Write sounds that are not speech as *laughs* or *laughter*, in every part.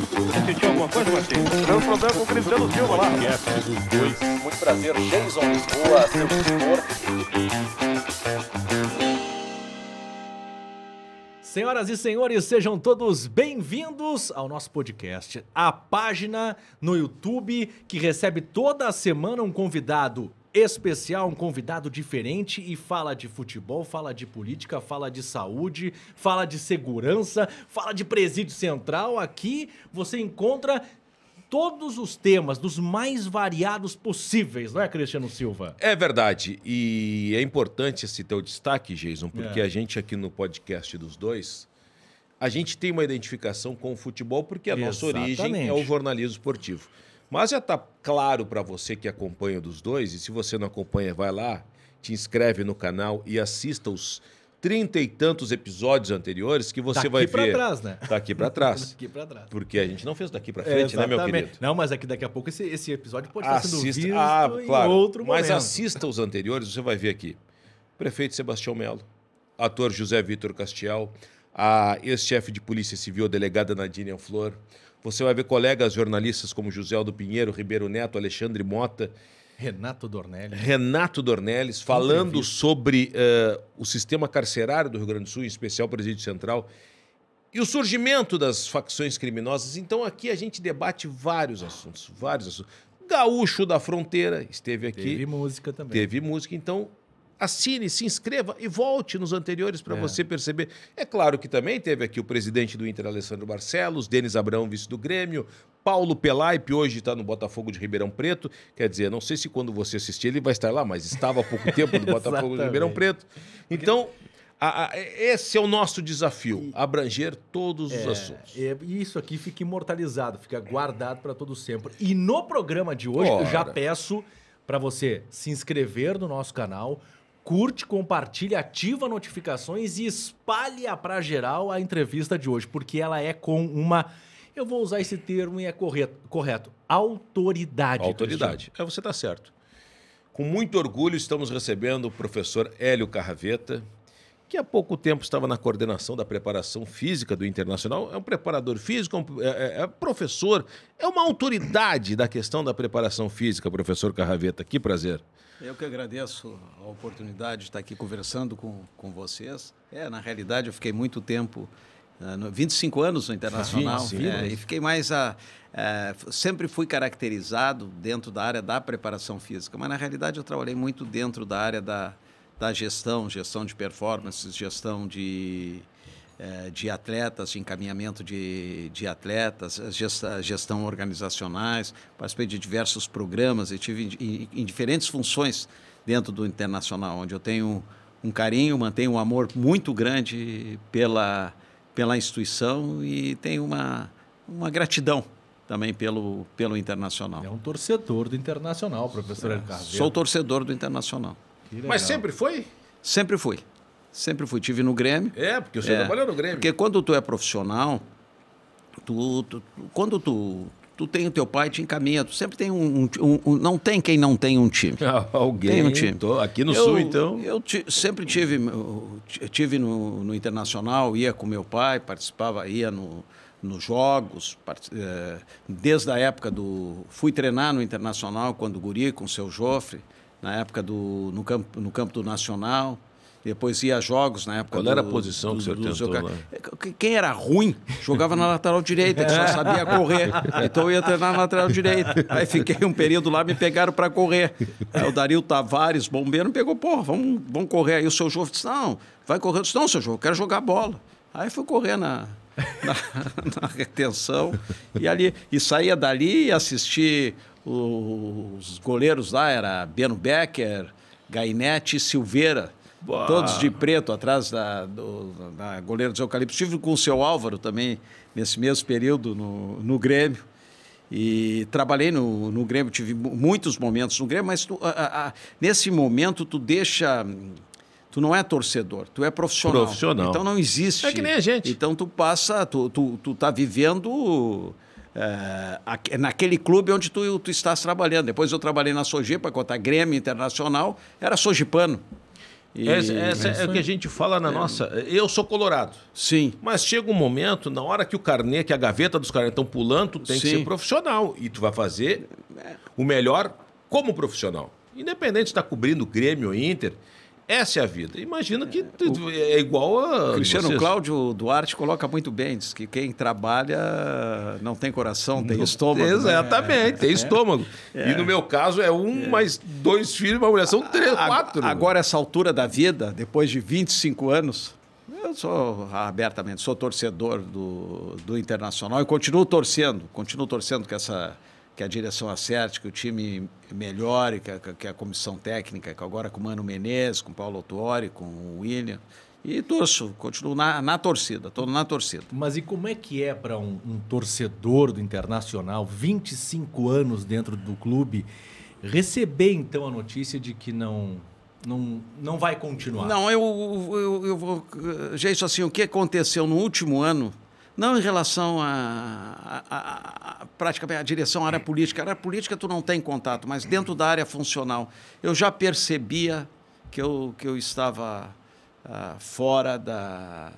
Sentiu alguma coisa, Martins? Deu problema com o Cristiano Silva lá. Muito prazer, Jason Lisboa, seu tutor. Senhoras e senhores, sejam todos bem-vindos ao nosso podcast. A página no YouTube que recebe toda semana um convidado especial, um convidado diferente e fala de futebol, fala de política, fala de saúde, fala de segurança, fala de presídio central. Aqui você encontra todos os temas dos mais variados possíveis, não é, Cristiano Silva? É verdade. E é importante esse teu destaque, Jason, porque É. a gente aqui no podcast dos dois, a gente tem uma identificação com o futebol porque a nossa origem Exatamente. é o jornalismo esportivo. Mas já está claro para você que acompanha dos dois, e se você não acompanha, vai lá, te inscreve no canal e assista os trinta e tantos episódios anteriores que você Daqui vai pra ver. trás, né? Daqui para trás. *laughs* Daqui pra trás. Porque a gente não fez daqui para frente, né, meu querido? Não, mas aqui daqui a pouco esse, esse episódio pode estar sendo Assista, visto ah, em claro. outro Mas momento. assista os anteriores, você vai ver aqui. Prefeito Sebastião Melo, ator José Vitor Castiel, a ex-chefe de Polícia Civil, a delegada Nadine Flor. Você vai ver colegas jornalistas como José Aldo Pinheiro, Ribeiro Neto, Alexandre Mota, Renato Dornelli. Renato Dornelles, falando Entrevista. sobre eh, o sistema carcerário do Rio Grande do Sul, em especial o Presídio Central, e o surgimento das facções criminosas. Então aqui a gente debate vários assuntos, vários assuntos. Gaúcho da Fronteira esteve aqui, Teve música também. teve música, então assine, se inscreva e volte nos anteriores para É. você perceber. É claro que também teve aqui o presidente do Inter, Alessandro Barcelos, Denis Abrão, vice do Grêmio, Paulo Pelaipe, hoje está no Botafogo de Ribeirão Preto. Quer dizer, não sei se quando você assistir ele vai estar lá, mas estava há pouco tempo no *laughs* Botafogo de Ribeirão. Preto. Então, a- a- esse é o nosso desafio, abranger todos os É, assuntos. é, e isso aqui fica imortalizado, fica guardado para todo sempre. E no programa de hoje, eu já Ora. peço para você se inscrever no nosso canal, curte, compartilhe, ativa notificações e espalha para geral a entrevista de hoje, porque ela é com uma, eu vou usar esse termo e é correto, correto autoridade. Autoridade. É, você está certo. Com muito orgulho, estamos recebendo o professor Hélio Carraveta, que há pouco tempo estava na coordenação da preparação física do Internacional. É um preparador físico, é é, é- é professor, é uma autoridade da questão da preparação física, professor Carraveta. Que prazer. Eu que agradeço a oportunidade de estar aqui conversando com, com vocês. É, na realidade, eu fiquei muito tempo, ah, no- 25 anos no Internacional, 25 é, e fiquei mais a. é, sempre fui caracterizado dentro da área da preparação física, mas na realidade eu trabalhei muito dentro da área da, da gestão, gestão de performances, gestão de, de atletas, de encaminhamento de, de atletas, gesta- gestão organizacionais, participei de diversos programas e tive em, em- diferentes funções dentro do Internacional, onde eu tenho um carinho, mantenho um amor muito grande pela, pela instituição e tenho uma, uma gratidão também pelo, pelo Internacional. É um torcedor do Internacional, professor Hélio Carvalho. Sou torcedor do Internacional. Mas sempre foi? Sempre fui. Sempre fui. Tive no Grêmio. É, porque você É, trabalhou no Grêmio. Porque quando tu é profissional, tu, tu- quando tu, tu tem o teu pai, te encaminha. Tu sempre tem um, um- um- Não tem quem não tem um time. *laughs* Alguém. Tem um time. Aqui no eu, Sul, então. Eu sempre tive, tive no, no Internacional, ia com meu pai, participava, ia no, nos jogos, eh, desde a época do. Fui treinar no Internacional quando guri, com o seu Jofre, na época do. no campo, no campo do Nacional. Depois ia a jogos na época Qual do, era a posição que o senhor tentou lá? Quem era ruim jogava na lateral direita, que só sabia correr. *laughs* Então eu ia treinar na lateral direita. Aí fiquei um período lá, me pegaram para correr. Aí o Dario Tavares, bombeiro, me pegou, pô, vamos, vamos correr. Aí o seu João disse: não, vai correr. Eu disse: não, seu João, eu quero jogar bola. Aí fui correr na, *laughs* na, na retenção e ali e saía dali e assisti os goleiros lá, era Beno Becker, Gainete e Silveira. Bah. Todos de preto, atrás da, do, da goleira dos Eucaliptos. Estive com o seu Álvaro também, nesse mesmo período, no, no Grêmio. E trabalhei no, no Grêmio, tive mu- muitos momentos no Grêmio, mas tu, a- a- a- nesse momento tu deixa. Tu não é torcedor, tu é profissional. Profissional. Então não existe. É que nem a gente. Então tu passa, tu, tu, tu tá vivendo aque- naquele clube onde tu, tu estás trabalhando. Depois eu trabalhei na Sojipa, contra Grêmio Internacional, era sojipano. E- Essa, essa é o que a gente fala na nossa. Eu sou colorado. Sim. Mas chega um momento, na hora que o carnê, que a gaveta dos caras estão pulando, tu tem que Sim. ser profissional. E tu vai fazer o melhor como profissional. Independente de estar cobrindo Grêmio ou Inter, essa é a vida. Imagina que tu- é igual a. Cristiano vocês. Cláudio Duarte coloca muito bem, diz que quem trabalha não tem coração, tem estômago. né? Exatamente, tem estômago. E no meu caso é um mais dois filhos, uma mulher. São três, A- quatro. Agora, essa altura da vida, depois de 25 anos, eu sou abertamente, sou torcedor do, do Internacional e continuo torcendo, continuo torcendo que essa que a direção acerte, que o time melhore, que a, que a comissão técnica, que agora com o Mano Menezes, com o Paulo Autuori, com o William. E torço, continuo na, na torcida, estou na torcida. Mas e como é que é para um, um torcedor do Internacional, 25 anos dentro do clube, receber então a notícia de que não não, não vai continuar? Não, eu, eu, eu vou. Já isso assim, o que aconteceu no último ano, não em relação a, a, a- a- praticamente a direção, a área política. A área política tu não tem contato, mas dentro da área funcional, eu já percebia que eu, que eu estava ah, fora da.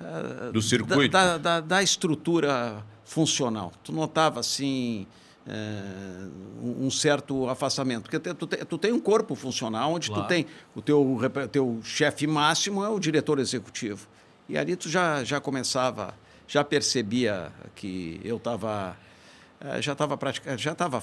ah, Do circuito. Da, da, da- da estrutura funcional. Tu notava assim. eh, um certo afastamento. Porque tu, te- tu tem um corpo funcional onde Claro. tu tem o teu, teu chefe máximo é o diretor executivo. E ali tu já, já começava, já percebia que eu estava, já estava praticando, já estava,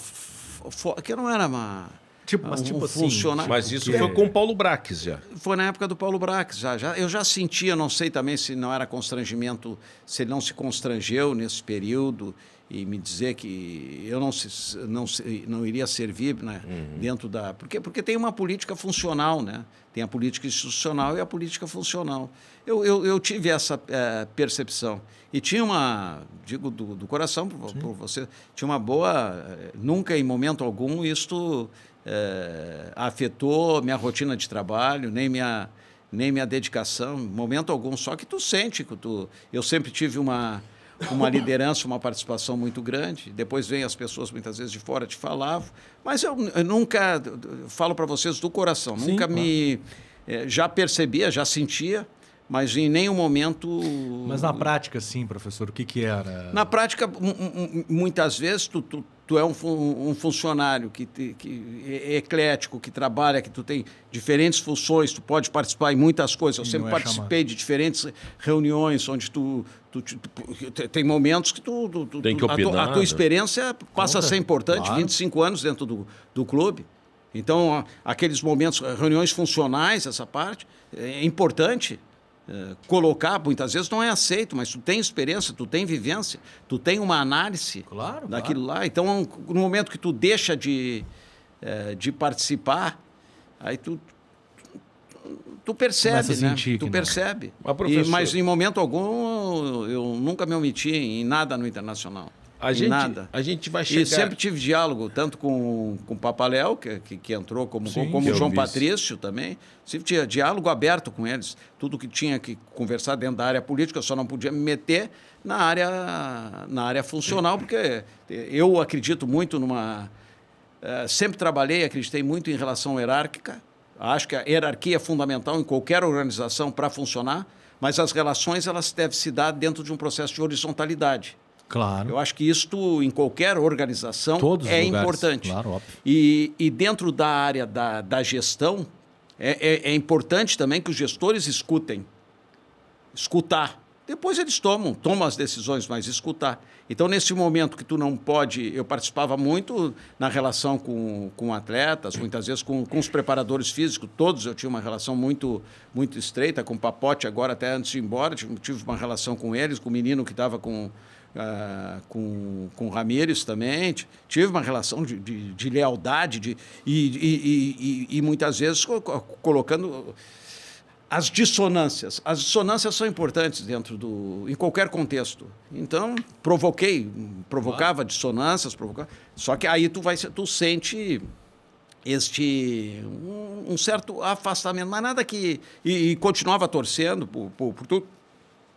que eu não era uma, Tipo, mas um tipo assim, funcionário. Mas isso foi com o Paulo Braques já. Foi na época do Paulo Brax, já, já, eu já sentia, não sei também se não era constrangimento, se ele não se constrangeu nesse período e me dizer que eu não, se, não, se- não iria servir né, dentro da... Porque, porque tem uma política funcional, né? Tem a política institucional e a política funcional. Eu, eu, eu tive essa eh, percepção. E tinha uma, digo do, do coração por, por você, tinha uma boa... eh, Nunca, em momento algum, isto eh, afetou minha rotina de trabalho, nem minha, nem minha dedicação, momento algum. Só que tu sente que tu. Eu sempre tive uma, uma liderança, uma participação muito grande. Depois vem as pessoas muitas vezes de fora te falavam, mas eu, eu nunca eu falo para vocês do coração, Sim, nunca claro. me eh, já percebia, já sentia, mas em nenhum momento. Mas na prática, sim, professor, o que que era? Na prática, mu- mu- muitas vezes, tu, tu, tu é um, um funcionário que, te- que é eclético, que trabalha, que tu tem diferentes funções, tu pode participar em muitas coisas. Eu sempre é participei de diferentes reuniões onde tu... tu- tu- tu- tem momentos que tu... tu- tu- Tem que a, tua, opinar, a tua né? experiência passa a ser importante, claro. 25 anos dentro do, do clube. Então, aqueles momentos, reuniões funcionais, essa parte, é importante eh, colocar, muitas vezes não é aceito, mas tu tem experiência, tu tem vivência, tu tem uma análise Claro, daquilo lá. Então, no momento que tu deixa de, eh, de participar, aí tu, tu percebe, né? Tu percebe. Mas, E- mas em momento algum eu nunca me omiti em nada no internacional. A gente, nada. a gente vai chegar. E sempre tive diálogo, tanto com, com o Papaléu, que, que, que entrou como, Sim, como o João. Patrício também. Sempre tinha diálogo aberto com eles. Tudo que tinha que conversar dentro da área política, só não podia me meter na área, na área funcional, porque eu acredito muito numa. eh, sempre trabalhei, acreditei muito em relação hierárquica. Acho que a hierarquia é fundamental em qualquer organização para funcionar, mas as relações elas devem se dar dentro de um processo de horizontalidade. Claro. Eu acho que isto, em qualquer organização, Todos os é lugares, importante. claro, óbvio. E, e dentro da área da, da gestão, é, é- é importante também que os gestores escutem. Escutar. Depois eles tomam, tomam as decisões, mas escutar. Então, nesse momento que tu não pode... Eu participava muito na relação com, com atletas, muitas vezes com, com os preparadores físicos, todos eu tinha uma relação muito, muito estreita, com o Papote agora, até antes de ir embora, tive uma relação com eles, com o menino que estava com, ah, com, com o Ramírez também. Tive uma relação de, de, de lealdade de, e, e, e, e- muitas vezes co- co- colocando as dissonâncias. As dissonâncias são importantes dentro do. em qualquer contexto. Então, provoquei, provocava dissonâncias, provocava. Só que aí tu vai tu sente este um, um certo afastamento, mas nada que e, e continuava torcendo por, por, por tu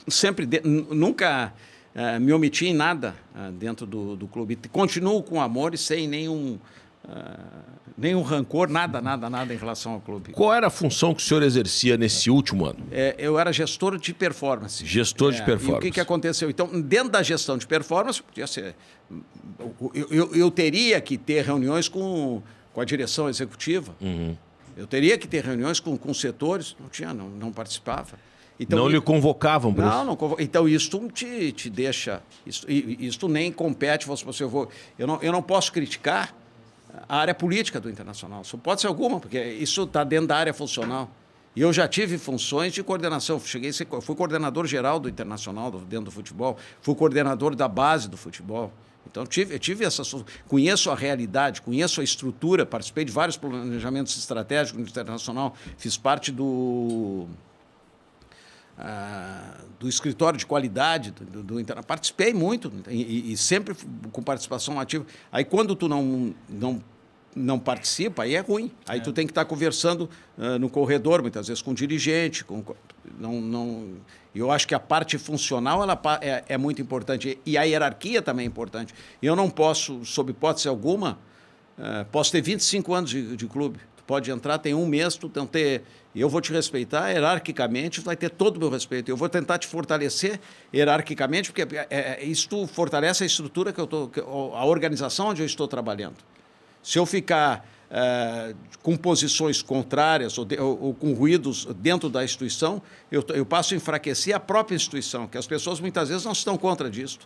sempre de- nunca eh, me omiti em nada ah, dentro do, do clube. Continuo com amor e sem nenhum ah, nenhum rancor, nada, nada, nada em relação ao clube. Qual era a função que o senhor exercia nesse último ano? É, eu era gestor de performance. Gestor de É, performance. E o que, que aconteceu? Então, dentro da gestão de performance, podia ser. Eu, eu, eu teria que ter reuniões com, com a direção executiva. Uhum. Eu teria que ter reuniões com, com setores. Não tinha, não, não participava. Então, não lhe convocavam para não, não convo- Então, isso te, te deixa. Isso, isso nem compete. Você, eu, vou, eu, não, eu não posso criticar a área política do Internacional. Só pode ser alguma, porque isso está dentro da área funcional. E eu já tive funções de coordenação. Cheguei ser, fui coordenador geral do Internacional dentro do futebol, fui coordenador da base do futebol. Então, tive, eu tive essas. Conheço a realidade, conheço a estrutura, participei de vários planejamentos estratégicos no Internacional, fiz parte do ah, do escritório de qualidade do, do, do Interna- Participei muito e, e- sempre com participação ativa. Aí quando tu não, não, não participa, aí é ruim. Aí tu tem que estar conversando ah, no corredor, muitas vezes com o dirigente. Com, co- não, não, eu acho que a parte funcional ela é, é muito importante. E a hierarquia também é importante. Eu não posso, sob hipótese alguma, eh, posso ter 25 anos de, de clube. Pode entrar, tem um mês, tu não ter. Eu vou te respeitar hierarquicamente, tu vai ter todo o meu respeito. Eu vou tentar te fortalecer hierarquicamente, porque é, é, isso tu fortalece a estrutura que eu tô, a organização onde eu estou trabalhando. Se eu ficar eh, com posições contrárias ou, de- ou- ou com ruídos dentro da instituição, eu, eu passo a enfraquecer a própria instituição, que as pessoas muitas vezes não estão contra disso.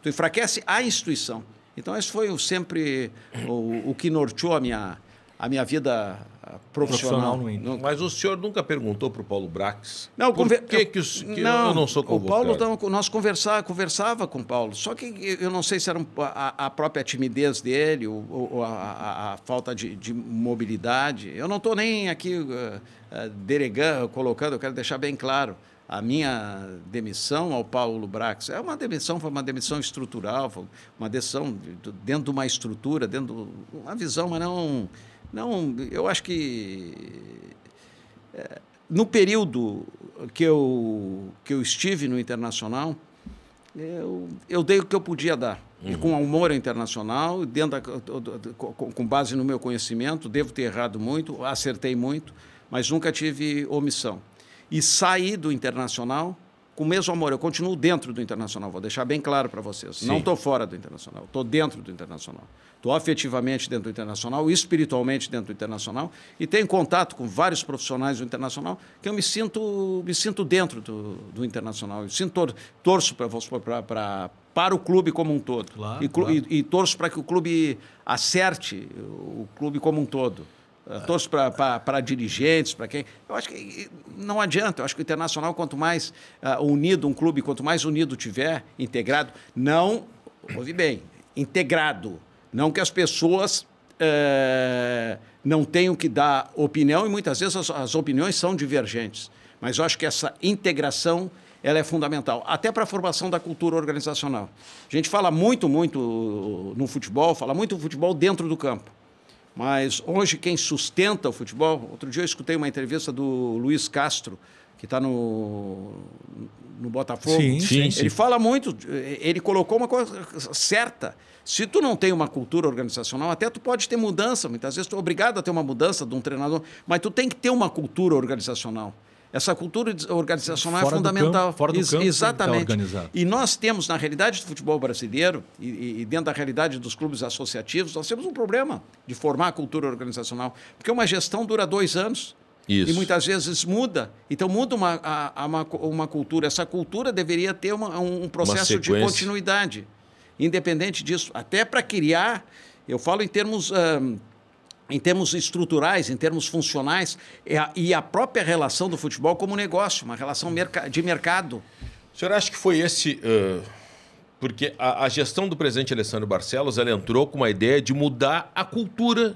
Tu enfraquece a instituição. Então, esse foi sempre o, o que norteou a minha, a minha vida ah, profissional. Profissional Mas o senhor nunca perguntou para o Paulo Brax não, por conver- que, que, os- que eu não sou O convocado? Paulo, não, nós conversava, conversava com o Paulo, só que eu não sei se era a, a própria timidez dele, ou, ou a, a- a falta de, de mobilidade. Eu não estou nem aqui uh, delegando, colocando, eu quero deixar bem claro. A minha demissão ao Paulo Brax é uma demissão, foi uma demissão estrutural, foi uma decisão de- dentro de uma estrutura, dentro de uma visão, mas não. Não eu acho que no período que eu, que eu estive no Internacional, eu, eu dei o que eu podia dar. E com humor internacional, dentro da, com base no meu conhecimento, devo ter errado muito, acertei muito, mas nunca tive omissão. E saí do Internacional com o mesmo amor. Eu continuo dentro do Internacional, vou deixar bem claro para vocês. Não Sim. estou fora do Internacional, estou dentro do Internacional. Estou afetivamente dentro do Internacional, espiritualmente dentro do Internacional e tenho contato com vários profissionais do Internacional que eu me sinto, me sinto dentro do, do Internacional. Eu sinto, tor- torço para para para o clube como um todo. Claro, e, claro. e- e torço para que o clube acerte o clube como um todo. Eu Torço para dirigentes, para quem. Eu acho que não adianta. Eu acho que o Internacional, quanto mais ah, unido um clube, quanto mais unido tiver, integrado, não. Ouve bem, integrado. Não que as pessoas eh, não tenham que dar opinião, e muitas vezes as, as opiniões são divergentes. Mas eu acho que essa integração ela é fundamental, até para a formação da cultura organizacional. A gente fala muito, muito no futebol, fala muito do futebol dentro do campo. Mas hoje quem sustenta o futebol, outro dia eu escutei uma entrevista do Luiz Castro, que está no, no Botafogo. Sim, sim, ele sim. fala muito, ele colocou uma coisa certa. Se tu não tem uma cultura organizacional, até tu pode ter mudança, muitas vezes tu é obrigado a ter uma mudança de um treinador, mas tu tem que ter uma cultura organizacional. Essa cultura organizacional Fora é do fundamental. campo- fora do Ex- campo que Exatamente. organizado. E nós temos, na realidade do futebol brasileiro, e, e- dentro da realidade dos clubes associativos, nós temos um problema de formar a cultura organizacional. Porque uma gestão dura dois anos. Isso. E muitas vezes muda. Então muda uma, a- a- uma, uma cultura. Essa cultura deveria ter uma- um, processo de continuidade. Independente disso. Até para criar, eu falo em termos. Em termos estruturais, em termos funcionais, é e a própria relação do futebol como negócio, uma relação de mercado. O senhor acha que foi esse. ãh, porque a, a gestão do presidente Alessandro Barcelos ela entrou com uma ideia de mudar a cultura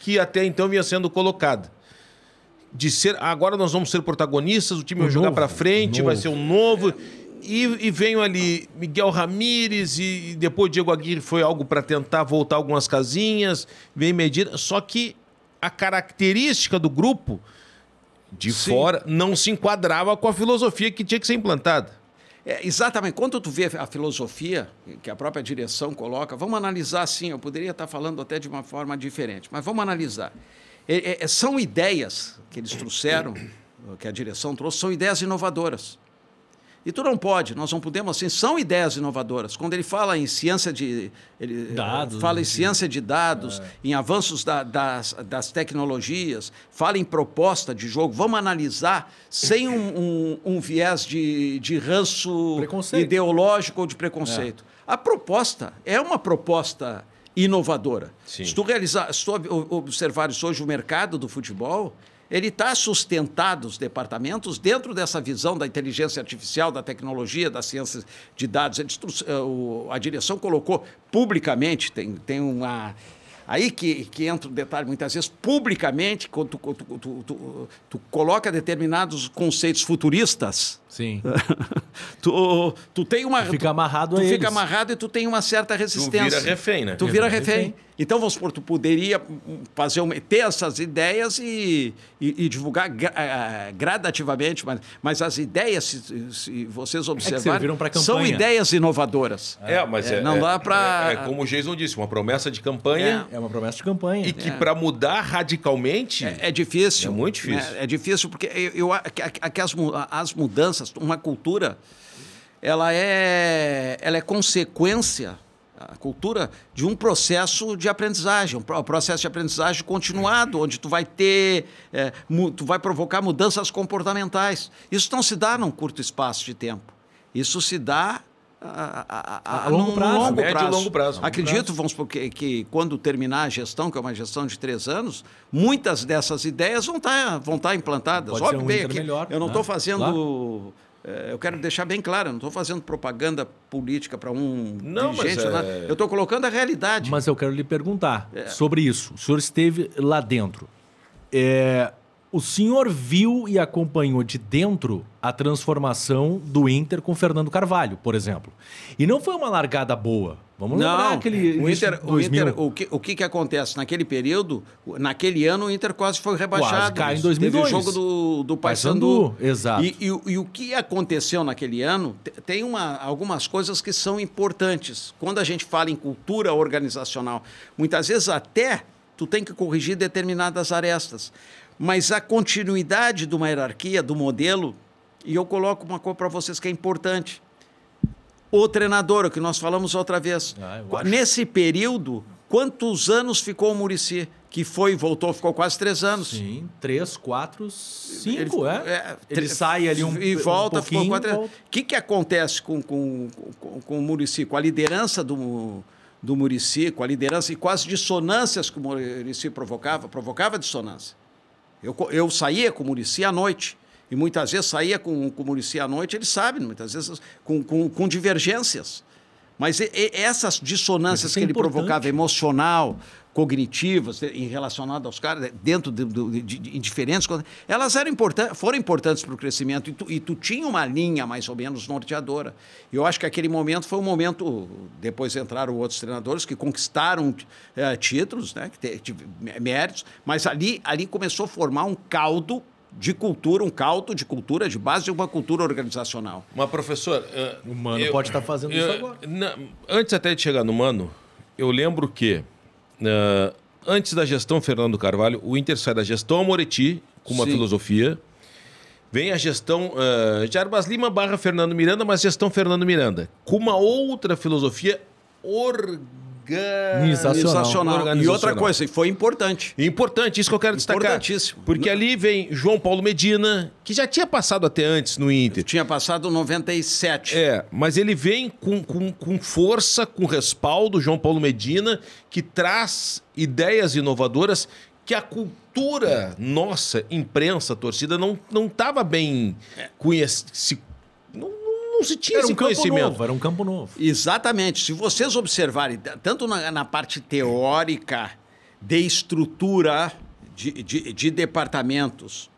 que até então vinha sendo colocada. De ser. Agora nós vamos ser protagonistas, o time vai O jogar novo, para frente, novo. vai ser um novo. E, e veio ali Miguel Ramírez e, e depois Diego Aguirre foi algo para tentar voltar algumas casinhas, vem medida. Só que a característica do grupo de Sim. fora não se enquadrava com a filosofia que tinha que ser implantada. É, exatamente. Quando tu vê a filosofia que a própria direção coloca, vamos analisar assim. Eu poderia estar falando até de uma forma diferente, mas vamos analisar. É, é, são ideias que eles trouxeram, que a direção trouxe, são ideias inovadoras. E tu não pode, nós não podemos assim, são ideias inovadoras. Quando ele fala em ciência de. Ele Dados, fala em ciência de dados, em avanços da- das, das tecnologias, fala em proposta de jogo, vamos analisar sem um, um- um viés de, de ranço ideológico ou de preconceito. A proposta é uma proposta inovadora. Sim. Se tu realizar, se tu ob- observares hoje o mercado do futebol, ele está sustentado, os departamentos, dentro dessa visão da inteligência artificial, da tecnologia, das ciências de dados. Eh, a direção colocou publicamente, tem, tem uma. Aí que, que entra o detalhe, muitas vezes, publicamente, quando tu, tu, tu- tu coloca determinados conceitos futuristas, Sim. *laughs* tu, tu tem uma. Tu fica amarrado tu a fica eles. amarrado e tu tem uma certa Tu resistência. vira refém, né? Tu vira Refém. refém. Então, vamos supor, tu poderia fazer uma, ter essas ideias e, e- e divulgar gra- ah, gradativamente, mas, mas as ideias, se, se vocês observarem, serviram pra são ideias inovadoras. É, mas é, não é- dá pra- É, é como o Jason disse, uma promessa de campanha É uma promessa de campanha. e que para mudar radicalmente. É, é difícil. É muito difícil. É, é difícil porque eu, eu, a- a- que as, mu- as mudanças, uma cultura, ela é, ela é consequência, a cultura, de um processo de aprendizagem, um pro- processo de aprendizagem continuado, onde tu vai ter, é, tu vai provocar mudanças comportamentais. Isso não se dá num curto espaço de tempo. Isso se dá a, a- a- A longo prazo. longo Médio e prazo. longo prazo. Acredito, vamos supor, que, que quando terminar a gestão, que é uma gestão de três anos, muitas dessas ideias vão estar vão tá implantadas. Pode Óbvio um bem aqui, melhor, eu não né? estou fazendo. eh, Eu quero deixar bem claro, eu não estou fazendo propaganda política para um Não, mas dirigente. é- nada. Eu estou colocando a realidade. Mas eu quero lhe perguntar É. sobre isso. O senhor esteve lá dentro. É, o senhor viu e acompanhou de dentro a transformação do Inter com Fernando Carvalho, por exemplo. E não foi uma largada boa. Vamos lembrar Não, aquele o Inter, o, 2000. Inter o, que, o que que acontece? Naquele período, naquele ano, o Inter quase foi rebaixado. cai em Isso. 2002. Teve o jogo do, do Paysandu, exato. E, e o- e o que aconteceu naquele ano, te- tem uma, algumas coisas que são importantes. Quando a gente fala em cultura organizacional, muitas vezes até tu tem que corrigir determinadas arestas. Mas a continuidade de uma hierarquia, do modelo, e eu coloco uma coisa para vocês que é importante o treinador, o que nós falamos outra vez. Ah. Nesse período, quantos anos ficou o Murici? Que foi e voltou, ficou quase três anos. Sim, três, quatro, cinco, Ele- é? Ele tre- sai ali um e volta, um ficou quatro. O que, que acontece com, com, com, com o Murici? Com a liderança do, do Murici, com a liderança e com as dissonâncias que o Murici provocava, provocava dissonância. Eu, eu saía com o Murici à noite. E muitas vezes saía com, com o Murici à noite, ele sabe, muitas vezes com, com, com divergências. Mas e- e essas dissonâncias isso é que ele importante. provocava, emocional, cognitivas, de- em relacionado aos caras, dentro de, de- de- diferentes coisas, elas eram importan foram importantes para o crescimento. E tu, e tu tinha uma linha mais ou menos norteadora. E eu acho que aquele momento foi um momento. Depois entraram outros treinadores que conquistaram eh, títulos, né, que te- méritos, mas ali, ali começou a formar um caldo de cultura, um caldo de cultura, de base de uma cultura organizacional. Mas, professor. eh, O Mano pode estar fazendo isso agora. na- antes até de chegar no Mano, eu lembro que eh, antes da gestão Fernando Carvalho, o Inter sai da gestão Amoretti com uma Sim. filosofia. Vem a gestão uh, Jarbas Lima barra Fernando Miranda, mas gestão Fernando Miranda. Com uma outra filosofia Organizacional. Organizacional. E outra coisa, foi importante. Importante, isso que eu quero destacar. Importantíssimo. Porque ali vem João Paulo Medina, que já tinha passado até antes no Inter. Tinha passado 97. É, mas ele vem com, com, com força, com respaldo, João Paulo Medina, que traz ideias inovadoras que a cultura nossa, imprensa, torcida, não não estava bem conhecida. Não, não, se tinha Era esse um campo conhecimento. novo, era um campo novo. Exatamente. Se vocês observarem, tanto na, na parte teórica de estrutura de, de, de departamentos,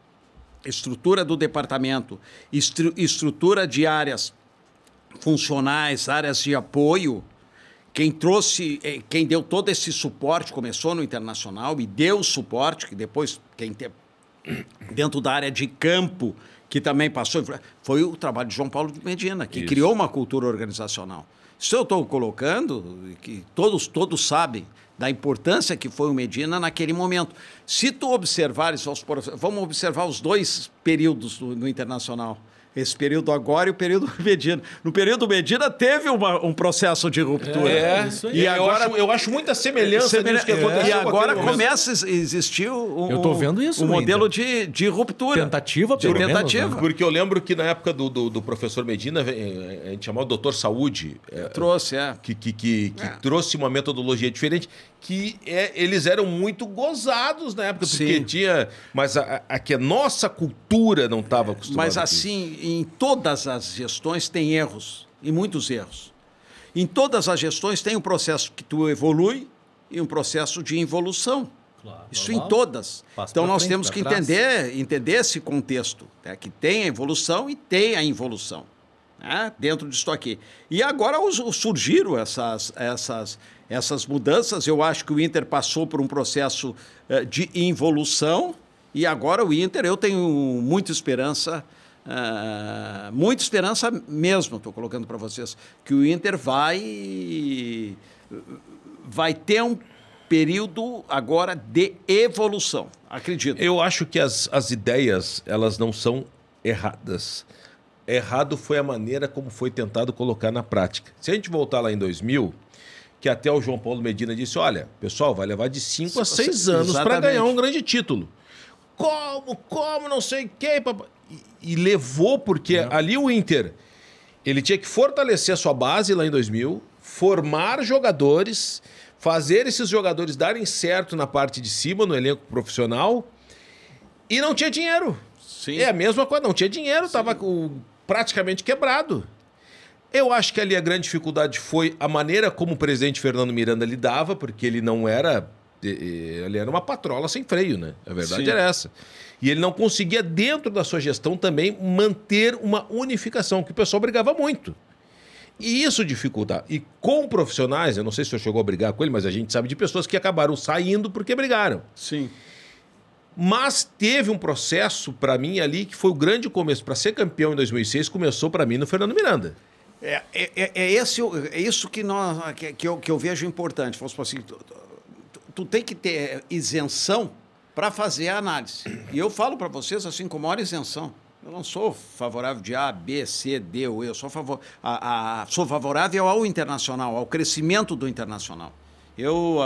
estrutura do departamento, estru- estrutura de áreas funcionais, áreas de apoio, quem trouxe, eh, quem deu todo esse suporte, começou no Internacional e deu suporte, que depois quem te, dentro da área de campo, que também passou, foi o trabalho de João Paulo de Medina, que Isso. criou uma cultura organizacional. Isso eu estou colocando, que todos, todos sabem da importância que foi o Medina naquele momento. Se tu observares, vamos observar os dois períodos do, no Internacional. Esse período agora e o período *laughs* Medina. No período Medina teve uma- um processo de ruptura. É, isso aí. e eu, agora- acho, eu acho muita semelhança Semelha- que aconteceu E agora começa a existir um, Eu tô vendo isso um no modelo de, de ruptura. Tentativa, de pelo menos, tentativa. né? Porque eu lembro que na época do, do, do professor Medina, eh, a gente chamava o doutor Saúde, eh, Trouxe, é. que, que, que, que É. trouxe uma metodologia diferente, que é, eles eram muito gozados na época, porque Sim. tinha. Mas a, a, a que a nossa cultura não estava acostumada. Mas assim, em todas as gestões tem erros, e muitos erros. Em todas as gestões tem um processo que tu evolui e um processo de involução. Claro, Isso normal. em todas. Passa então nós frente, temos que trás. entender, entender esse contexto, né? que tem a evolução e tem a involução. né? Dentro disso aqui. E agora os- os- surgiram essas, essas, essas mudanças. Eu acho que o Inter passou por um processo eh, de involução e agora o Inter, eu tenho muita esperança, ah, muita esperança mesmo, estou colocando para vocês, que o Inter vai vai ter um período agora de evolução. Acredito. Eu acho que as, as ideias, elas não são erradas. Errado foi a maneira como foi tentado colocar na prática. Se a gente voltar lá em 2000, que até o João Paulo Medina disse, olha, pessoal, vai levar de 5 a 6 anos para ganhar um grande título. Como, como, não sei o quê. E, e levou, porque ali o Inter, ele tinha que fortalecer a sua base lá em 2000, formar jogadores, fazer esses jogadores darem certo na parte de cima, no elenco profissional, e não tinha dinheiro. Sim. É a mesma coisa, não tinha dinheiro, estava praticamente quebrado. Eu acho que ali a grande dificuldade foi a maneira como o presidente Fernando Miranda lidava, porque ele não era. Ele era uma patrola sem freio, né? A verdade Sim. era essa. E ele não conseguia, dentro da sua gestão, também manter uma unificação, que o pessoal brigava muito. E isso dificulta. E com profissionais, eu não sei se o senhor chegou a brigar com ele, mas a gente sabe de pessoas que acabaram saindo porque brigaram. Sim. Mas teve um processo para mim ali que foi o grande começo. Para ser campeão em 2006, começou para mim no Fernando Miranda. É, é, é- é esse, é isso que, nós, que, que eu, que eu vejo importante. Supor assim, tu, tu- tu tem que ter isenção para fazer a análise. E eu falo para vocês assim com maior isenção. Eu não sou favorável de A, B, C, D ou E. Eu sou, favor, a, a- sou favorável ao internacional, ao crescimento do internacional. Eu,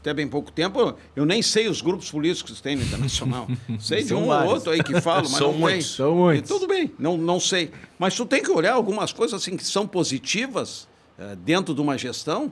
até bem pouco tempo, eu nem sei os grupos políticos que tem no Internacional. *laughs* sei de um ou outro aí que falam, mas *laughs* São não muitos, tem. são muitos. E tudo bem, não, não sei. Mas tu tem que olhar algumas coisas assim que são positivas eh, dentro de uma gestão,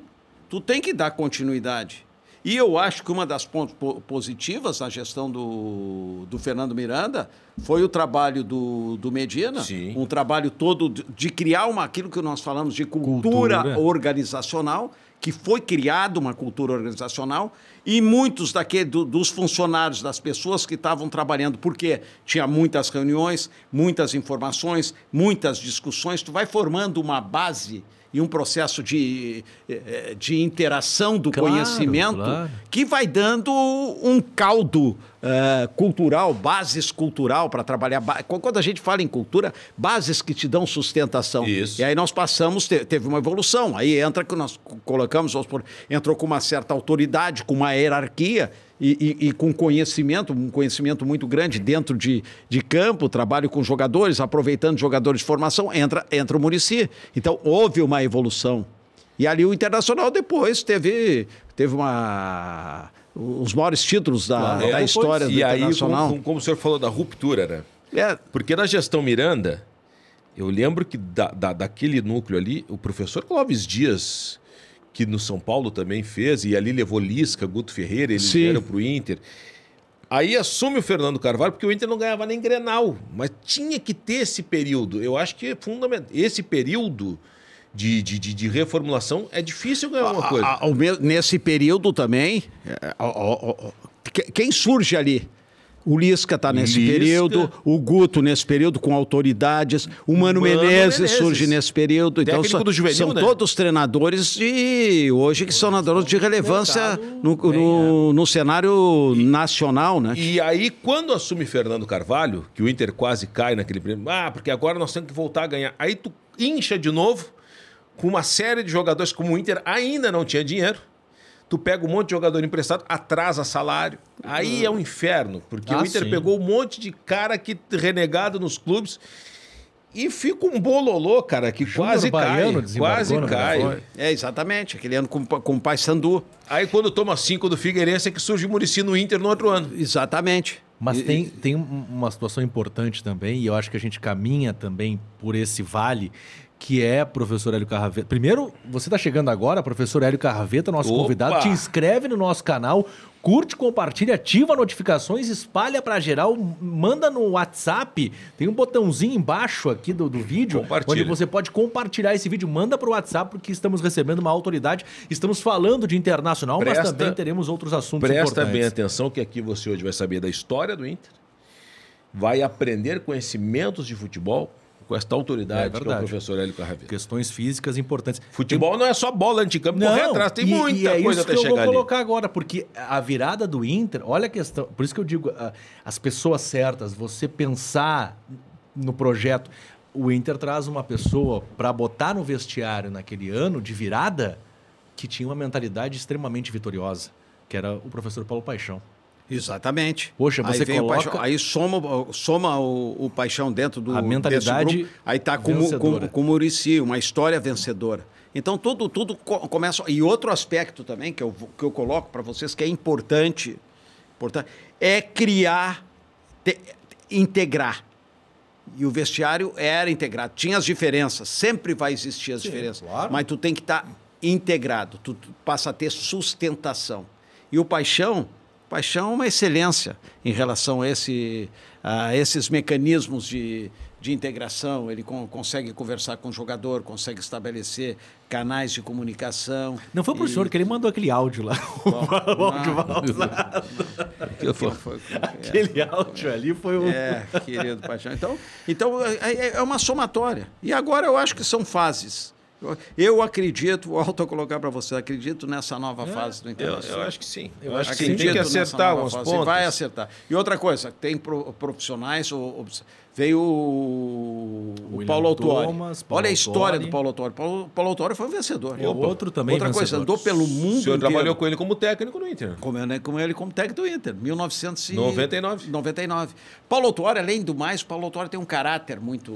tu tem que dar continuidade. E eu acho que uma das pontos po- positivas na gestão do, do Fernando Miranda foi o trabalho do, do Medina, Sim. um trabalho todo de, de criar uma, aquilo que nós falamos de cultura, Cultura. organizacional, que foi criada uma cultura organizacional, e muitos daquele, do- dos funcionários, das pessoas que estavam trabalhando, porque tinha muitas reuniões, muitas informações, muitas discussões, tu vai formando uma base e um processo de, eh, de interação do Claro, conhecimento claro. que vai dando um caldo eh, cultural, bases cultural para trabalhar. ba- Quando a gente fala em cultura, bases que te dão sustentação. Isso. E aí nós passamos, te- teve uma evolução. Aí entra que nós co- colocamos, entrou com uma certa autoridade, com uma hierarquia e, e- e com conhecimento, um conhecimento muito grande dentro de, de campo, trabalho com jogadores, aproveitando jogadores de formação, entra, entra o Murici. Então houve uma evolução. E ali o Internacional depois teve, teve uma, os maiores títulos da, Claro. da Depois- história do e aí, Internacional. como, como o senhor falou da ruptura, né? É, Porque na gestão Miranda, eu lembro que da, da- daquele núcleo ali, o professor Clóvis Dias, que no São Paulo também fez, e ali levou Lisca, Guto Ferreira, eles Sim. vieram para o Inter. Aí assume o Fernando Carvalho, porque o Inter não ganhava nem Grenal. Mas tinha que ter esse período. Eu acho que é fundamental. Esse período de, de, de, de reformulação é difícil ganhar alguma coisa. A- a- nesse período também, é, que- quem surge ali O Lisca está nesse Lisca. período, o Guto nesse período com autoridades, o Mano, Mano Menezes, Menezes. surge nesse período. Então Técnico são, do juvenil, são né? todos treinadores de hoje que são treinadores de relevância no, no, no cenário nacional, né? E aí, quando assume Fernando Carvalho, que o Inter quase cai naquele prêmio, ah, porque agora nós temos que voltar a ganhar. Aí tu incha de novo, com uma série de jogadores, como o Inter ainda não tinha dinheiro. Tu pega um monte de jogador emprestado, atrasa salário. Aí é um inferno, porque Ah, o Inter sim. pegou um monte de cara que renegado nos clubes e fica um bololô, cara, que Júnior quase Baiano cai. Quase cai. É, exatamente. Aquele ano com, com o Paysandu. Aí quando toma cinco do Figueirense é que surge o Murici no Inter no outro ano. Exatamente. Mas E- tem, tem um- uma situação importante também, e eu acho que a gente caminha também por esse vale, que é professor Hélio Carraveta. Primeiro, você está chegando agora, professor Hélio Carraveta, nosso Opa! convidado. Te inscreve no nosso canal, curte, compartilha, ativa notificações, espalha para geral, manda no WhatsApp. Tem um botãozinho embaixo aqui do, do vídeo, onde você pode compartilhar esse vídeo. Manda para o WhatsApp, porque estamos recebendo uma autoridade. Estamos falando de internacional, mas Presta- também teremos outros assuntos Presta importantes. bem atenção que aqui você hoje vai saber da história do Inter, vai aprender conhecimentos de futebol com esta É autoridade que é o professor Hélio Carraveta. Questões físicas importantes. Futebol não é só bola anticampo, correr atrás, tem e- muita e é coisa isso até que eu chegar vou ali. colocar agora, porque a virada do Inter, olha a questão, por isso que eu digo, ah, as pessoas certas, você pensar no projeto, o Inter traz uma pessoa para botar no vestiário naquele ano de virada que tinha uma mentalidade extremamente vitoriosa, que era o professor Paulo Paixão. Exatamente. Poxa, aí você vem o coloca- paixão, aí soma, soma o, o paixão dentro do A mentalidade grupo, aí tá com, com, com o Murici, uma história vencedora. Então tudo tudo co- começa e outro aspecto também que eu que eu coloco para vocês que é importante, importante é criar te- integrar. E o vestiário era integrado. Tinha as diferenças, sempre vai existir as diferenças. claro. Mas tu tem que estar integrado, tu, tu passa a ter sustentação. E o paixão, paixão é uma excelência em relação a, esse, a esses mecanismos de, de integração. Ele con- consegue conversar com o jogador, consegue estabelecer canais de comunicação. Não foi pro E- senhor que ele mandou aquele áudio lá. *laughs* o áudio vazado. Foi- foi- *laughs* Aquele áudio ali foi o. É, querido paixão. Então, então é, é- é uma somatória. E agora eu acho que são fases. Eu, eu acredito, *laughs* volto a colocar para você, acredito nessa nova fase do Eu, Internacional. eu acho que sim. Eu, Eu acho que sim. Tem que acertar alguns pontos. Vai acertar. E outra coisa, tem pro- profissionais. o- o- veio o, o Paulo. Thomas, Paulo Olha a história do Paulo Autuori. Paulo, Paulo Autuori foi um vencedor. E o outro também Outra coisa, vencedor. andou pelo O mundo senhor inteiro. trabalhou com ele como técnico no Inter. Com ele, com ele como técnico do Inter, 1999. 99. 99. Paulo Autuori, além do mais, Paulo Autuori tem um caráter muito...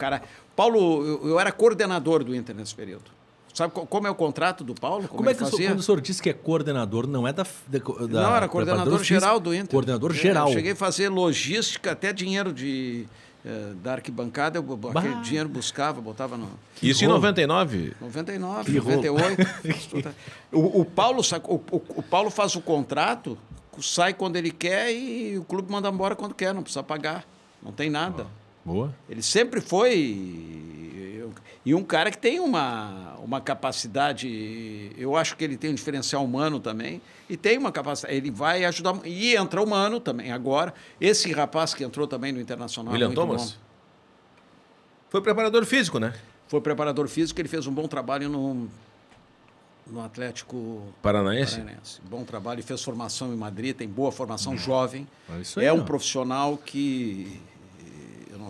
O cara... Paulo, eu, eu era coordenador do Inter nesse período. Sabe co- como é o contrato do Paulo? Como, Como é que o senhor, fazia? quando o senhor disse que é coordenador, não é da. da, da Não, era coordenador geral do Inter. Coordenador É, geral. Eu cheguei a fazer logística, até dinheiro de, eh, da arquibancada, eu, aquele dinheiro buscava, botava no... Isso em rolo. 99. 99, Que rolo. 98. *laughs* o, o, Paulo, o, o- o Paulo faz o contrato, sai quando ele quer e o clube manda embora quando quer, não precisa pagar. Não tem nada. Boa. Ele sempre foi. E um cara que tem uma, uma capacidade. Eu acho que ele tem um diferencial humano também. E tem uma capacidade. Ele vai ajudar. E entra humano também agora. Esse rapaz que entrou também no Internacional. é William muito Thomas? bom. Foi preparador físico, né? Foi preparador físico, ele fez um bom trabalho no, no Atlético Paranaense. Paranaense. Bom trabalho, fez formação em Madrid, tem boa formação jovem. É isso aí, é um profissional que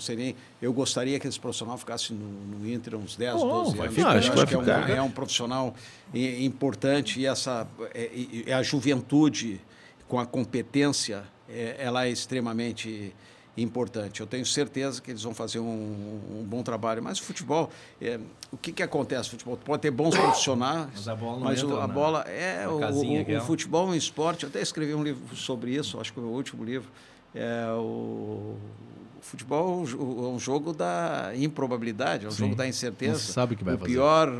eu não sei nem. Eu gostaria que esse profissional ficasse no, no Inter uns 10, Bom, 12 vai anos. ficar, Eu acho que vai que é um, é um profissional i- importante e essa é, e- e a juventude com a competência é, ela é extremamente importante. Eu tenho certeza que eles vão fazer um, um bom trabalho. Mas o futebol, é, o que, que acontece? O futebol pode ter bons profissionais, Mas a bola não mas o- entra a na- bola é o, o- aquela. o futebol é um esporte. Eu até escrevi um livro sobre isso. Acho que o último livro. É o o futebol é um é um jogo da improbabilidade, é um Sim. jogo da incerteza. Se sabe o que vai fazer. pior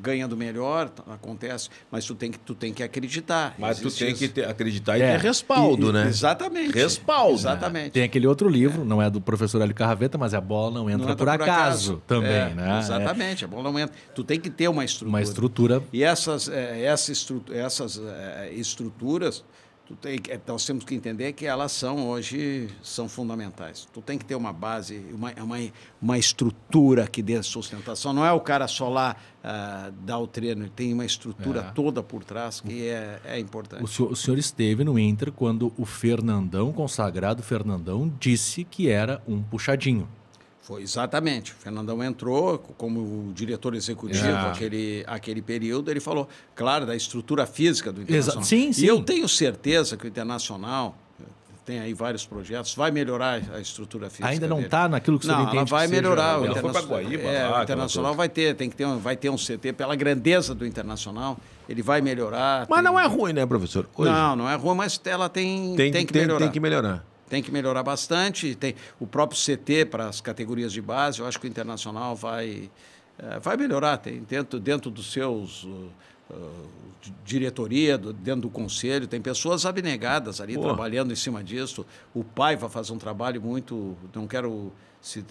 ganha do melhor, acontece, mas tu tem que, tu tem que acreditar. Mas tu tem isso. que ter- acreditar e É. ter respaldo, E- né? Exatamente. Respaldo. Exatamente. Tem aquele outro livro, não é do professor Hélio Carraveta, mas a bola não entra, Não por, acaso, também, É, né? Exatamente, a bola não entra. Tu tem que ter uma É estrutura. uma estrutura. E essas, essa estru- essas eh, estruturas, Tu tem, que- nós temos que entender que elas são hoje são fundamentais. Tu tem que ter uma base, uma, uma, uma estrutura que dê sustentação. Não é o cara só lá ah, dar o treino, ele tem uma estrutura É. toda por trás que é, é importante. O senhor, o senhor esteve no Inter quando o Fernandão, consagrado Fernandão, disse que era um puxadinho. Foi exatamente. O Fernandão entrou como diretor executivo É. aquele, aquele período. Ele falou, claro, da estrutura física do Internacional. Sim, sim. E eu tenho certeza que o Internacional tem aí vários projetos, vai melhorar a estrutura física. Ainda não está naquilo que o senhor Não, entende ela que vai seja melhorar. O foi pra Internacional, Guaíba é, lá, o Internacional vai ter, tem que ter, um, vai ter um CT pela grandeza do Internacional. Ele vai melhorar. Mas tem- não é ruim, né, professor? Hoje Não, não é ruim, mas ela tem, tem, tem, que, que tem, melhorar. tem que melhorar. Tem que melhorar bastante. Tem o próprio CT para as categorias de base. Eu acho que o Internacional vai, eh, vai melhorar. Tem dentro, dentro dos seus uh, uh, di- diretoria, do- dentro do conselho, tem pessoas abnegadas ali Pô. trabalhando em cima disso. O pai vai fazer um trabalho muito. Não quero se, eh,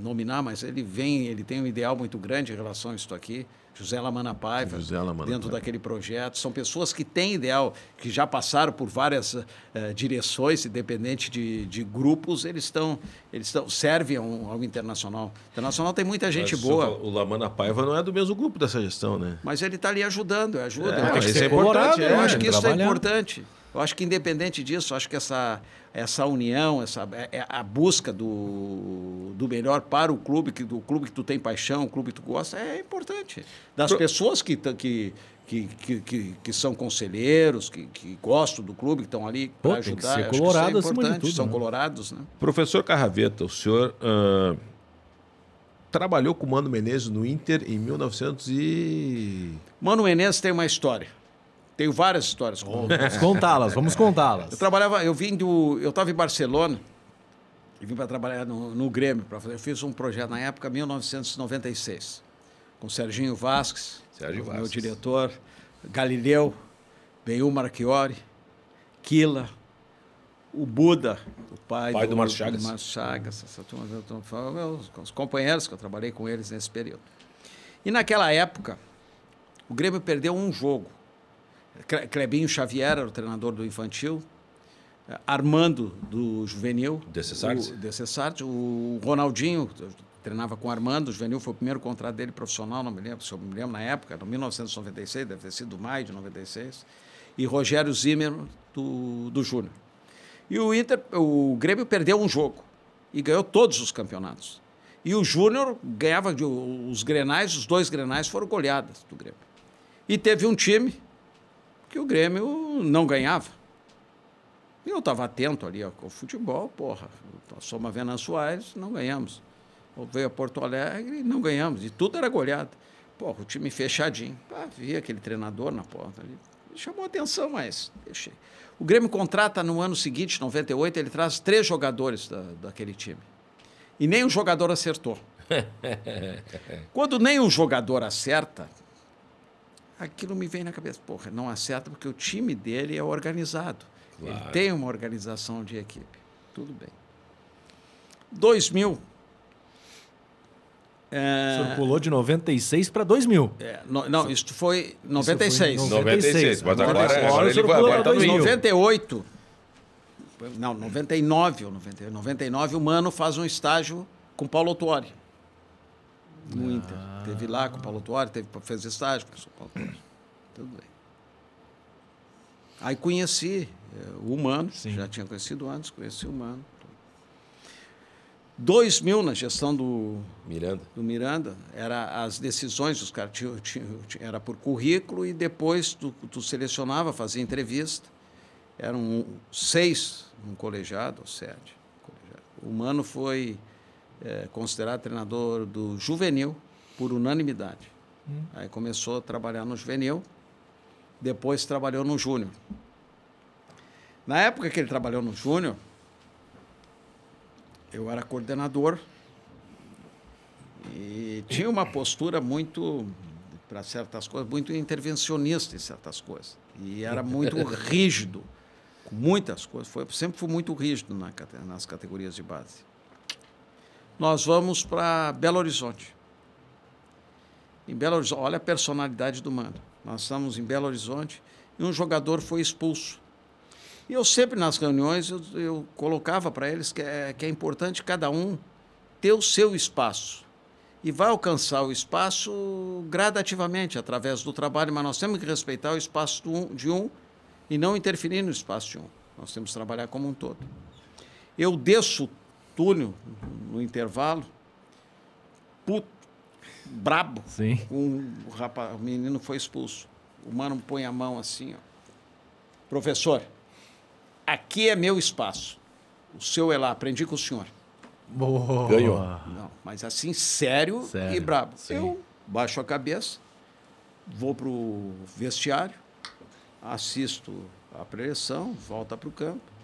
nominar, mas ele vem, ele tem um ideal muito grande em relação a isso aqui. José Lamana Paiva, José Lamana dentro Paiva. daquele projeto. São pessoas que têm ideal, que já passaram por várias eh, direções, independente de, de grupos, eles estão, eles estão, servem ao, ao internacional. O internacional tem muita gente Mas boa, O Lamana Paiva não é do mesmo grupo dessa gestão, né? mas ele está ali ajudando, ajuda. É, Eu acho isso que- é importante, Eu é, acho que isso é importante. Eu acho que independente disso, acho que essa, essa união, essa, é- é a busca do, do melhor para o clube, que, do clube que tu tem paixão, o clube que tu gosta, é importante. Das Pro- pessoas que, que, que, que, que, que são conselheiros, que, que gostam do clube, que estão ali para tem que ajudar. ser eu acho que isso colorado é tudo, São né? colorados, né? Professor Carraveta, o senhor ah, trabalhou com o Mano Menezes no Inter em 1900 e... Mano Menezes tem uma história. Tenho várias histórias. Vamos contá-las, vamos Eu contá-las. trabalhava, eu vim do, eu estava em Barcelona e vim para trabalhar no, no Grêmio para fazer. Eu fiz um projeto na época 1996 com Serginho Vasques, Sérgio o meu diretor, Galileu, Benhu Marchiori, Quila, o Buda, o pai, Pai do Márcio Chagas. do Márcio Chagas, essa turma, eu meus- os companheiros que eu trabalhei com eles nesse período. E naquela época, o Grêmio perdeu um jogo. Cle- Clebinho Xavier era o treinador do infantil, eh, Armando do juvenil, Descessardes? o Descessardes, o Ronaldinho treinava com o Armando, o juvenil foi o primeiro contrato dele profissional, não me lembro, se eu me lembro na época, em 1996, deve ter sido maio de 96, e Rogério Zimmer do, do Júnior. E o Inter, o Grêmio perdeu um jogo e ganhou todos os campeonatos. E o Júnior ganhava de- os grenais, os dois grenais foram goleadas do Grêmio. E teve um time que o Grêmio não ganhava. Eu estava atento ali ó, com o futebol, porra. Nós somos a Venâncio Aires, não ganhamos. Eu veio a Porto Alegre não ganhamos. E tudo era goleado. Porra, o time fechadinho. Ah, vi aquele treinador na porta ali. Chamou atenção, mas deixei. O Grêmio contrata no ano seguinte, 98, ele traz três jogadores da, daquele time. E nem um jogador acertou. *laughs* Quando nem um jogador acerta, aquilo me vem na cabeça. Porra, não acerta porque o time dele é organizado. Ele tem uma organização de equipe. Tudo bem. 2000. O É, senhor pulou de 96 para 2000. é, no- não, isso foi 96. Isso foi em 96, mas agora, Agora agora o ele vai, agora tá no 2000. Inter. 98. Não, 99 ou 90, 99 o Mano faz um estágio com Paulo Tuori. No Inter. Teve lá com o Paulo Tuori, teve, fez estágio com o Paulo Tuori. Tudo bem. Aí conheci eh, o Mano, Sim. já tinha conhecido antes, conheci o Mano. 2000 na gestão do, Miranda. do Miranda, era as decisões, os caras tinham, tinham- tinham- era por currículo e depois tu, tu selecionava, fazia entrevista. Eram seis um colegiado, ou sete. colegiado. O Mano foi eh, considerado treinador do juvenil por unanimidade. Aí começou a trabalhar no juvenil, depois trabalhou no júnior. Na época que ele trabalhou no júnior, eu era coordenador e tinha uma postura muito, para certas coisas, muito intervencionista em certas coisas. E era muito *laughs* rígido com muitas coisas. Foi, sempre fui muito rígido na nas categorias de base. Nós vamos para Belo Horizonte. Em Belo Horizonte, olha a personalidade do mano. Nós estamos em Belo Horizonte e um jogador foi expulso. E eu sempre nas reuniões eu, eu colocava para eles que é, que é importante cada um ter o seu espaço. E vai alcançar o espaço gradativamente, através do trabalho, mas nós temos que respeitar o espaço de um e não interferir no espaço de um. Nós temos que trabalhar como um todo. Eu desço o túnel no intervalo, puto, brabo, Sim. um o rapaz, o menino foi expulso. O mano põe a mão assim, ó. Professor, aqui é meu espaço. O seu é lá, aprendi com o senhor. Boa. Ganhou. Não, mas assim, sério, Sério, e brabo. sim. Eu baixo a cabeça, vou pro vestiário, assisto a preleção, volta para o campo.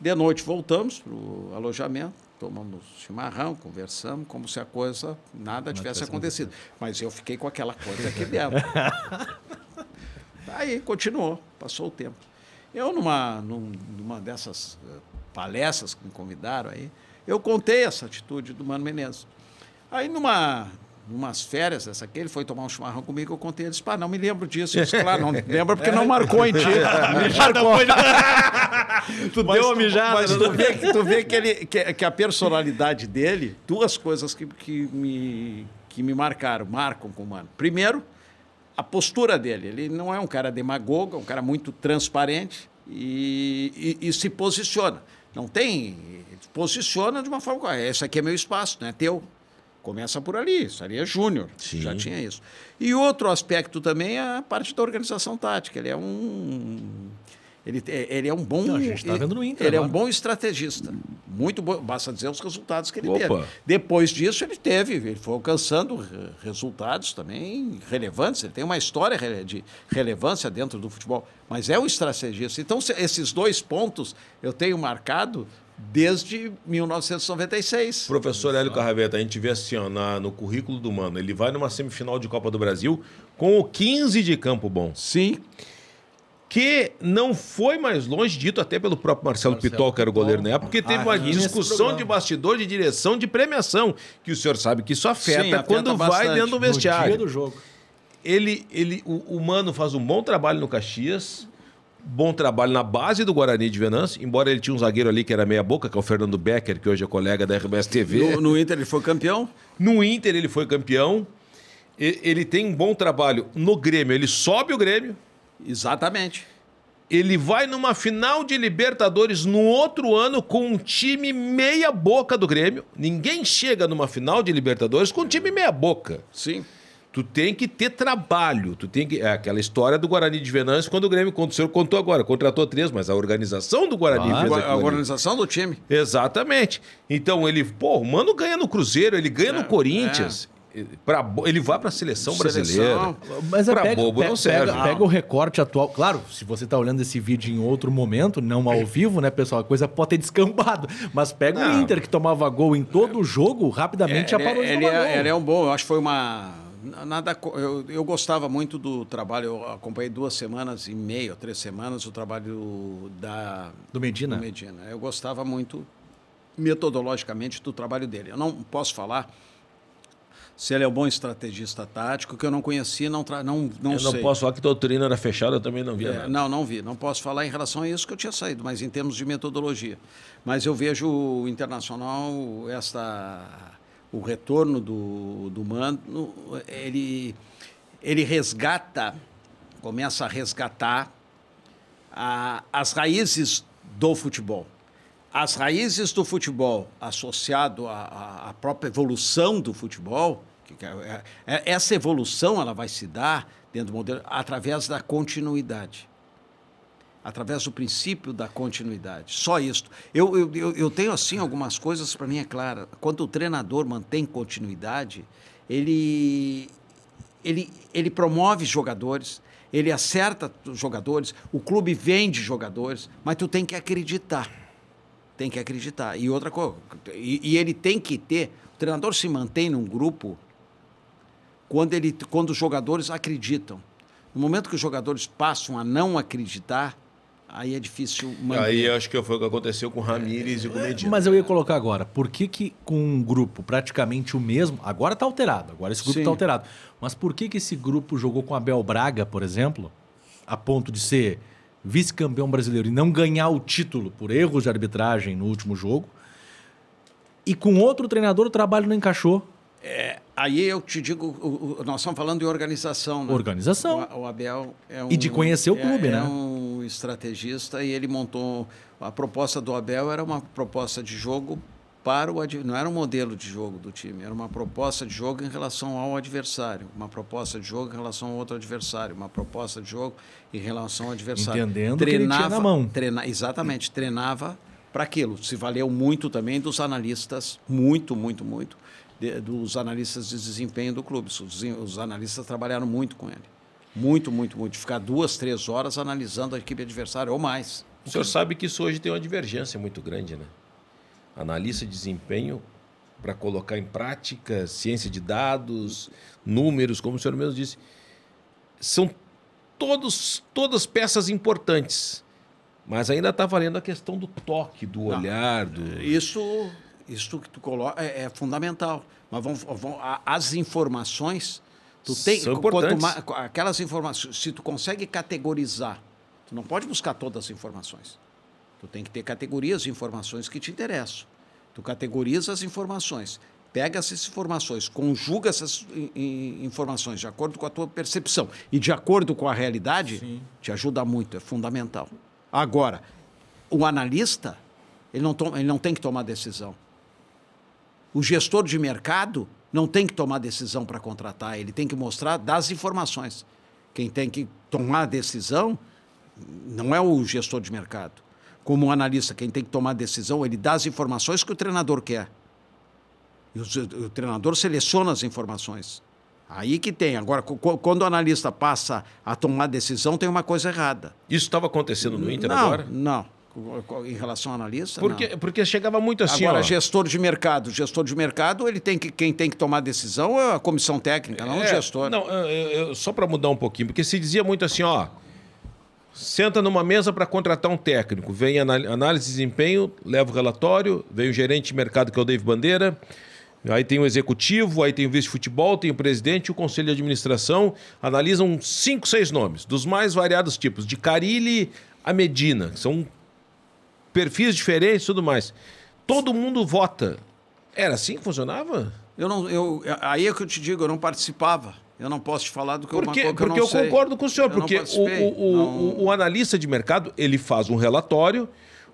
De noite voltamos para o alojamento, tomamos chimarrão, conversamos, como se a coisa nada tivesse tivesse acontecido. Mas eu fiquei com aquela coisa aqui dentro. Aí continuou, passou o tempo. Eu, numa, num- numa dessas eh, palestras que me convidaram aí, eu contei essa atitude do Mano Menezes. Aí, numa, numas férias, essa aqui, ele foi tomar um chimarrão comigo, eu contei, ele disse, pá, não me lembro disso. Eu disse, claro, não lembro porque não marcou em ti. *laughs* Me marcou. *laughs* Tu Mas deu uma mijada. Mas né? tu vê, que- tu vê que, ele, que, que a personalidade dele, duas coisas que, que, me, que me marcaram, marcam com o Mano. Primeiro, a postura dele. Ele não é um cara demagogo, é um cara muito transparente e, e- e se posiciona. Não tem. Ele se posiciona de uma forma. Esse aqui é meu espaço, não é teu. Começa por ali, é júnior, já tinha isso. E outro aspecto também é a parte da organização tática. Ele é um. Ele, ele é um bom. Não, a gente tá vendo no Inter Ele é um bom estrategista. Muito bom. Basta dizer os resultados que ele Opa. teve. Depois disso, ele teve, ele foi alcançando re- resultados também relevantes. Ele tem uma história de relevância dentro do futebol, mas é um estrategista. Então, se- esses dois pontos eu tenho marcado desde 1996. Professor Hélio Carraveta, a gente vê assim, ó, na- no currículo do Mano, ele vai numa semifinal de Copa do Brasil com o 15 de campo bom. Sim, Que não foi mais longe, dito até pelo próprio Marcelo, Marcelo Pitol, que era o goleiro na época, porque teve uma discussão de bastidor, de direção, de premiação, que o senhor sabe que isso afeta, Sim, afeta quando vai bastante. dentro do No dia vestiário. do jogo. Ele, ele, o, o Mano faz um bom trabalho no Caxias, bom trabalho na base do Guarani de Venâncio, embora ele tinha um zagueiro ali que era meia boca, que é o Fernando Becker, que hoje é colega da RBS TV. no, no Inter ele foi campeão. No Inter ele foi campeão. E- Ele tem um bom trabalho no Grêmio. Ele sobe o Grêmio. Exatamente. Ele vai numa final de Libertadores no outro ano com um time meia boca do Grêmio. Ninguém chega numa final de Libertadores com um time meia boca. Sim. Tu tem que ter trabalho. Tu tem que é aquela história do Guarani de Venâncio quando o Grêmio, quando o senhor contou agora, contratou três, mas a organização do Guarani Claro. fez A ali. organização do time. Exatamente. Então ele, pô, o Mano ganha no Cruzeiro, ele ganha É, no Corinthians. Pra bo- ele vai para a seleção, Seleção. brasileira. Mas é Pra pega, bobo pe- não serve. Pega, pega o recorte atual. Claro, se você tá olhando esse vídeo em outro momento, não ao vivo, né, pessoal? A coisa pode ter descambado. Mas pega o Não. Inter que tomava gol em todo o jogo, rapidamente já ele, ele, gol. é, ele é um bom, eu acho que foi uma. Nada, eu, eu gostava muito do trabalho, eu acompanhei duas semanas e meia, três semanas, o trabalho da, Do Medina? do Medina. Eu gostava muito, metodologicamente, do trabalho dele. Eu não posso falar se ele é um bom estrategista tático, que eu não conheci, não, tra- não, não eu sei. não posso falar que a doutrina era fechada, eu também não via É, nada. não, não vi. Não posso falar em relação a isso que eu tinha saído, mas em termos de metodologia. Mas eu vejo o internacional, esta, o retorno do, do Mano, ele, ele resgata, começa a resgatar a- as raízes do futebol. As raízes do futebol associado à, à- própria evolução do futebol, que que é- é- essa evolução ela vai se dar dentro do modelo através da continuidade. Através do princípio da continuidade. Só isso. Eu, eu, eu, tenho, assim, algumas coisas para mim é clara. Quando o treinador mantém continuidade, ele, ele, ele promove jogadores, ele acerta jogadores, o clube vende jogadores, mas tu tem que acreditar. Tem que acreditar. E outra coisa, e, e ele tem que ter. O treinador se mantém num grupo quando, ele, quando os jogadores acreditam. No momento que os jogadores passam a não acreditar, aí é difícil manter. Aí acho que foi o que aconteceu com o Ramires e com o Medina. Mas eu ia colocar agora, por que, que com um grupo praticamente o mesmo, agora tá alterado, agora esse grupo Sim. tá alterado, mas por que, que esse grupo jogou com Abel Braga, por exemplo, a ponto de ser vice-campeão brasileiro e não ganhar o título por erros de arbitragem no último jogo. E com outro treinador o trabalho não encaixou. Aí eu te digo, nós estamos falando de organização. Né? Organização. O, o Abel é um, E de conhecer o é- clube, é, né? um estrategista e ele montou. A proposta do Abel era uma proposta de jogo para o. Não era um modelo de jogo do time, era uma proposta de jogo em relação ao adversário, uma proposta de jogo em relação ao outro adversário, uma proposta de jogo em relação ao adversário. Entendendo que ele tinha na mão. treina- exatamente, treinava para aquilo. Se valeu muito também dos analistas, muito, muito, muito, de- dos analistas de desempenho do clube. Os, os analistas trabalharam muito com ele. Muito, muito, muito. Ficar duas, três horas analisando a equipe adversária ou mais. O senhor sabe que isso hoje tem uma divergência muito grande, né? Analista de desempenho para colocar em prática ciência de dados, números, como o senhor mesmo disse. São todos, todas peças importantes. Mas ainda está valendo a questão do toque, do olhar, do. Isso, isso que tu coloca é, é fundamental. Mas vão, vão- as informações, tu tem São quanto importantes. aquelas informações, se tu consegue categorizar, tu não pode buscar todas as informações. Tu tem que ter categorias de informações que te interessam. Tu categoriza as informações, pega essas informações, conjuga essas informações de acordo com a tua percepção e de acordo com a realidade, te ajuda muito, é fundamental. Agora, o analista, ele não, ele não tem que tomar decisão. O gestor de mercado não tem que tomar decisão para contratar, ele tem que mostrar das informações. Quem tem que tomar a decisão não é o gestor de mercado. Como um analista, quem tem que tomar a decisão, ele dá as informações que o treinador quer. E o, o treinador seleciona as informações. Aí que tem. Agora, quando o analista passa a tomar decisão, tem uma coisa errada. Isso estava acontecendo no Inter não, agora? não. Em relação ao analista, Porque, não. porque chegava muito assim, Agora, ó. gestor de mercado. Gestor de mercado, ele tem que, quem tem que tomar a decisão é a comissão técnica, não o É, gestor. Não, eu- eu- só para mudar um pouquinho, porque se dizia muito assim, ó. Senta numa mesa para contratar um técnico. Vem análise de desempenho, leva o relatório, vem o gerente de mercado, que é o Dave Bandeira. Aí tem o executivo, aí tem o vice-futebol, tem o presidente e o conselho de administração. Analisam cinco, seis nomes, dos mais variados tipos, de Carilli a Medina. que São perfis diferentes e tudo mais. Todo mundo vota. Era assim que funcionava? Eu não, eu, aí é que eu te digo, eu não participava. Eu não posso te falar do que, Porque, coisa que eu porque eu, sei. concordo com o senhor, Eu porque o, o, o, não- o- o analista de mercado ele faz um relatório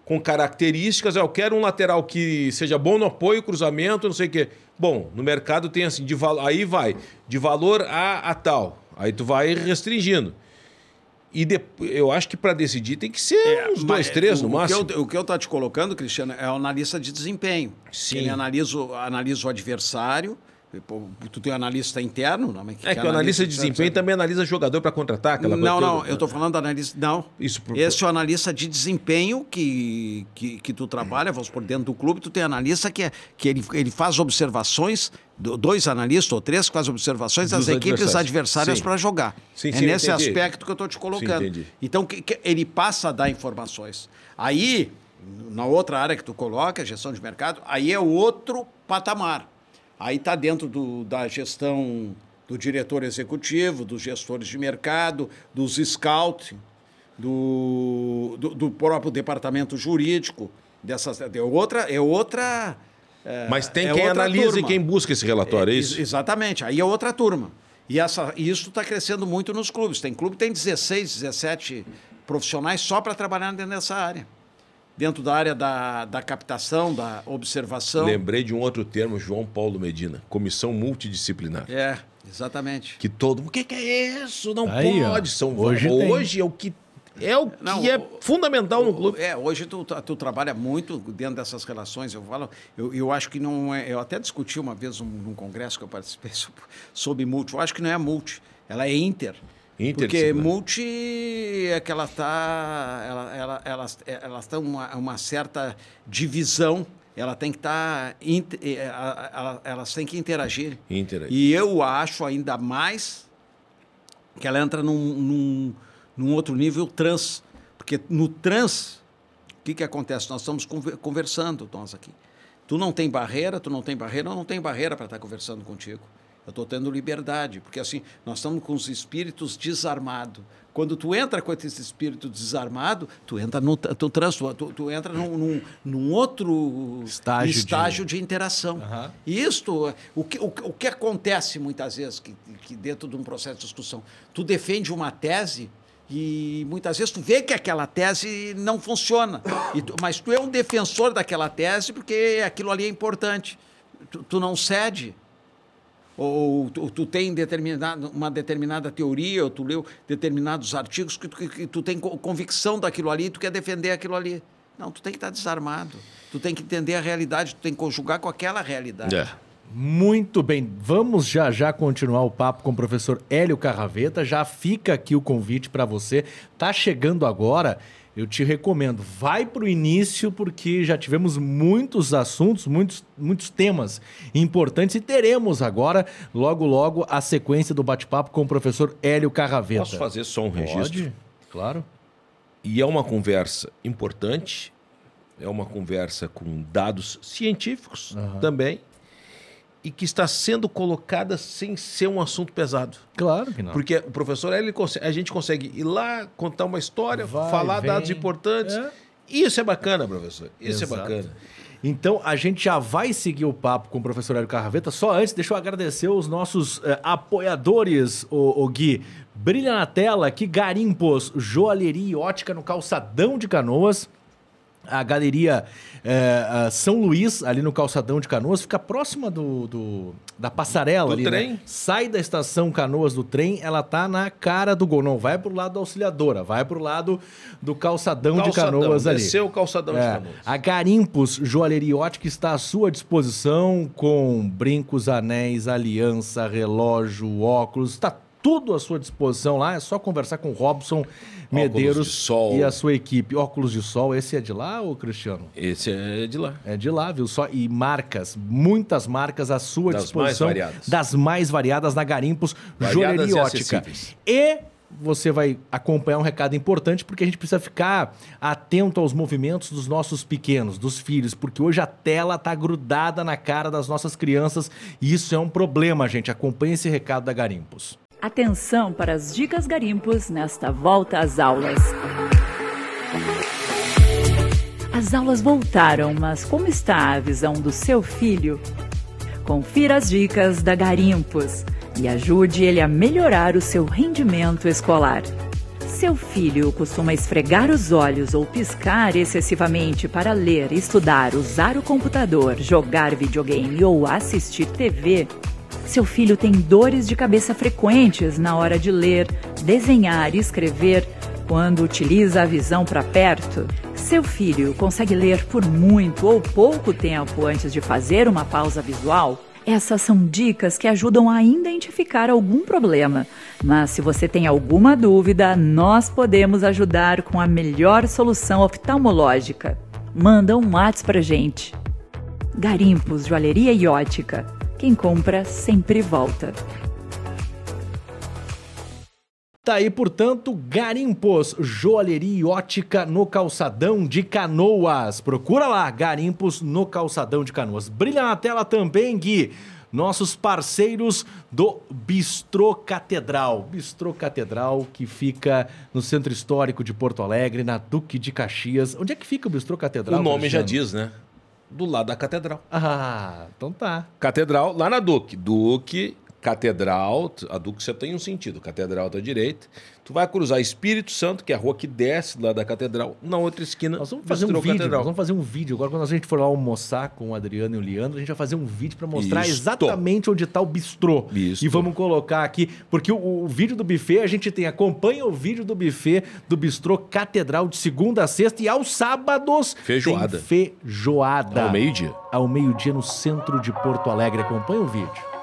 com características. Eu quero um lateral que seja bom no apoio, cruzamento, não sei o quê. Bom, no mercado tem assim, de aí vai, de valor a, a tal. Aí tu vai restringindo. E de- eu acho que para decidir tem que ser uns dois, três o, no máximo. O que eu, o que eu tô te colocando, Cristiano, é o analista de desempenho. Sim. Ele analisa, analisa o adversário. Tu tem o analista interno, não, mas É que o analista de desempenho também analisa jogador para contratar aquela Não, não, toda. eu estou falando do analista. Não. Isso por- Esse é o analista de desempenho que, que, que tu trabalha, vamos por dentro do clube, tu tem analista que, é, que ele, ele faz observações, do- dois analistas ou três que fazem observações das equipes adversárias para jogar. Sim, é sim, eu nesse entendi. aspecto que eu estou te colocando. Sim, então, que- que ele passa a dar informações. Aí, na outra área que tu coloca, gestão de mercado, aí é outro patamar. Aí está dentro do, da gestão do diretor executivo, dos gestores de mercado, dos scouting, do, do, do próprio departamento jurídico. Dessas, é outra. É outra é, Mas tem é quem analisa turma. e quem busca esse relatório, é Ex- isso? Exatamente, aí é outra turma. E essa, e isso está crescendo muito nos clubes. Tem clube que tem 16, 17 profissionais só para trabalhar dentro dessa área. Dentro da área da, da captação, da observação. Lembrei de um outro termo, João Paulo Medina, comissão multidisciplinar. É, exatamente. Que todo mundo. O que, que é isso? Não pode. São Hoje hoje, é o que é o Não, que é o- fundamental no clube. É, hoje tu, tu, trabalha muito dentro dessas relações. Eu falo, eu, eu acho que não é. Eu até discuti uma vez num, num congresso que eu participei *laughs* sobre, sobre multi. Eu acho que não é multi, ela é inter. Porque multi é que ela está. Ela, ela, elas, elas têm uma, uma certa divisão. Ela tem que estar. elas têm que interagir. Inter. E eu acho ainda mais que ela entra num, num, num outro nível trans. Porque no trans, o que, que acontece? Nós estamos conver- conversando, nós aqui. Tu não tem barreira, tu não tem barreira, eu não tenho barreira para estar conversando contigo. Eu estou tendo liberdade, porque assim, nós estamos com os espíritos desarmados. Quando tu entra com esse espírito desarmado, tu entra no tu, tu, tu entra num, num, num outro Estágio de- estágio de, interação. Aham. E isto, o que, o, o que acontece muitas vezes, que, que dentro de um processo de discussão, tu defende uma tese e muitas vezes tu vê que aquela tese não funciona, tu- mas tu é um defensor daquela tese porque aquilo ali é importante. Tu, tu não cede. Ou tu, tu tem determinado, uma determinada teoria, ou tu leu determinados artigos que tu, que- tu tem co- convicção daquilo ali e tu quer defender aquilo ali. Não, tu tem que estar desarmado. Tu tem que entender a realidade, tu tem que conjugar com aquela realidade. É. Muito bem, vamos já já continuar o papo com o professor Hélio Carraveta. Já fica aqui o convite para você. Tá chegando agora, eu te recomendo, vai para o início porque já tivemos muitos assuntos, muitos, muitos temas importantes e teremos agora, logo logo, a sequência do bate-papo com o professor Hélio Carraveta. Posso fazer só um registro? Pode, claro. E é uma conversa importante, é uma conversa com dados científicos também, e que está sendo colocada sem ser um assunto pesado. Claro que não. Porque o professor, ele, a gente consegue ir lá, contar uma história, Vai, falar vem. dados importantes. É. Isso é bacana, professor. Isso Exato. é bacana. Então, a gente já vai seguir o papo com o professor Hélio Carraveta. Só antes, deixa eu agradecer os nossos eh, apoiadores, o, o Gui. Brilha na tela aqui, Garimpos, Joalheria e Ótica no Calçadão de Canoas. A galeria eh, ah, São Luís, ali no Calçadão de Canoas, fica próxima do, do- da passarela Do ali, né? trem. Sai da estação Canoas do trem, ela tá na cara do gol. Não vai pro lado da auxiliadora, vai pro lado do Calçadão, de Calçadão, Canoas ali. desceu o calçadão de É, Canoas. a Garimpos Joalheria Ótica está à sua disposição com brincos, anéis, aliança, relógio, óculos, está tudo à sua disposição lá. É só conversar com o Robson Medeiros e a sua equipe. Óculos de sol, esse é de lá ou Cristiano? Esse é de lá. É de lá, viu? Só e marcas, muitas marcas à sua Das disposição, mais variadas. das mais variadas na Garimpos Joalheria e Ótica. E você vai acompanhar um recado importante porque a gente precisa ficar atento aos movimentos dos nossos pequenos, dos filhos, porque hoje a tela tá grudada na cara das nossas crianças e isso é um problema, gente. Acompanhe esse recado da Garimpos. Atenção para as dicas garimpos nesta volta às aulas. As aulas voltaram, mas como está a visão do seu filho? Confira as dicas da Garimpos e ajude ele a melhorar o seu rendimento escolar. Seu filho costuma esfregar os olhos ou piscar excessivamente para ler, estudar, usar o computador, jogar videogame ou assistir TV? Seu filho tem dores de cabeça frequentes na hora de ler, desenhar e escrever quando utiliza a visão para perto? Seu filho consegue ler por muito ou pouco tempo antes de fazer uma pausa visual? Essas são dicas que ajudam a identificar algum problema. Mas se você tem alguma dúvida, nós podemos ajudar com a melhor solução oftalmológica. Manda um WhatsApp pra gente. Garimpos, Joalheria e Ótica. Quem compra sempre volta. Tá aí, portanto, Garimpos, joalheria e ótica no calçadão de Canoas. Procura lá, Garimpos no calçadão de Canoas. Brilha na tela também, Gui, nossos parceiros do Bistrô Catedral. Bistrô Catedral, que fica no Centro Histórico de Porto Alegre, na Duque de Caxias. Onde é que fica o Bistrô Catedral? O nome já diz, né? Do lado da catedral. Ah, então tá. Catedral, lá na Duque. Duque, Catedral, a Duque você tem um sentido, Catedral à direita. Tu vai cruzar Espírito Santo, que é a rua que desce lá da Catedral, na outra esquina, Nós vamos fazer um vídeo, Catedral. nós vamos fazer um vídeo. Agora, quando a gente for lá almoçar com o Adriano e o Leandro, a gente vai fazer um vídeo para mostrar Isto. exatamente onde está o bistrô. Isto. E vamos colocar aqui, porque o, o vídeo do buffet a gente tem, acompanha o vídeo do buffet do bistrô Catedral de segunda a sexta e aos sábados Feijoada. feijoada. Ao meio-dia. Ao meio-dia no centro de Porto Alegre. Acompanha o vídeo.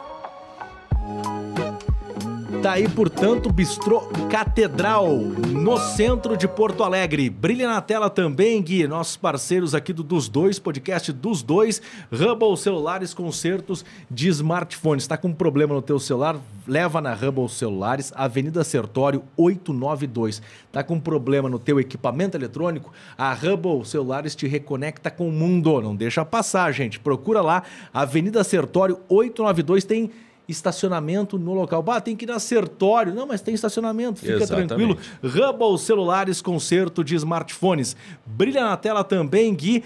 Tá aí, portanto, Bistrô Catedral, no centro de Porto Alegre. Brilha na tela também, Gui, nossos parceiros aqui do Dos Dois, podcast Dos Dois, Hubble Celulares, concertos de smartphones. Está com um problema no teu celular? Leva na Hubble Celulares, Avenida Sertório 892. Tá com um problema no teu equipamento eletrônico? A Hubble Celulares te reconecta com o mundo. Não deixa passar, gente. Procura lá, Avenida Sertório 892 tem estacionamento no local. Bah, tem que ir na Sertório. Não, mas tem estacionamento, fica Exatamente. tranquilo. Hubble Celulares, conserto de smartphones. Brilha na tela também, Gui.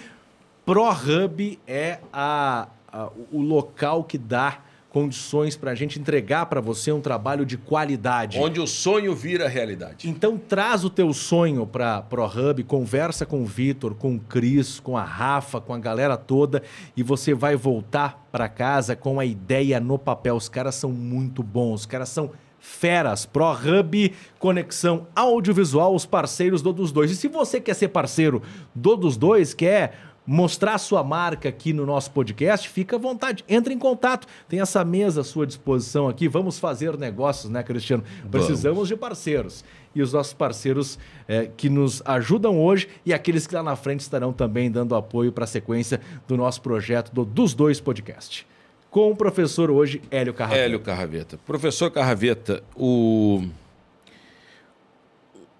ProHub é a, a- o local que dá condições para a gente entregar para você um trabalho de qualidade. Onde o sonho vira realidade. Então traz o teu sonho para ProHub, conversa com o Vitor, com o Cris, com a Rafa, com a galera toda e você vai voltar para casa com a ideia no papel. Os caras são muito bons, os caras são feras. ProHub, conexão audiovisual, os parceiros do dos dois. E se você quer ser parceiro do dos dois, quer mostrar sua marca aqui no nosso podcast, fica à vontade. Entre em contato. Tem essa mesa à sua disposição aqui. Vamos fazer negócios, né, Cristiano? Precisamos de parceiros. E os nossos parceiros eh, que nos ajudam hoje e aqueles que lá na frente estarão também dando apoio para a sequência do nosso projeto do Dos Dois Podcast. Com o professor hoje, Hélio Carrasco. Hélio Carraveta. Professor Carraveta, o,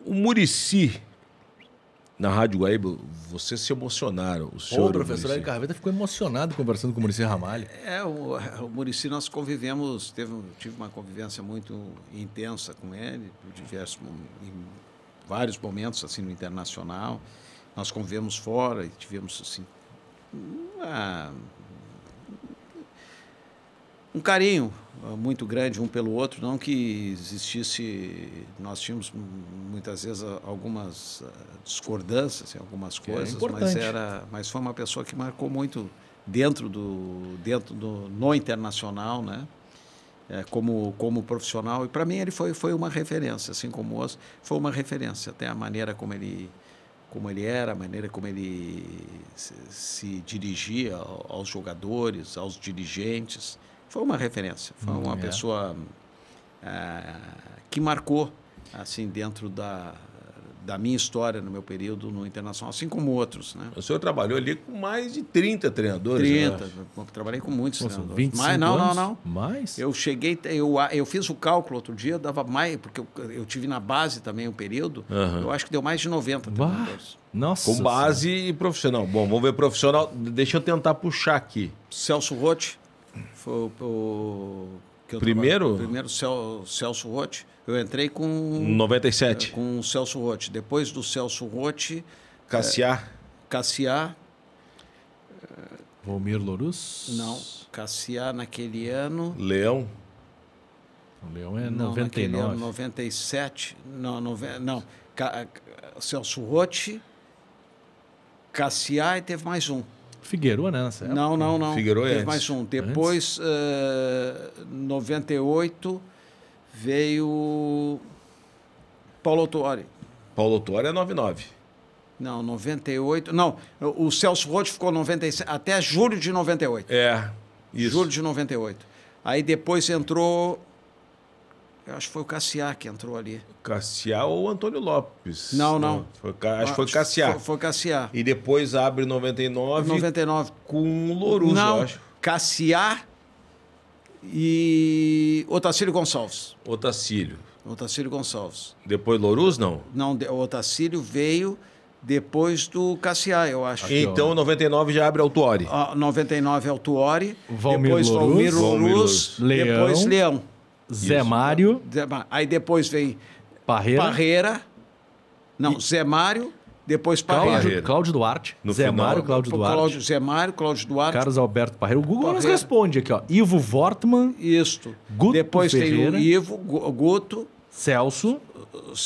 o Murici, na Rádio Guaíba, vocês se emocionaram. O senhor o professor. Hélio Carraveta ficou emocionado conversando com o Muricy Ramalho. É, o, o Murici nós convivemos, teve, tive uma convivência muito intensa com ele, por diversos, em vários momentos assim no internacional. Nós convivemos fora e tivemos assim uma- um carinho muito grande um pelo outro, não que existisse, nós tínhamos muitas vezes ah, algumas ah, discordâncias em algumas é coisas, mas importante. era, mas foi uma pessoa que marcou muito dentro do dentro do no internacional, né? É, como como profissional e para mim ele foi foi uma referência, assim como o foi uma referência até a maneira como ele como ele era, a maneira como ele se, se dirigia ao- aos jogadores, aos dirigentes, foi uma referência. Foi uma é. pessoa ah, que marcou assim dentro da da minha história no meu período no internacional, assim como outros, né? O senhor trabalhou ali com mais de 30 treinadores. eu 30, acho. eu trabalhei com muitos Nossa, treinadores. 25 Mas não, não, não. Mais? Eu cheguei, eu, eu fiz o cálculo outro dia, dava mais, porque eu, eu tive na base também um período, Aham. eu acho que deu mais de 90 Bah, treinadores. Nossa. Com base e profissional. Bom, vamos ver profissional. Deixa eu tentar puxar aqui. Celso Rotti foi o, Primeiro? trabalhei- primeiro Cel, Celso Rotti. Eu entrei com 97. com o Celso Rotti. Depois do Celso Rotti, Cassiá. Cassiá, Volmir Lourus? não, Cassiá naquele ano, Leão. O Leão é não, naquele 99. ano 97, não, nove- não, Ca- Ca- Celso Rotti, Cassiá e teve mais um. Figueiredo, né? Nessa época. Não, não, não. Figueiredo é Teve mais um. Depois, eh, 98, veio Paulo Autuori. Paulo Tuori é 99. Não, 98. Não, o Celso Rotti ficou 97, até julho de 98. É. Isso. Julho de 98. Aí depois entrou. Eu acho que foi o Cassiá que entrou ali. Cassiá ou Antônio Lopes? Não, não. Foi, acho que foi Cassiá. Foi, foi Cassiá. E depois abre 99 99. com o Louros, não, eu acho. Cassiá e Otacílio Gonçalves. Otacílio. Otacílio Gonçalves. Depois Louros, não. Não, o Otacílio veio depois do Cassiá, eu acho. então, 99 já abre Autuori. Ah, 99 é o Tuori, Valmir depois Louruz. Valmir Louruz, Louruz. depois Leão. Zé Mário, Zé Ma- Aí depois vem Parreira, Parreira, não, Zé Mário, depois Parreira. Cláudio. Cláudio Duarte, No Zé final, Mário, Cláudio Duarte, Cláudio Zé Mário, Cláudio Duarte, Carlos Alberto Parreira. O Google nos Parreira. responde aqui, ó. Ivo Wortman, isto. Guto depois Ferreira. tem o Ivo, Gu- Guto, Celso,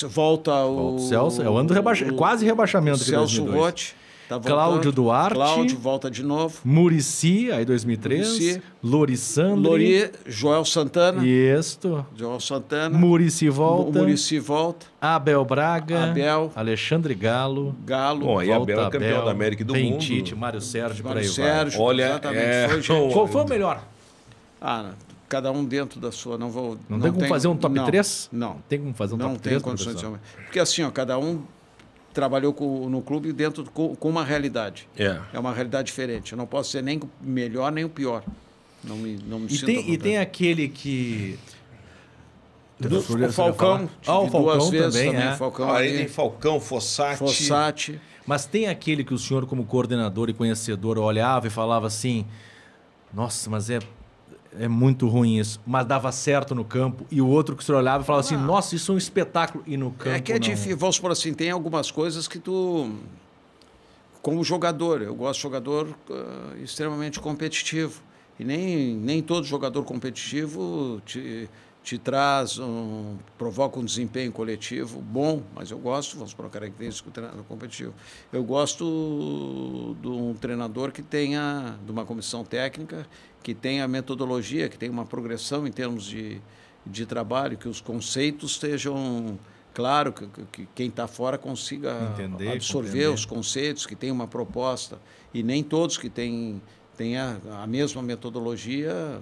volta o... o Celso, é o ano do rebaixa, o- quase rebaixamento Celso 2002. Rotti. Tá Cláudio. Duarte. Cláudio volta de novo. Murici, aí 2003, Muricy. Lorissandro, Lori, Joel Santana. Isto, Joel Santana. Murici volta, Murici volta. Abel Braga, Abel. Alexandre Galo, Galo. Bom, aí volta Abel é campeão Abel, da América e do vem mundo. Tite, Mário Sérgio, por aí Mário vai. Sérgio. Olha, exatamente. é- Foi, gente. Qual foi o melhor? Ah, cada um dentro da sua. Não vou. Não, tem como fazer um top não, 3? Não. Tem como fazer um não top tem 3, condições de professor? ser. Porque assim, ó, cada um trabalhou com- no clube dentro com, com uma realidade. É. É uma realidade diferente. Eu não posso ser nem o melhor nem o pior. Não me, não me E sinto tem, e tem aquele que... Do- Você ia o Falcão. Ah, o Falcão duas vezes também, também. é. Falcão Ah, aí tem Falcão, Fossati. Fossati. Mas tem aquele que o senhor, como coordenador e conhecedor, olhava e falava assim: Nossa, mas é, é muito ruim isso, mas dava certo no campo, e o outro que o senhor olhava e falava assim, nossa, isso é um espetáculo, e no campo É que é não. difícil, vamos por assim, tem algumas coisas que tu. Como jogador, eu gosto de jogador ah, extremamente competitivo. E nem, nem todo jogador competitivo te, te traz, um, provoca um desempenho coletivo bom, mas eu gosto, vamos por uma característica do treinador competitivo. Eu gosto de um treinador que tenha, de uma comissão técnica, que tenha metodologia, que tenha uma progressão em termos de, de trabalho, que os conceitos estejam claro que, que- que quem está fora consiga Entender, absorver compreender. os conceitos, que tenha uma proposta. E nem todos que têm, têm a, a mesma metodologia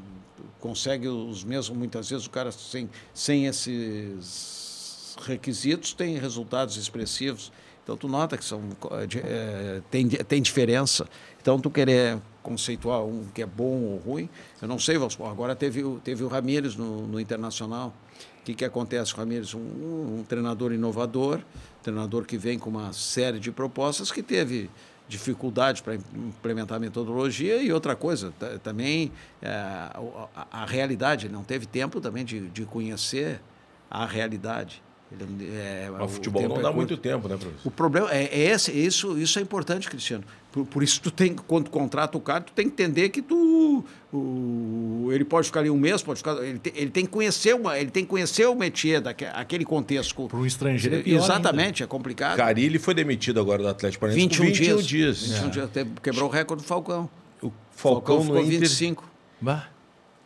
conseguem os mesmos, muitas vezes o cara sem, sem esses requisitos tem resultados expressivos. Então tu nota que são, de- eh, tem, tem diferença. Então tu querer conceituar um que é bom ou ruim, eu não sei, vamos supor, agora teve, o- teve o Ramires no, no Internacional. O que, que acontece com o Ramires? Um, um treinador inovador, treinador que vem com uma série de propostas que teve dificuldade para implementar a metodologia e outra coisa, ta- também eh, a, a- realidade, ele não teve tempo também de, de conhecer a realidade. Ele, eh, Mas o futebol não é dá curto. muito tempo, né, professor? O problema é, é esse, isso, isso é importante, Cristiano. Por, por isso tu tem, quando contrata o cara, tu tem que entender que tu, o, ele pode ficar ali um mês, pode ficar, ele, tem, ele tem que conhecer uma, ele tem que conhecer o métier daquele aquele contexto. Para um estrangeiro é pior Exatamente, é complicado. Carilli foi demitido agora do Atlético Paranaense 21, com 21 dias. dias. 21 dias. Teve- Quebrou o recorde do Falcão. O Falcão, no ficou Inter 25. Bah.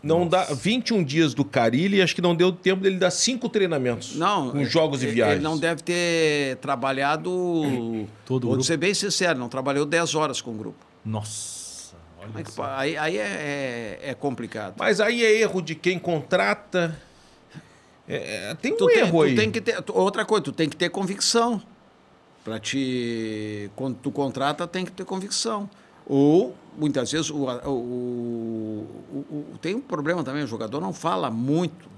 Não dá 21 dias do Carilli, acho que não deu tempo dele dar cinco treinamentos Não, com jogos e ele- viagens. Ele não deve ter trabalhado. *clears throat* Todo o vou grupo? ser bem sincero, não trabalhou 10 horas com o grupo. Nossa, olha é que Aí, aí é, é- é complicado. Mas aí é erro de quem contrata. É, é, tem um tu erro tu aí. tem que ter, outra coisa, tu tem que ter convicção. Para te. Quando tu contrata, tem que ter convicção. Ou, muitas vezes, o, o, o- o- tem um problema também, o jogador não fala muito.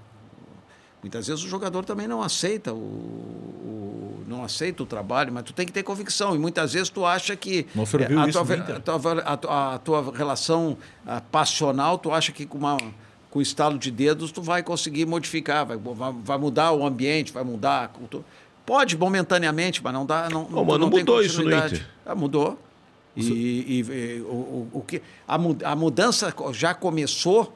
Muitas vezes o jogador também não aceita o, o- não aceita o trabalho, mas tu tem que ter convicção. E muitas vezes tu acha que viu a, isso tua, a, tua, a, tua, a tua relação passional, tu acha que com uma com estalo de dedos tu vai conseguir modificar, vai, vai, vai mudar o ambiente, vai mudar a cultura. Pode momentaneamente, mas não dá, não, mas não tem mudou isso no continuidade. Inter. Ah, mudou. E, e- e o, o, que a, mu- a mudança já começou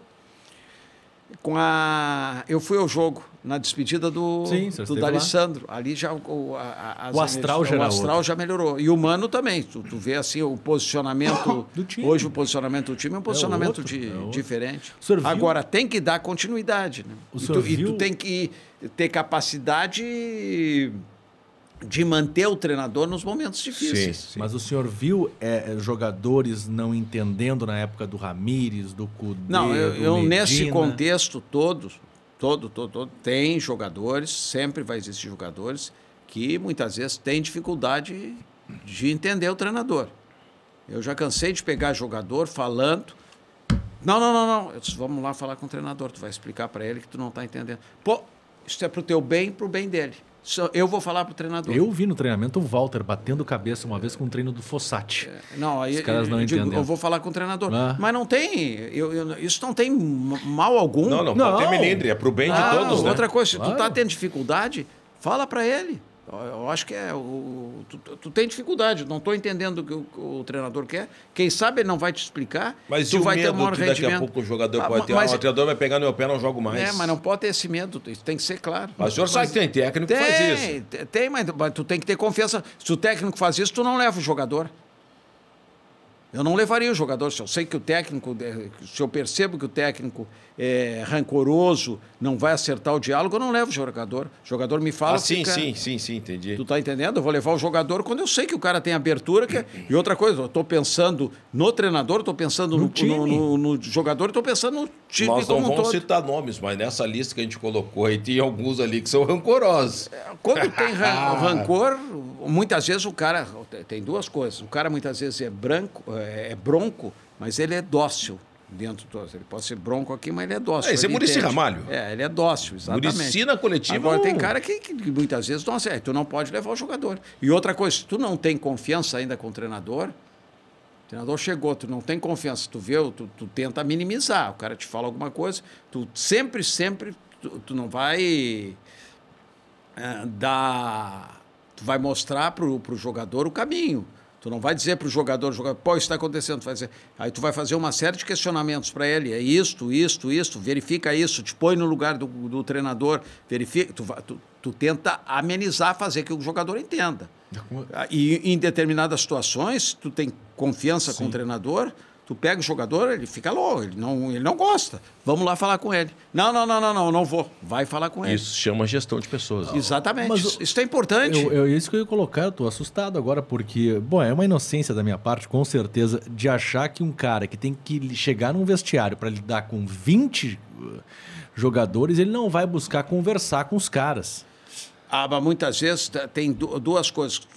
com a. Eu fui ao jogo na despedida do, Sim, do. D'Alessandro. Ali já o, a- O astral já o astral já melhorou. E o Mano também. Tu, tu vê assim o posicionamento. *coughs* Do time. Hoje o posicionamento do time é um posicionamento outro, de- é diferente. Agora tem que dar continuidade. Né? O e, tu, e tu tem que ter capacidade de manter o treinador nos momentos difíceis. Sim. Mas o senhor viu é, é, jogadores não entendendo na época do Ramires, do Cudê, Não, eu, do eu nesse contexto todo, todo, todo, todo, tem jogadores, sempre vai existir jogadores que muitas vezes têm dificuldade de entender o treinador. Eu já cansei de pegar jogador falando. Não, não, não, não. Eu disse, vamos lá falar com o treinador. Tu vai explicar para ele que tu não está entendendo. Pô, isso é pro teu bem, pro bem dele. Eu vou falar pro treinador. Eu vi no treinamento o Walter batendo cabeça uma vez com o treino do Fossati. Não, aí Os caras não eu, digo, entendem. eu vou falar com o treinador. Ah. Mas não tem. Eu, eu- isso não tem mal algum. Não, não, Não. ter melindre, é pro bem de Ah, todos, né? Outra coisa, se tu Claro. tá tendo dificuldade, fala para ele. Eu- acho que é. O, tu, tu tem dificuldade, não estou entendendo o que o, o treinador quer. Quem sabe ele não vai te explicar. Mas tu e o vai ter medo um maior que daqui a pouco o jogador Ah, pode ter, mas- ah, o treinador vai pegar no meu pé, não jogo mais. É, mas não pode ter esse medo, isso tem que ser claro. Mas o senhor sabe que tem técnico que faz isso. Tem, te- tem, mas, mas tu tem que ter confiança. Se o técnico faz isso, tu não leva o jogador. Eu não levaria o jogador. Se eu sei que o técnico, eh, se eu percebo que o técnico é rancoroso, não vai acertar o diálogo, eu não levo o jogador. O jogador me fala. Ah, sim, fica- sim, sim, sim, entendi. Tu tá entendendo? Eu vou levar o jogador quando eu sei que o cara tem abertura. Que... E outra coisa, eu tô pensando no treinador, tô pensando no, time. no, no- no jogador, tô pensando no time Nós não como um vamos todo. citar nomes, mas nessa lista que a gente colocou aí, tem alguns ali que são rancorosos. Quando tem ran- *laughs* rancor, muitas vezes o cara. Tem duas coisas. O cara muitas vezes é branco, é é bronco, mas ele é dócil dentro do. Ele pode ser bronco aqui, mas ele é dócil. É, esse é entende. Ramalho. É, ele é dócil, exatamente. Muricy na coletiva, Agora não- tem cara que, que muitas vezes não acerta. Tu não pode levar o jogador. E outra coisa, se tu não tem confiança ainda com o treinador, O treinador chegou, tu não tem confiança, tu vê, tu, tu tenta minimizar. O cara te fala alguma coisa, tu sempre, sempre, tu, tu não vai eh, dar. Tu vai mostrar pro, pro jogador o caminho. Tu não vai dizer pro jogador, jogador, pô, isso está acontecendo. Tu vai dizer, aí tu vai fazer uma série de questionamentos para ele. É isto, isto, isto, verifica isso, te põe no lugar do, do treinador, verifica. Tu, tu, tu tenta amenizar, fazer que o jogador entenda. Ah, E em determinadas situações, tu tem confiança com o treinador, tu pega o jogador, ele fica louco, ele não, ele não gosta. Vamos lá falar com ele. Não, não, não, não, não, não vou. Vai falar com ele. Isso chama gestão de pessoas. Exatamente. Mas isso, isso é importante. Eu, eu, isso que eu ia colocar, eu tô assustado agora, porque, bom, é uma inocência da minha parte, com certeza, de achar que um cara que tem que chegar num vestiário para lidar com 20 uh, jogadores, ele não vai buscar conversar com os caras. Ah, mas muitas vezes tem du- duas coisas que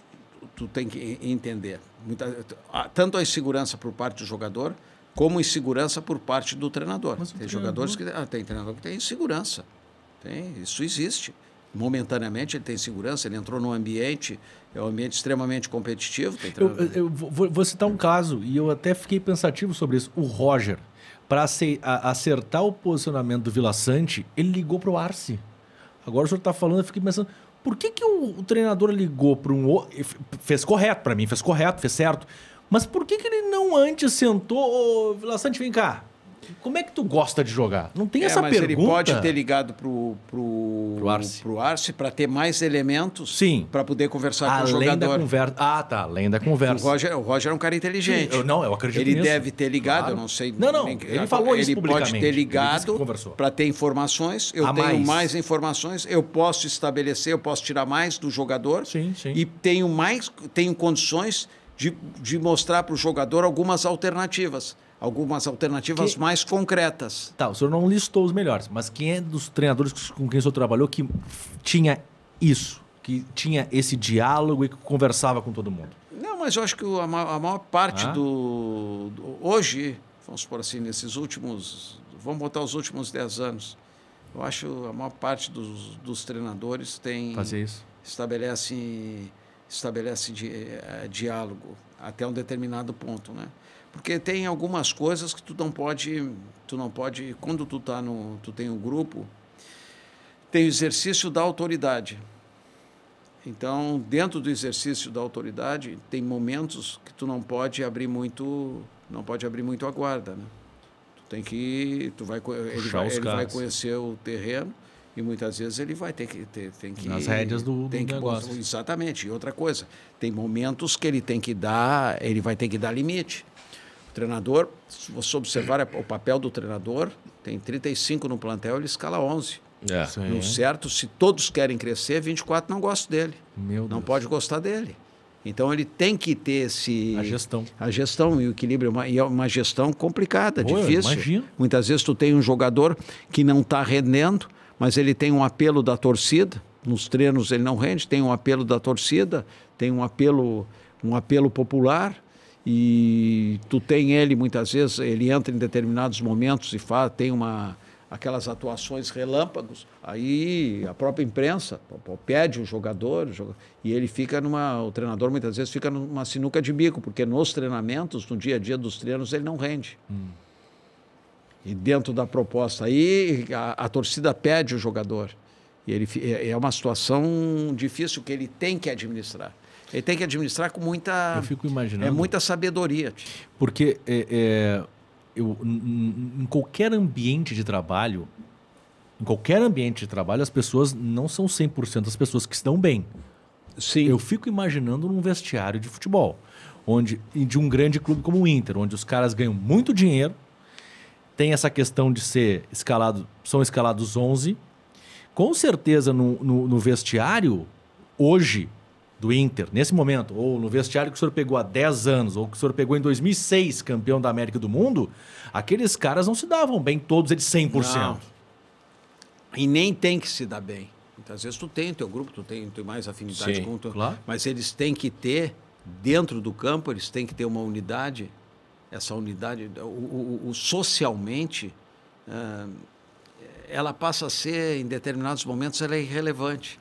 tu- tem que entender. Muita- tanto a insegurança por parte do jogador, como insegurança por parte do treinador. Mas o tem treinador- jogadores que ah, tem treinador que tem insegurança. Tem, isso existe. Momentaneamente ele tem segurança, ele entrou num ambiente, é um ambiente extremamente competitivo. Tem Eu, eu vou, vou citar um caso, e eu até fiquei pensativo sobre isso. O Roger, para acertar o posicionamento do Vila Sante, ele ligou pro Arce. Agora o senhor está falando, eu fiquei pensando, por que, que o, o treinador ligou para um. Fez correto, para mim, fez correto, fez certo. Mas por que, que ele não antes sentou, ô Vila Sante, vem cá? Como é que tu gosta de jogar? Não tem É, essa mas pergunta. ele pode ter ligado pro, pro, Pro Arce. pro Arce para ter mais elementos Sim. para poder conversar com o Além da jogador. conversa. Ah, tá, além da O conversa. Roger, o Roger é um cara inteligente. Eu- não, eu acredito Ele nisso. deve ter ligado, Claro. eu não sei. Não, não, nem- ele falou isso Ele pode publicamente. ter Ele disse que ligado conversou. para ter informações. Eu A tenho mais. mais. informações, eu posso estabelecer, eu posso tirar mais do jogador. Sim, sim. E tenho mais, tenho condições de, de mostrar para o jogador algumas alternativas. Algumas alternativas Que- mais concretas. Tá, o senhor não listou os melhores, mas quem é dos treinadores com quem o senhor trabalhou que tinha isso? Que tinha esse diálogo e que conversava com todo mundo? Não, mas eu acho que a, ma- a maior parte Ah. do, do- Hoje, vamos por assim, nesses últimos. Vamos botar os últimos 10 anos. Eu acho a maior parte dos, dos treinadores tem. Fazer isso. Estabelece, estabelece di, eh, diálogo até um determinado ponto, né? Porque tem algumas coisas que tu não pode. Tu não pode. Quando tu, tá no, tu tem um grupo, tem o exercício da autoridade. Então, dentro do exercício da autoridade, tem momentos que tu não pode abrir muito, não pode abrir muito a guarda, né? Tu tem que, tu vai, ele, vai, ele vai conhecer o terreno e muitas vezes ele vai ter que ter, tem que Nas rédeas do- do tem que negócio. exatamente. E outra coisa, tem momentos que ele tem que dar, ele vai ter que dar limite. O treinador, se você observar o papel do treinador, tem 35 no plantel, ele escala 11. É. No certo, se todos querem crescer, 24 não gostam dele. Meu Não Deus. pode gostar dele. Então ele tem que ter esse A gestão. a gestão e o equilíbrio Uma- e é uma gestão complicada, Pô, difícil. imagino. Muitas vezes tu tem um jogador que não está rendendo, mas ele tem um apelo da torcida. Nos treinos ele não rende, tem um apelo da torcida, tem um apelo um apelo popular e tu tem ele muitas vezes ele entra em determinados momentos e faz, tem uma aquelas atuações relâmpagos, aí a própria imprensa pede o jogador, o e ele fica numa, o treinador muitas vezes fica numa sinuca de bico, porque nos treinamentos, no dia a dia dos treinos, ele não rende. E dentro da proposta aí, a, a torcida pede o jogador. E ele, é é uma situação difícil que ele tem que administrar. Ele tem que administrar com muita, Eu fico imaginando. é muita sabedoria. Porque é, é, eu, em qualquer ambiente de trabalho, em qualquer ambiente de trabalho, as pessoas não são 100% as pessoas que estão bem. Sim. Eu fico imaginando num vestiário de futebol, onde e de um grande clube como o Inter, onde os caras ganham muito dinheiro, tem essa questão de ser escalado, são escalados 11. Com certeza no, no, no vestiário hoje do Inter, nesse momento, ou no vestiário que o senhor pegou há 10 anos, ou que o senhor pegou em 2006, campeão da América e do Mundo, aqueles caras não se davam bem todos eles 100%. Não. E nem tem que se dar bem. Muitas vezes tu tem o teu grupo, tu tem, tem mais afinidade Sim, com o teu... claro. Mas eles têm que ter, dentro do campo, eles têm que ter uma unidade. Essa unidade, o, o- o socialmente, ah, ela passa a ser, em determinados momentos, ela é irrelevante.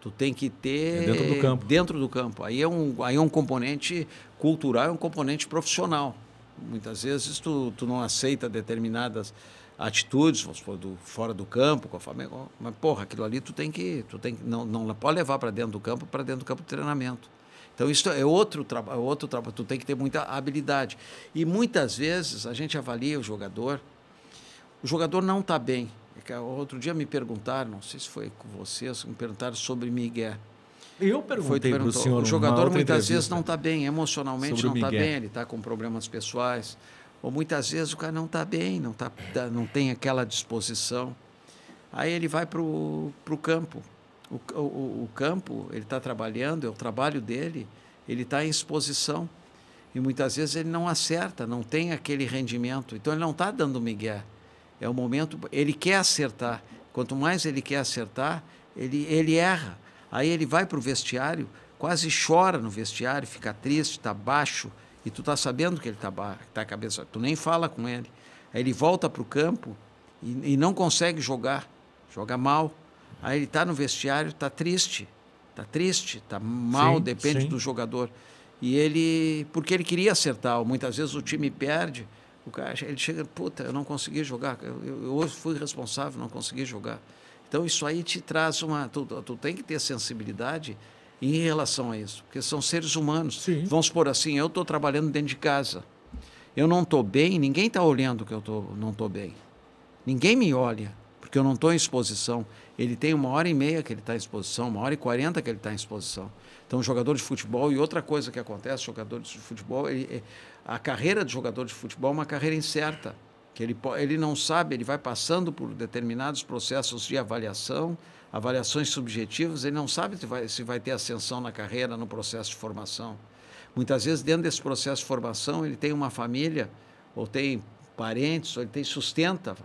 Tu tem que ter É dentro do campo. dentro do campo. Aí é um, aí é um componente cultural, é um componente profissional. Muitas vezes tu, tu não aceita determinadas atitudes, vamos supor, do, fora do campo, com a família, mas porra, aquilo ali tu tem que, tu tem que não, não pode levar para dentro do campo, para dentro do campo de treinamento. Então isso é outro trabalho, outro trabalho, tu tem que ter muita habilidade. E muitas vezes a gente avalia o jogador, o jogador não está bem. É Outro dia me perguntaram, não sei se foi com vocês, me perguntaram sobre Miguel. Eu perguntei para o senhor o jogador muitas vezes não está bem, emocionalmente não está bem, ele está com problemas pessoais. Ou muitas vezes o cara não está bem, não, tá, tá- não tem aquela disposição. Aí ele vai para o campo. O, o, o campo, ele está trabalhando, é o trabalho dele, ele está em exposição. E muitas vezes ele não acerta, não tem aquele rendimento. Então ele não está dando migué. É o momento, ele quer acertar. Quanto mais ele quer acertar, ele, ele erra. Aí ele vai para o vestiário, quase chora no vestiário, fica triste, está baixo, e tu está sabendo que ele está tá a cabeça, tu nem fala com ele. Aí ele volta para o campo e, e não consegue jogar, joga mal. Aí ele está no vestiário, está triste, está triste, está mal, Sim, depende sim. do jogador. E ele, porque ele queria acertar, muitas vezes o time perde, o cara, ele chega, puta, eu não consegui jogar, eu, hoje fui responsável, não consegui jogar. Então isso aí te traz uma, tu, tu tem que ter sensibilidade em relação a isso, porque são seres humanos. Sim. Vamos supor assim, eu estou trabalhando dentro de casa, eu não estou bem, ninguém está olhando que eu tô, não estou bem. Ninguém me olha, porque eu não estou em exposição. Ele tem uma hora e meia que ele está em exposição, uma hora e quarenta que ele está em exposição. Então, jogador de futebol, e outra coisa que acontece, jogadores de futebol, ele- é- a carreira de jogador de futebol é uma carreira incerta. Que ele, ele não sabe, ele vai passando por determinados processos de avaliação, avaliações subjetivas, ele não sabe se vai, se vai ter ascensão na carreira, no processo de formação. Muitas vezes, dentro desse processo de formação, ele tem uma família, ou tem parentes, ou ele tem sustenta pe-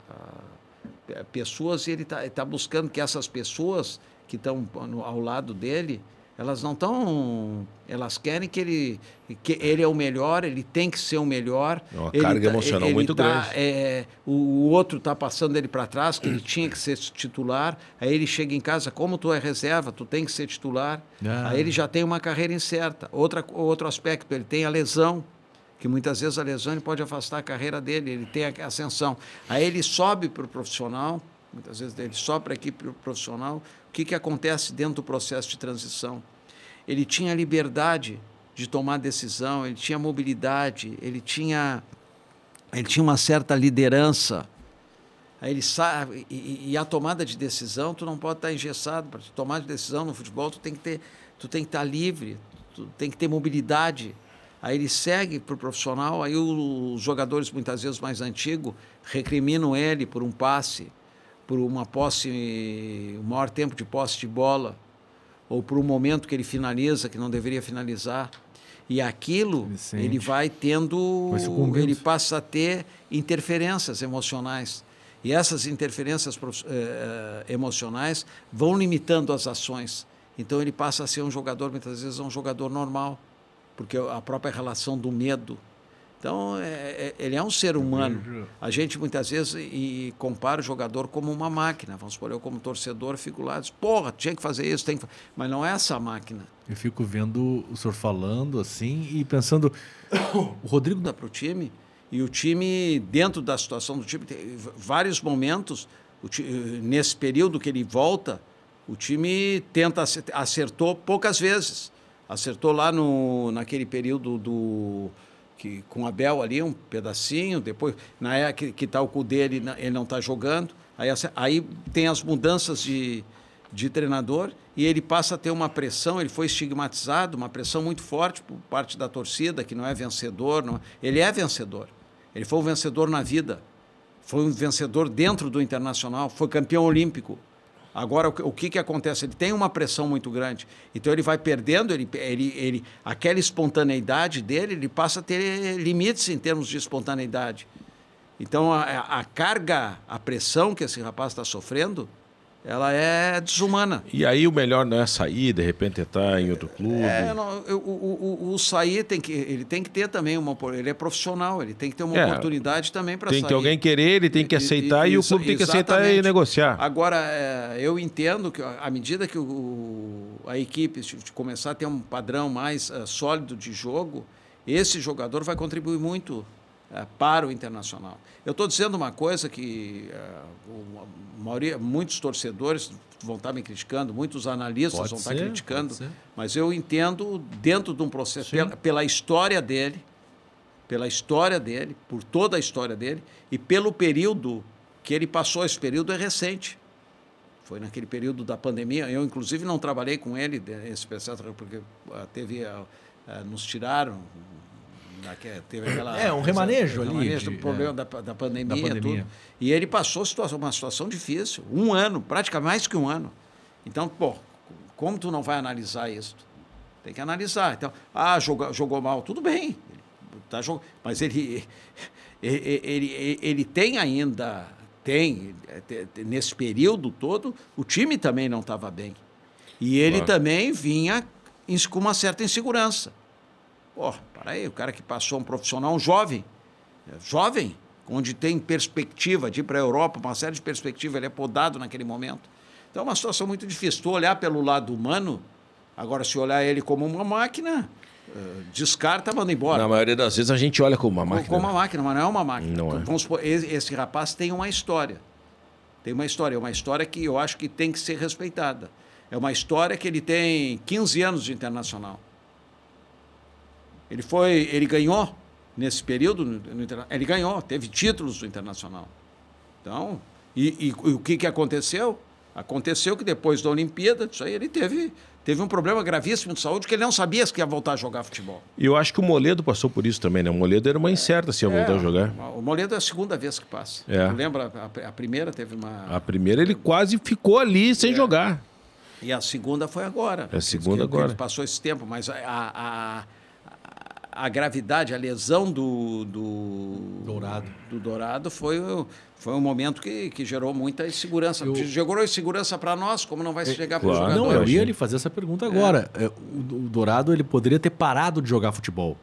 pessoas e ele está tá buscando que essas pessoas que estão ao lado dele, elas não estão, elas querem que ele, que ele é o melhor, ele tem que ser o melhor. É uma Ele carga tá- emocional ele muito tá, grande. é, o, o outro está passando ele para trás, que ele *clears throat* tinha que ser titular. Aí ele chega em casa, como tu é reserva, tu tem que ser titular. Ah. Aí ele já tem uma carreira incerta. Outra, outro aspecto, ele tem a lesão, que muitas vezes a lesão pode afastar a carreira dele, ele tem a ascensão. Aí ele sobe para o profissional, muitas vezes ele sobe para a equipe profissional. O que, que acontece dentro do processo de transição? Ele tinha liberdade de tomar decisão, ele tinha mobilidade, ele tinha, ele tinha uma certa liderança. Aí ele sabe, e, e a tomada de decisão, tu não pode estar engessado. Para tomar de decisão no futebol, tu tem que ter, tu tem que estar livre, tu tem que ter mobilidade. Aí ele segue para o profissional, aí os jogadores, muitas vezes mais antigos, recriminam ele por um passe, por uma posse, o maior tempo de posse de bola, ou por um momento que ele finaliza, que não deveria finalizar. E aquilo, Ele ele vai tendo, Vai ele passa a ter interferências emocionais. E essas interferências eh, eh, emocionais vão limitando as ações. Então ele passa a ser um jogador, muitas vezes, um jogador normal, porque a própria relação do medo. Então, é- é- ele é um ser humano. A gente muitas vezes e, compara o jogador como uma máquina. Vamos supor, eu como torcedor fico lá, diz, porra, tinha que fazer isso, tem que... fa-". mas não é essa máquina. Eu fico vendo o senhor falando assim e pensando. *coughs* O Rodrigo dá para o time e o time dentro da situação do time tem vários momentos o ti- nesse período que ele volta o time tenta ace- acertou poucas vezes acertou lá no naquele período do que com Abel ali um pedacinho depois na época que, que tá o Cudê ele, na- ele não está jogando aí aí tem as mudanças de de treinador e ele passa a ter uma pressão, ele foi estigmatizado, uma pressão muito forte por parte da torcida, que não é vencedor. Não, ele é vencedor. Ele foi um vencedor na vida. Foi um vencedor dentro do internacional, foi campeão olímpico. Agora, o que, que acontece? Ele tem uma pressão muito grande. Então, ele vai perdendo, ele, ele, ele, aquela espontaneidade dele, ele passa a ter limites em termos de espontaneidade. Então, a, a carga, a pressão que esse rapaz está sofrendo, ela é desumana. E aí o melhor não é sair, de repente estar em outro clube. É, não, o, o, o, o sair tem que ele tem que ter também uma ele é profissional ele tem que ter uma É, oportunidade também para tem sair que alguém querer, ele tem que E- e- aceitar e, o clube tem que aceitar e negociar. Agora, é, eu entendo que à medida que a equipe começar a ter um padrão mais eh, sólido de jogo, esse jogador vai contribuir muito para o Internacional. Eu estou dizendo uma coisa que eh, a maioria, muitos torcedores vão estar me criticando, muitos analistas Pode vão ser, estar criticando, mas eu entendo dentro de um processo, pela, pela história dele, pela história dele, por toda a história dele e pelo período que ele passou. Esse período é recente. Foi naquele período da pandemia. Eu, inclusive, não trabalhei com ele, esse processo, porque ah, teve, ah, nos tiraram. Daque- Teve aquela, É, um remanejo ali remanejo de- do problema é, da, da pandemia, da pandemia. tudo. E ele passou situação, uma situação difícil. Um ano, praticamente mais que um ano. Então, pô, como tu não vai analisar isso? Tem que analisar. Então, ah, jogou, jogou mal, tudo bem. Ele tá jog... Mas ele, *laughs* ele, ele, ele tem ainda, tem, eh, nesse período todo, o time também não estava bem. E ele Claro. também vinha com uma certa insegurança. Pô, para aí, o cara que passou um profissional, um jovem, é, jovem, onde tem perspectiva de ir para a Europa, uma série de perspectivas, ele é podado naquele momento. Então é uma situação muito difícil. Tu olhar pelo lado humano, agora se olhar ele como uma máquina, eh, descarta, manda embora. Na maioria das vezes a gente olha como uma máquina. Como uma máquina, mas não é uma máquina. Não é. Vamos supor, esse rapaz tem uma história. Tem uma história. É uma história que eu acho que tem que ser respeitada. É uma história que ele tem 15 anos de internacional. Ele foi, ele ganhou nesse período, no, no ele ganhou, teve títulos do internacional. Então, e, e- e o que, que aconteceu? Aconteceu que depois da Olimpíada, isso aí ele teve, teve um problema gravíssimo de saúde que ele não sabia que ia voltar a jogar futebol. E eu acho que o Moledo passou por isso também, né? O Moledo era uma incerta se ia voltar É, a jogar. O Moledo é a segunda vez que passa. É. Lembra? A, a primeira teve uma. A primeira ele quase ficou ali sem É. jogar. E a segunda foi agora. É a segunda que agora. Ele passou esse tempo, mas a, a, a, a gravidade, a lesão do, do Dourado. do Dourado foi, foi um momento que, que gerou muita insegurança. Eu- Gerou insegurança para nós, como não vai se chegar para o claro. jogador. Não, eu ia lhe fazer essa pergunta agora. É, O, o Dourado ele poderia ter parado de jogar futebol.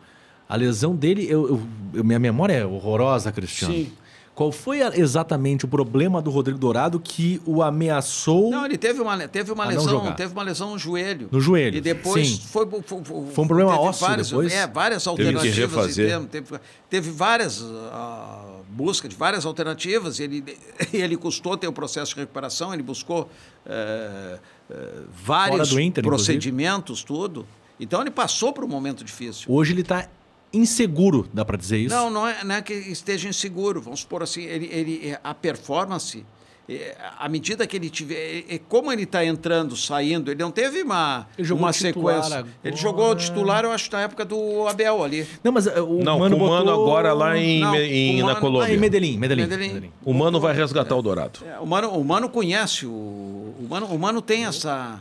A lesão dele, eu, eu- eu- minha memória é horrorosa, Cristiano. Sim. Qual foi a- exatamente o problema do Rodrigo Dourado que o ameaçou? Não, ele teve uma, teve uma lesão, jogar. teve uma lesão no joelho. No joelho, E depois sim. foi, foi, Foi um problema teve ósseo várias, depois? É, várias Teve que alternativas. refazer. termos- Teve, teve várias ah, busca de várias alternativas. Ele, *laughs* ele custou ter o processo de recuperação, ele buscou eh, eh, vários Inter, procedimentos, tudo. Então ele passou por um momento difícil. Hoje ele está inseguro, dá pra dizer isso? Não, não é, não é que esteja inseguro. Vamos supor assim, ele, ele, a performance, eh, à medida que ele tiver. eh, Como ele está entrando, saindo, ele não teve uma, Ele jogou uma sequência. agora. Ele jogou titular, eu acho, na época do Abel ali. Não, mas uh, o Não, Mano o Mano botou- agora lá em, Não, em- com o na Mano- Colômbia. Ah, em Medellín, Medellín. Medellín. Medellín. O Mano vai resgatar o Dourado. É, o, Mano, o Mano conhece, o, o, Mano, o Mano tem essa,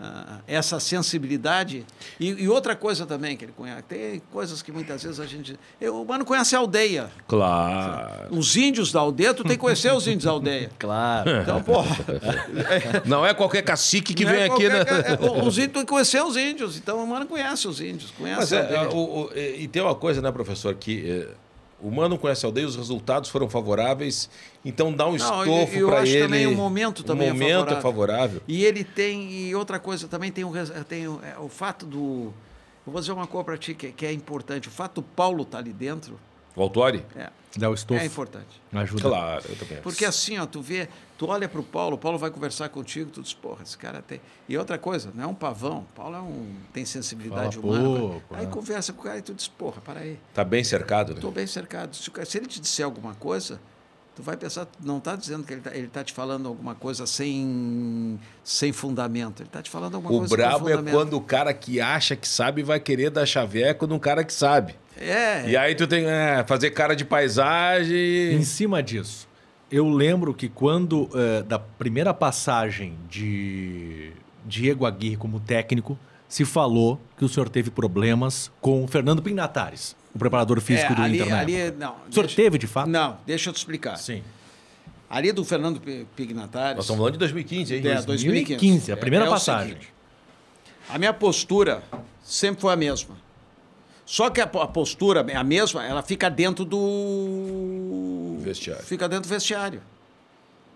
ah, essa sensibilidade. E, e outra coisa também que ele conhece, tem coisas que muitas vezes a gente. eu- o Mano conhece a aldeia. Claro. Os índios da aldeia, tu tem que conhecer os índios da aldeia. *laughs* Claro. Então, porra. *laughs* Não é qualquer cacique que Não vem é aqui, né? qualquer- é, Os índios tem que conhecer os índios. Então, o Mano conhece os índios. Conhece Mas a é, aldeia. é, o- o- e e tem uma coisa, né, professor, que é, o Mano conhece a aldeia, os resultados foram favoráveis, então dá um Não, estofo eu para acho ele. também o momento também é o momento é favorável. favorável. E ele tem, e outra coisa também tem o, tem o, é, o fato do. Eu vou dizer uma coisa para ti que, que é importante. O fato do Paulo estar ali dentro O Autori? é, Dá o estofo. é importante. Ajuda. Claro, eu também. Porque assim, ó, tu vê, tu olha para o Paulo, o Paulo vai conversar contigo, tu diz, porra, esse cara tem. E outra coisa, não é um pavão, o Paulo é um, tem sensibilidade Fala humana. pouco, aí é. conversa com o cara e tu diz, porra, para aí. Tá bem cercado, né? Estou bem cercado. Se, o cara- se ele te disser alguma coisa, tu vai pensar, não está dizendo que ele está ele tá te falando alguma coisa sem, sem fundamento. Ele está te falando alguma O coisa com brabo é quando o cara que acha que sabe vai querer dar chaveco num cara que sabe. É, E aí tu tem é, fazer cara de paisagem. Em cima disso, eu lembro que quando, eh, da primeira passagem de Diego Aguirre como técnico, se falou que o senhor teve problemas com o Fernando Pinatares, o preparador físico é, do ali, Inter na ali, época. não, O senhor deixa- teve, de fato? Não, deixa eu te explicar. Sim. Ali do Fernando Pi- Pignatares. Nós estamos falando de 2015, hein? É, 2015. 2015, a primeira o passagem. seguinte, a minha postura sempre foi a mesma. Só que a, po- a postura, a mesma, ela fica dentro do. Vestiário. Fica dentro do vestiário.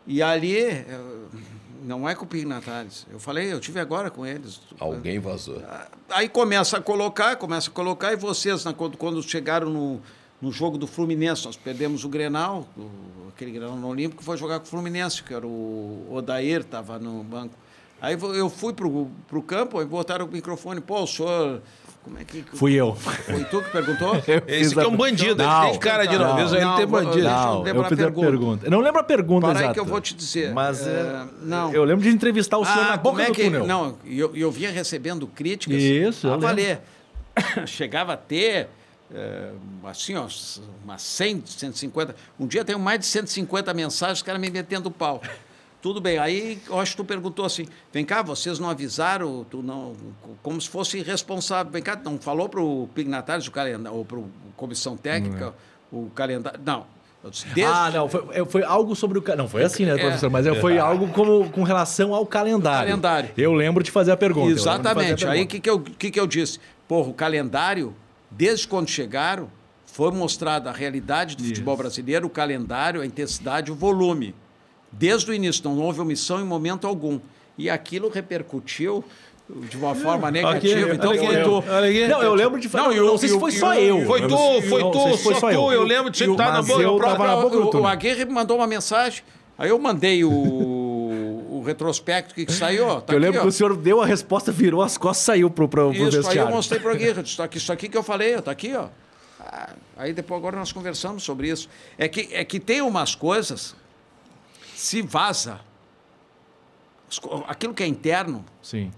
E ali, eh, não é com o Pignatares. Eu falei, eu tive agora com eles. Alguém vazou. Aí começa a colocar, começa a colocar, e vocês, quando, quando chegaram no, no jogo do Fluminense, nós perdemos o Grenal, o- aquele Grenal no Olímpico, foi jogar com o Fluminense, que era o Odair, estava no banco. Aí eu fui pro, pro campo e botaram o microfone, pô, o senhor. Como é que. Fui eu. Foi tu que perguntou? *laughs* Esse aqui é um bandido, ele Não, tem cara de não, noviço, ele não, tem bandido. deixa eu Não, eu lembrar fiz a pergunta. pergunta. Eu não lembro a pergunta Para exata. que eu vou te dizer. Mas É, é, não. eu lembro de entrevistar o senhor Ah, na como boca é do que, túnel. Não, e eu, e eu vinha recebendo críticas. Isso, eu a lembro. valer. *coughs* Chegava a ter, eh, assim, ó, umas 100, 150. Um dia tenho mais de 150 mensagens, os caras me metendo pau. Tudo bem, aí eu acho que tu perguntou assim, vem cá, vocês não avisaram, tu não, como se fosse irresponsável, vem cá, não falou para o Pignatários, o calendário, ou para comissão técnica, o calendário, não. Disse, desde- Ah, não, foi, é, foi algo sobre o. Não, foi assim, né, É. professor? Mas é, foi algo como, com relação ao calendário. Calendário. Eu lembro de fazer a pergunta. fazer a Exatamente. Aí o pergunta. que, que, eu, que, que eu disse? Porra, o calendário, desde quando chegaram, foi mostrada a realidade do futebol brasileiro, o calendário, a intensidade, o volume. Desde o início, não houve omissão em momento algum. E aquilo repercutiu de uma forma negativa. então olha foi aqui, tu. aqui. Não, eu lembro de falar. Não, Não, e o- não sei se foi só eu. Foi Eu tu, foi tu, só só tu, eu lembro de você o- estar na boca. eu tava na boca do o, o. Aguirre me mandou uma mensagem. Aí eu mandei o, o retrospecto que, que saiu. tá eu aqui, lembro ó. que o senhor deu a resposta, virou as costas, saiu pro, pro, pro Isso, aí eu vestiário. mostrei para o Aguirre, disse, "Tá aqui, isso aqui que eu falei, ó, tá aqui, ó. Ah, aí depois agora nós conversamos sobre isso. É que, é que tem umas coisas, se vaza, aquilo que é interno, Sim.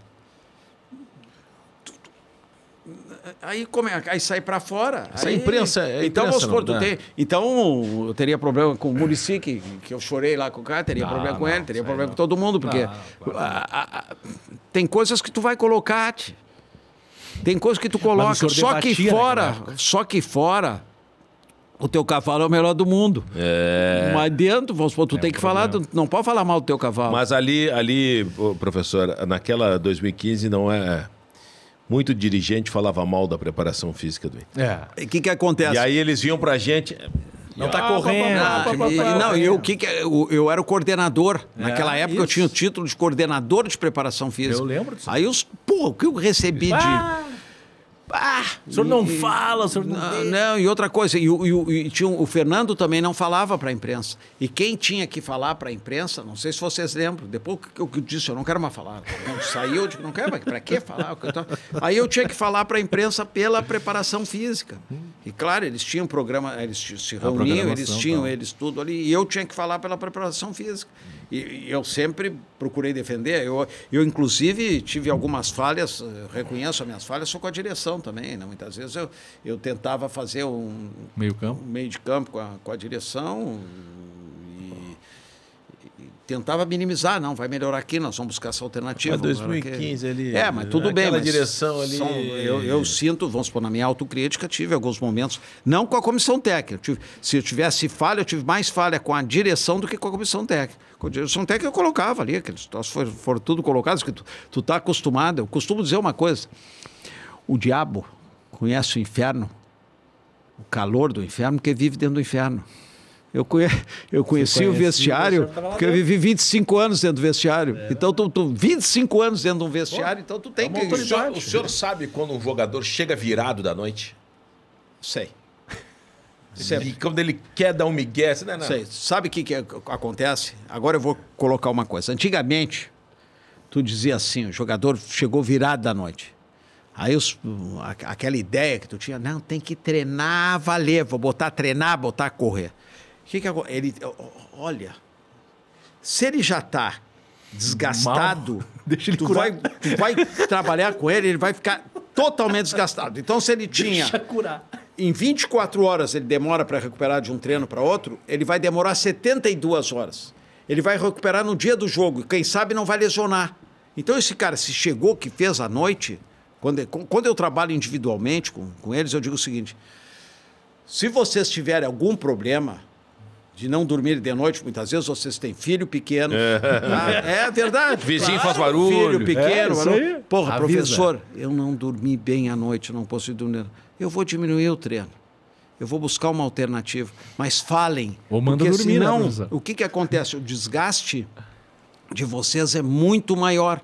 aí, come, aí sai para fora. Essa aí, imprensa- é então, imprensa vamos supor, tu tem, então eu teria problema com o Murici, que, que eu chorei lá com o cara, teria Não, problema com não, ele, teria problema não. com todo mundo, porque a- a- tem coisas que tu vai colocar, tem coisas que tu coloca, só que debatia naquela fora, época. só que fora, o teu cavalo é o melhor do mundo. É. Mas dentro, vamos supor, tu tem um que falar, tu não pode falar mal do teu cavalo. Mas ali, ali, professor, naquela 2015 não é. Muito dirigente falava mal da preparação física do Inter. É. O que que acontece? E aí eles vinham pra gente. Não tá Ah, correndo. pá, pá, pá, pá, E, não, e eu, que que, é- eu, eu era o coordenador. Naquela época eu isso. tinha o título de coordenador de preparação física. Eu lembro disso. Aí os. Pô, o que eu recebi de. Ah, O senhor não e- fala, o senhor não. Não, não, e outra coisa, e, o- e o- e tinha, o Fernando também não falava para a imprensa. E quem tinha que falar para a imprensa, não sei se vocês lembram, depois que eu, que eu disse, eu não quero mais falar. Quando saiu, eu digo, não quero mais, para que falar? Aí eu tinha que falar para a imprensa pela preparação física. E claro, eles tinham programa, eles se reuniam, eles tinham tá. eles tudo ali, e eu tinha que falar pela preparação física. E, eu sempre procurei defender. Eu, eu, inclusive, tive algumas falhas, eh, reconheço as minhas falhas, sou com a direção também. Né? Muitas vezes eu, eu tentava fazer um, Meio campo. um meio de campo com a, com a direção tentava minimizar. Não, vai melhorar aqui, nós vamos buscar essa alternativa. Mas vamos melhorar 2015 aqui. ali, É, mas tudo bem. mas direção ali- são- eu, eu sinto, vamos supor, na minha autocrítica, tive alguns momentos, não com a comissão técnica. tive- se eu tivesse falha, eu tive mais falha com a direção do que com a comissão técnica. Com a direção técnica eu colocava ali, aqueles foram, foram tudo colocados, que tu, tu tá acostumado. Eu costumo dizer uma coisa: o diabo conhece o inferno, o calor do inferno, porque vive dentro do inferno. Eu, conhe, eu conheci o vestiário, o porque eu vivi 25 anos dentro do vestiário. Então, tu, tu 25 anos dentro de um vestiário, então tu tem é que. O senhor, o senhor sabe quando um jogador chega virado da noite? Sei. E quando ele quer dar um migué, você não, não. Sei. Sabe o que, que acontece? Agora eu vou colocar uma coisa. Antigamente, tu dizia assim, o jogador chegou virado da noite. Aí os- aquela ideia que tu tinha, não, tem que treinar, valer, vou botar treinar, botar correr. O que que aco- ele, olha, se ele já está desgastado, Mal. *laughs* Deixa ele tu, curar. vai, tu vai trabalhar com ele, ele vai ficar totalmente desgastado. Então, se ele tinha Deixa curar. em 24 horas ele demora para recuperar de um treino para outro, ele vai demorar 72 horas. Ele vai recuperar no dia do jogo e quem sabe não vai lesionar. Então esse cara, se chegou que fez à noite, quando, quando eu trabalho individualmente com, com eles, eu digo o seguinte: se vocês tiverem algum problema, de não dormir de noite, muitas vezes vocês têm filho pequeno. tá? É verdade. *laughs* Vizinho faz barulho. Filho pequeno. É, barulho. aí. Porra, Avisa. professor, eu não dormi bem à noite, não posso dormir. Eu vou diminuir o treino. Eu vou buscar uma alternativa. Mas falem. Ou manda porque dormir, né, senão, o que, que acontece? O desgaste de vocês é muito maior.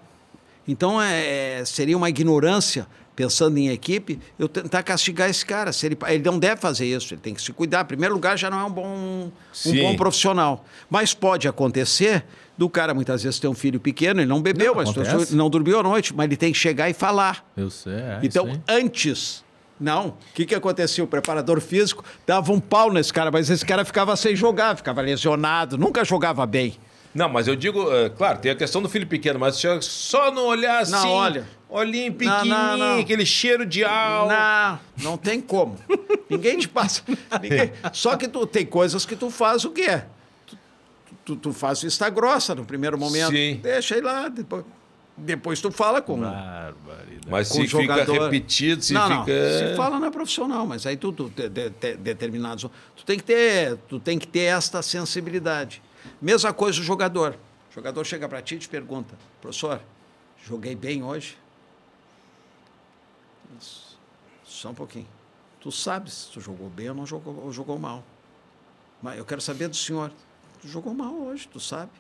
Então, é, é- seria uma ignorância, pensando em equipe, eu tentar castigar esse cara. Se ele, ele não deve fazer isso, ele tem que se cuidar. Em primeiro lugar, já não é um bom, um Sim. bom profissional. Mas pode acontecer do cara, muitas vezes, ter um filho pequeno, ele não bebeu, Não, mas não dormiu à noite, mas ele tem que chegar e falar. Eu sei, é Então, antes. Não. O que, que acontecia? O preparador físico dava um pau nesse cara, mas esse cara ficava sem jogar, ficava lesionado, nunca jogava bem. Não, mas eu digo, é, claro, tem a questão do filho pequeno, mas só não olhar assim, Não, olha. olhinho Não, pequenininho, não, não. aquele cheiro de álcool. Não, não tem como. Ninguém te passa. *laughs* ninguém- Só que tu tem coisas que tu faz o quê? Tu, tu, tu faz vista grossa no primeiro momento. Sim. Deixa aí lá. Depois, depois tu fala com, Barbaridade. Mas com se jogador. fica repetido, se não, fica. não. Se fala não é profissional, mas aí tu, tu de, de- de- determinados. Tu tem que ter, tu tem que ter esta sensibilidade. Mesma coisa o jogador. O jogador chega para ti e te pergunta, professor, joguei bem hoje? Só um pouquinho. Tu sabes se tu jogou bem ou não jogou, ou jogou mal. Mas eu quero saber do senhor. Tu jogou mal hoje, tu sabe.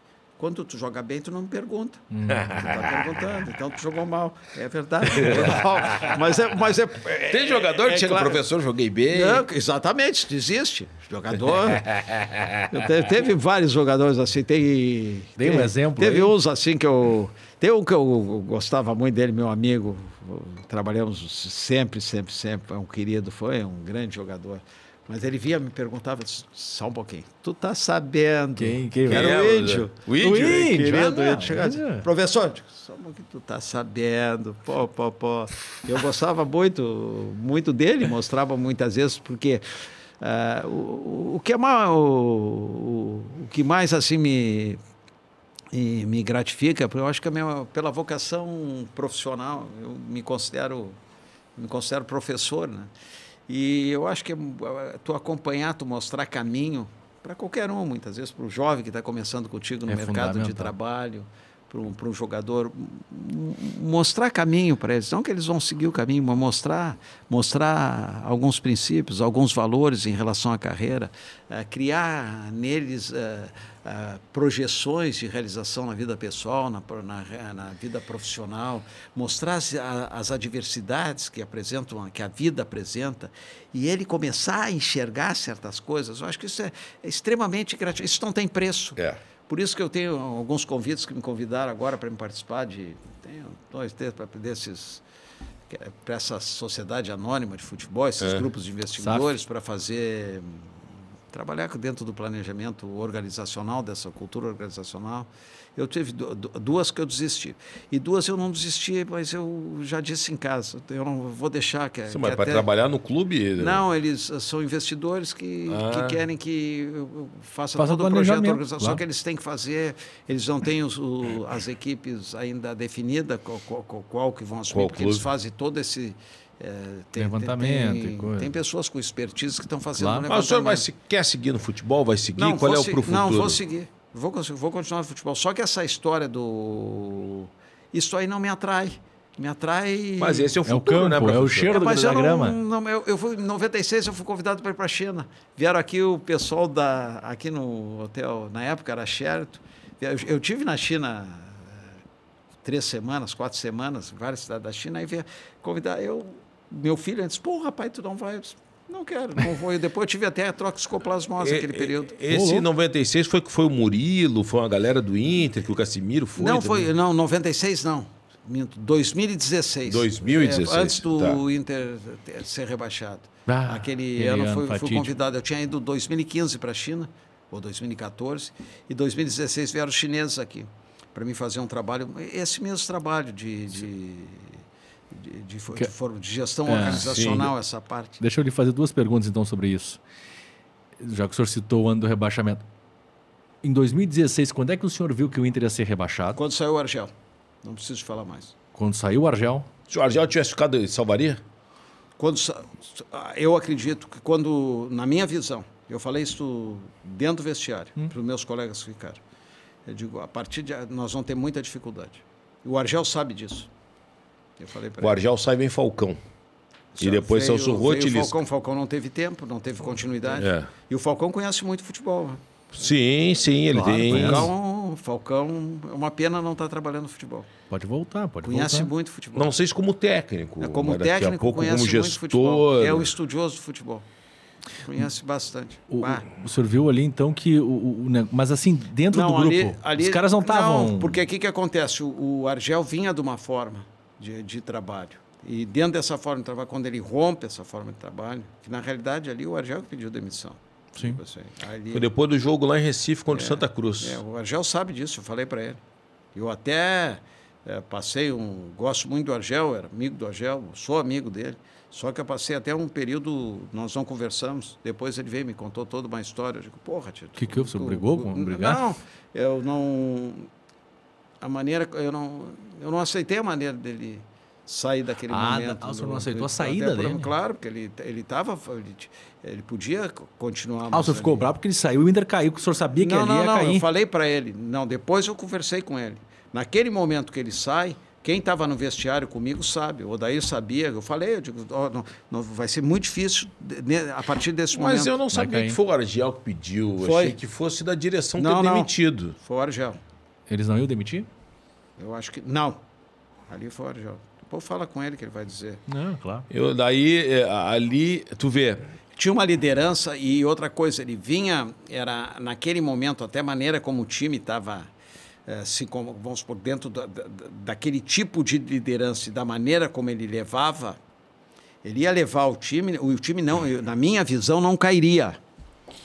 Quando tu joga bem, tu não me pergunta. Hum. Tu tá perguntando, então tu jogou mal. É verdade. jogou *laughs* mal. Mas é. Mas é, é- Tem jogador que é chega, claro. professor, joguei bem. Não, exatamente, desiste. Jogador. *laughs* Te- teve vários jogadores assim. Tem, Dê um tem- exemplo Teve aí. uns assim que eu. Tem um que eu gostava muito dele, meu amigo. Trabalhamos sempre, sempre, sempre. É um querido, foi um grande jogador. Mas ele vinha me perguntava só um pouquinho. Tu tá sabendo? Quem- quem Era é? o índio. O índio? O índio, Querido, ah, o índio chegava índio. assim, professor, só um pouquinho, tu tá sabendo, pô, pô, pô. Eu gostava muito, muito dele, mostrava muitas vezes, porque ah, o, o que é mais, o, o, que mais assim me, me, me gratifica, porque eu acho que minha, pela vocação profissional, eu me considero, me considero professor, né? E eu acho que eh, tu acompanhar, tu mostrar caminho para qualquer um, muitas vezes para o jovem que está começando contigo no É mercado de trabalho, para um, jogador, mostrar caminho para eles. Não que eles vão seguir o caminho, mas mostrar, mostrar alguns princípios, alguns valores em relação à carreira, eh, criar neles eh, eh, projeções de realização na vida pessoal, na, na, na vida profissional, mostrar as, a- as adversidades que apresentam, que a vida apresenta, e ele começar a enxergar certas coisas. Eu acho que isso é, é extremamente gratificante. Isso não tem preço. É. Por isso que eu tenho alguns convites que me convidaram agora para me participar de tenho dois, três para desses para essa sociedade anônima de futebol, esses É. grupos de investidores para fazer trabalhar dentro do planejamento organizacional dessa cultura organizacional. Eu tive du- du- duas que eu desisti e duas eu não desisti, mas eu já disse em casa, eu não vou deixar que, Sim, que mas para até- trabalhar no clube. não, eles uh, são investidores que, Ah. que querem que eu faça, Faça todo o projeto planejamento, organizacional. Só claro. que eles têm que fazer, eles não têm os- o- as equipes ainda definidas, qual, qual- qual- que vão assumir, Qual porque eles clube? fazem todo esse. Eh, tem, Levantamento tem, e coisa. tem pessoas com expertise que estão fazendo Claro. um Mas o senhor vai, se, quer seguir no futebol? Vai seguir? Não, Qual é o se- pro futuro? Não, vou seguir. Vou, vou continuar no futebol. Só que essa história do. Isso aí não me atrai. Me atrai. Mas esse é o É o futuro, né, campo, é o cheiro do mas eu da grama. não, não, eu, eu fui, em 96 eu fui convidado para ir para a China. Vieram aqui o pessoal da aqui no hotel, na época era Sheraton. Eu, eu tive na China eh, três semanas, quatro semanas, em várias cidades da China, aí veio convidar eu, meu filho, antes, pô, rapaz, tu não vai? Eu disse, não quero, não vou. E depois eu tive até a toxicoplasmose naquele período. Esse em 96 foi que foi o Murilo, foi uma galera do Inter, que o Casimiro foi. não, também. foi, não, 96 não. Minto, 2016. 2016, É, antes do tá. Inter ter- ser rebaixado. Ah, aquele, ano, ano fui, fui convidado. Eu tinha ido em 2015 para a China, ou 2014, e 2016 vieram os chineses aqui para mim fazer um trabalho, esse mesmo trabalho de, de, de, de, Que- de for- de gestão É, organizacional, essa parte. Deixa eu lhe fazer duas perguntas então sobre isso. Já que o senhor citou o ano do rebaixamento. Em 2016, quando é que o senhor viu que o Inter ia ser rebaixado? Quando saiu o Argel, não preciso falar mais. Quando saiu o Argel? Se o Argel tivesse ficado, salvaria? Quando, sa- eu acredito que quando, na minha visão, Eu falei isso dentro do vestiário, para os meus colegas que ficaram. Eu digo, a partir de nós vamos ter muita dificuldade. E o Argel sabe disso. Eu falei para O Argel sai vem Falcão. E Veio- depois Celso veio Rotti o. Falcão, Falcão não teve tempo, não teve continuidade. É. E o Falcão conhece muito futebol. né? Sim, sim, ele Claro, tem. Falcão, Falcão, é uma pena não estar trabalhando futebol. Pode voltar, pode Conhece voltar. muito futebol. Não sei se como técnico. É, como técnico, pouco conhece como muito futebol. gestor. É o estudioso do futebol. Conhece bastante. O, o senhor viu ali então que o, o- mas assim dentro do Não, grupo ali- ali- os caras não estavam Não, porque o que, que acontece? O, o Argel vinha de uma forma de, de trabalho. E dentro dessa forma de trabalho, quando ele rompe essa forma de trabalho, que na realidade ali o Argel que pediu demissão. Sim. Tipo assim, ali- Foi depois do jogo lá em Recife contra o Santa Cruz. É, o Argel sabe disso, eu falei para ele. Eu até é, passei um. Gosto muito do Argel, era amigo do Argel, sou amigo dele. Só que eu passei até um período, nós não conversamos. Depois ele veio e me contou toda uma história. Eu digo, porra, tio. Que que houve? Você brigou com-? Não, eu não. A maneira. Eu não, eu não aceitei a maneira dele sair daquele Ah, momento. ah, o senhor não aceitou a saída dele? Claro, porque ele ele estava. Ele, ele podia continuar. Ah, o mas senhor ficou bravo porque ele saiu e o Inter caiu, que o senhor sabia que não, ele não, ia não, cair. eu falei para ele. Não, depois eu conversei com ele. Naquele momento que ele sai, quem estava no vestiário comigo sabe. O Odair sabia. Eu falei, eu digo, ó, não, não, vai ser muito difícil a partir desse Mas momento. eu não sabia que foi o Argel que pediu. Eu Foi. Achei que fosse da direção Não, ter não. demitido. Foi o Argel. Eles não iam demitir? Eu acho que. Não. Ali o Argel. Depois fala com ele que ele vai dizer. Não, claro. Eu, daí, é, ali, tu vê. Tinha uma liderança e outra coisa, ele vinha, era naquele momento, até a maneira como o time estava, se, como- vamos por dentro da, da- daquele tipo de liderança e da maneira como ele levava, ele ia levar o time, o time não, na minha visão, não cairia.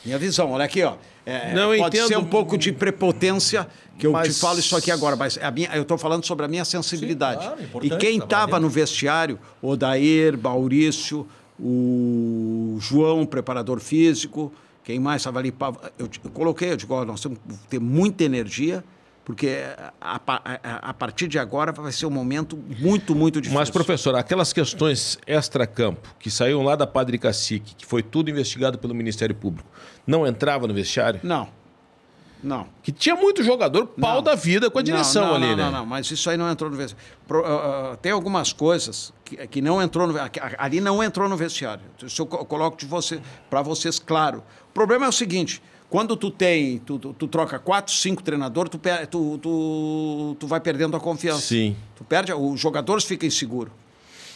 Minha visão, olha aqui, ó. É, Não, pode entendo. ser um pouco de prepotência, que eu Mas- te falo isso aqui agora, mas a minha, eu estou falando sobre a minha sensibilidade. claro, é e quem estava no vestiário, Odair, Maurício, o João, preparador físico, quem mais estava ali? Eu, eu coloquei, eu digo, ó, nós temos que ter muita energia, porque a, pa- a- a partir de agora vai ser um momento muito, muito difícil. Mas, professor, aquelas questões extra-campo que saíram lá da Padre Cacique, que foi tudo investigado pelo Ministério Público, não entrava no vestiário? Não, não. Que tinha muito jogador pau Não. da vida com a direção não, não, ali, não, né? Não, não, mas isso aí não entrou no vestiário. Pro- tem algumas coisas que, que não entrou no que- ali não entrou no vestiário. Isso eu co- coloco para vocês claro. O problema é o seguinte: quando tu tem, tu, tu, tu troca quatro, cinco treinadores, tu, tu, tu, tu vai perdendo a confiança. Sim. Tu perde, os jogadores ficam inseguros.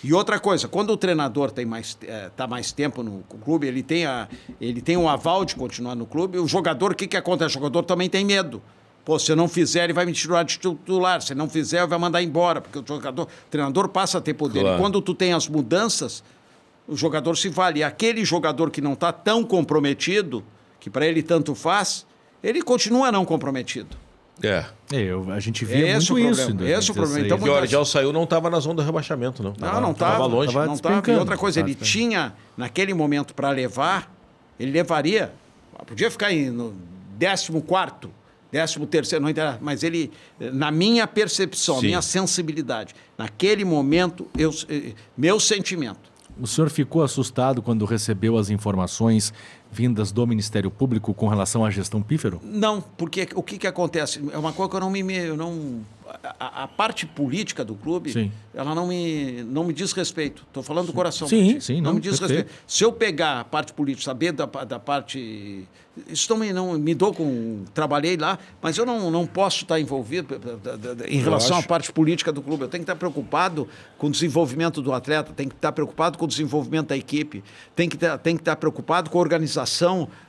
E outra coisa, quando o treinador tem mais está mais tempo no clube, ele tem a, ele tem um aval de continuar no clube. O jogador, o que que acontece? O jogador também tem medo. Pô, se eu não fizer, ele vai me tirar de titular. Se não fizer, ele vai mandar embora, porque o jogador, o treinador passa a ter poder. Claro. E quando tu tem as mudanças, o jogador se vale. E aquele jogador que não está tão comprometido, que para ele tanto faz, ele continua não comprometido. É. É, eu- a gente via Esse muito o isso. problema, em esse o problema. 2016. Então, o Argel saiu, não estava na zona do rebaixamento, não. Não, não estava. Tava longe. tava não estava. E outra coisa, ele tinha, naquele momento, para levar, ele levaria. Podia ficar em, no 14, 13 terceiro, não interessa, mas ele, na minha percepção, Sim. minha sensibilidade, naquele momento, eu, eh, meu sentimento. O senhor ficou assustado quando recebeu as informações vindas do Ministério Público com relação à gestão pífero? Não, porque o que, que acontece? É uma coisa que eu não me. Eu não, a, a parte política do clube, Sim. ela não me, não me diz respeito. Estou falando do coração. Sim, sim, não, não, me diz perfeito. respeito. Se eu pegar a parte política, saber da, da parte. Isso também não me dou com. Trabalhei lá, mas eu não, não posso estar envolvido da- em relação à parte política do clube. Eu tenho que estar preocupado com o desenvolvimento do atleta, tenho que estar preocupado com o desenvolvimento da equipe, tenho que estar, tenho que estar preocupado com a organização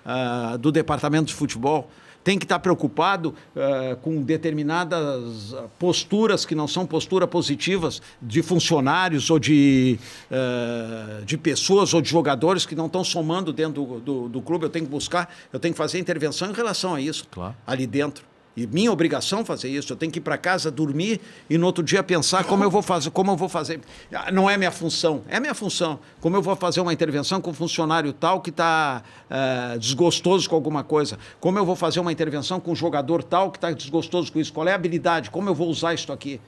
ah, do departamento de futebol. Tem que estar preocupado ah, com determinadas posturas que não são posturas positivas de funcionários ou de, ah, de pessoas ou de jogadores que não estão somando dentro do, do, do clube. Eu tenho que buscar, eu tenho que fazer intervenção em relação a isso Claro. ali dentro. E minha obrigação fazer isso. Eu tenho que ir para casa dormir e no outro dia pensar como eu vou fazer, como eu vou fazer. Ah, Não é minha função, é minha função. Como eu vou fazer uma intervenção com um funcionário tal que está desgostoso com alguma coisa. Como eu vou fazer uma intervenção com um jogador tal que está desgostoso com isso. Qual é a habilidade? Como eu vou usar isso aqui?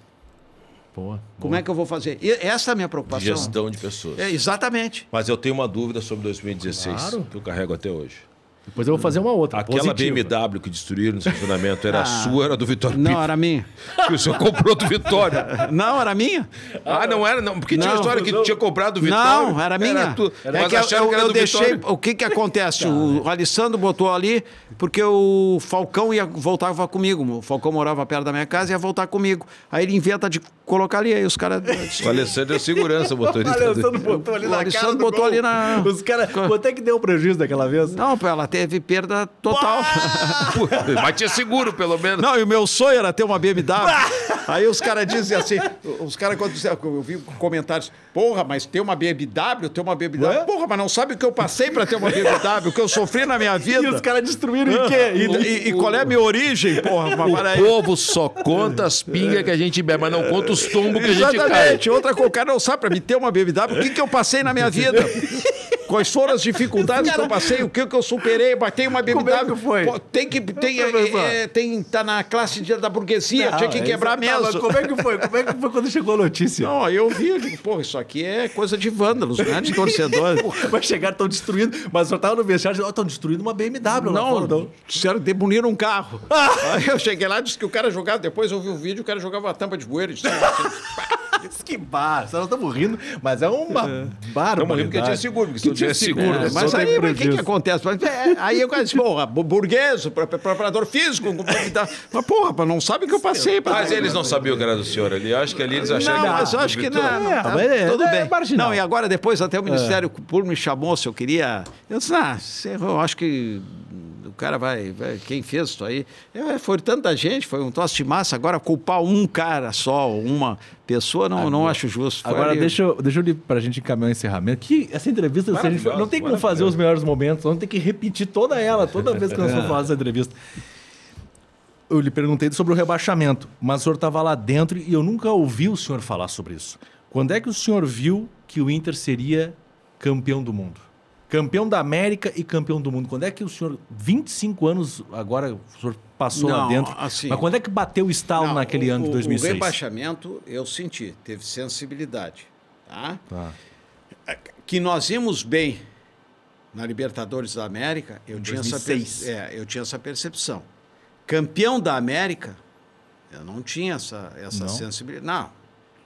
Pô, Como é que eu vou fazer? E essa é a minha De preocupação. gestão de pessoas. É, exatamente. Mas eu tenho uma dúvida sobre 2016, Claro. que eu carrego até hoje. Depois eu vou fazer uma outra. Aquela positiva. BMW que destruíram no estacionamento era Ah. sua, era do Vitório Não, Pico, era minha. que o senhor comprou do Vitório. Não, era minha. Ah, não era, não. Porque tinha Não, a história que tu tinha comprado do Vitório. Não, era minha. tu. É Mas que eu, que era eu do deixei. Vitório. O que que acontece? O Alessandro botou ali porque o Falcão ia voltava comigo. O Falcão morava perto da minha casa e ia voltar comigo. Aí ele inventa de colocar ali, aí os caras. O Alessandro é segurança, motorista. O Alessandro botou ali O na Alessandro cara do botou gol. ali na- Os caras... Quanto é que deu o prejuízo daquela vez? Não, pô, ela teve perda total. *laughs* Mas tinha seguro, pelo menos. Não, e o meu sonho era ter uma BMW. *laughs* Aí os caras dizem assim, os caras quando eu vi comentários, porra, mas ter uma BMW, ter uma BMW, Ué? porra, mas não sabe o que eu passei pra ter uma BMW, o que eu sofri na minha *laughs* vida. E os caras destruíram em quê? E, e- e qual é a minha origem, porra? Mas para O aí. povo só conta as pingas que a gente bebe, mas não conta os tombos que a gente cai. Exatamente. Outra coisa, o cara não sabe pra me ter uma BMW, o que, que eu passei na minha vida? Quais foram as dificuldades que eu passei? O que, que eu superei? Batei uma BMW. Como é que foi? Pô, tem que. Tem, é, é, tem, tá na classe de- da burguesia, Não, tinha que é quebrar tá, mesmo. Como é que foi? Como é que foi quando chegou a notícia? Não, eu vi, eu digo, pô, isso aqui é coisa de vândalos, não é de torcedores. *laughs* Vai chegar, estão destruindo. Mas eu tava no vestiário estão destruindo uma BMW Não, fora. Não. disseram demoliram um carro. *laughs* Aí eu cheguei lá, disse que o cara jogava, depois eu vi o vídeo, o cara jogava uma tampa de bueiro. Disse, *laughs* que bar. Nós estamos rindo, mas é uma barba. Estamos rindo porque tinha seguro, porque se tivesse seguro. É, mas aí, o que, que acontece? Mas, é, aí o cara disse, porra, bu- burguês, pre- pre- preparador físico, com- mas porra, não sabe o que eu passei. pra- Mas eles não sabiam que era do senhor ali. Eu acho que ali eles acharam Não, que era mas eu acho que não, não, É, tá, é- tudo é bem. marginal. Não, e agora depois até o Ministério Público me chamou se eu queria. Eu disse, ah, eu acho que o cara vai, vai- quem fez isso aí? É, foi tanta gente, foi um troço de massa. Agora culpar um cara só, uma pessoa, não, não acho justo. Foi Agora, ali- deixa, eu- deixa eu ir pra gente encaminhar o encerramento. Que essa entrevista, se a gente- não tem como fazer os melhores momentos, vamos ter que repetir toda ela, toda vez que nós vamos falar essa entrevista. Eu lhe perguntei sobre o rebaixamento, mas o senhor estava lá dentro e eu nunca ouvi o senhor falar sobre isso. Quando é que o senhor viu que o Inter seria campeão do mundo? Campeão da América e campeão do mundo. Quando é que o senhor, 25 anos agora, o senhor passou lá Não, dentro, assim- mas quando é que bateu o estalo Não, naquele o- ano de o- 2006? O rebaixamento eu senti, teve sensibilidade. Tá? Tá. Que nós íamos bem na Libertadores da América, eu, tinha essa, 2006. perce- é, eu tinha essa percepção. Campeão da América, eu não tinha essa, essa Não? sensibilidade. Não,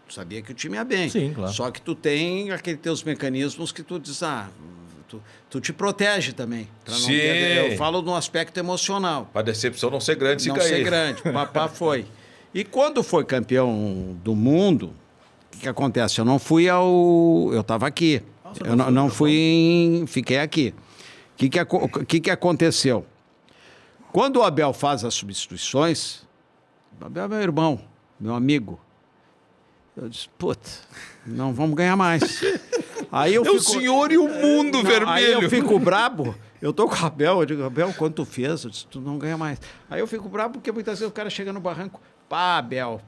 sabia que o time ia bem. Sim, claro. Só que tu tem aqueles teus mecanismos que tu diz, ah, tu, tu te protege também. não Sim. ter- eu falo no aspecto emocional Pra decepção não ser grande se não cair. ser grande. O *laughs* papá foi. E quando foi campeão do mundo, o que, que acontece? Eu não fui ao. Eu estava aqui. Eu não, não fui em. Fiquei aqui. O que, que, que, que aconteceu? Quando o Abel faz as substituições, o Abel é meu irmão, meu amigo. Eu disse, puta, não vamos ganhar mais. *laughs* Aí eu É o fico- senhor e o mundo não, Aí vermelho. eu fico brabo. Eu tô com o Abel, eu digo, Abel, quanto tu fez? Eu disse, tu não ganha mais. Aí eu fico brabo porque muitas vezes o cara chega no barranco, pá, Abel,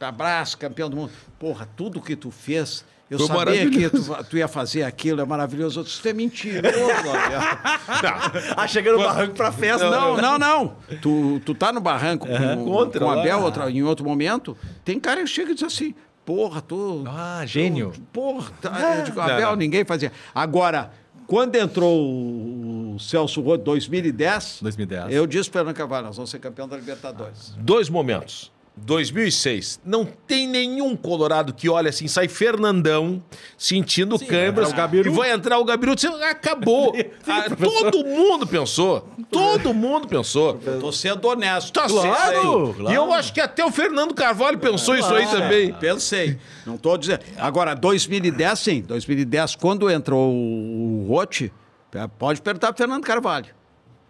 abraço, campeão do mundo. Porra, tudo que tu fez, eu Foi sabia que tu, tu ia fazer aquilo, é maravilhoso. Eu disse, tu é mentiroso, Abel. *laughs* Ah, chegando no barranco pra festa. Não, não, não. Tu, tu tá no barranco com, Contra com o lá. Abel outra, em outro momento, tem cara que chega e diz assim, porra, tu... Ah, gênio. Porra, tá, eu digo, Abel, ninguém fazia. Agora, quando entrou o Celso Rodo 2010, 2010. eu disse para o Fernando Carvalho, nós vamos ser campeão da Libertadores. Dois momentos. 2006. Não tem nenhum colorado que olha assim, sai Fernandão sentindo câimbras. o Gabiru. E vai entrar o Gabiru. Acabou. *laughs* Ah, todo mundo pensou. Todo mundo pensou. Eu tô sendo honesto. Tá Claro, certo. claro. E eu acho que até o Fernando Carvalho pensou isso aí também. Pensei. Não estou dizendo. Agora, 2010, sim. 2010, quando entrou o Rote, pode perguntar para Fernando Carvalho.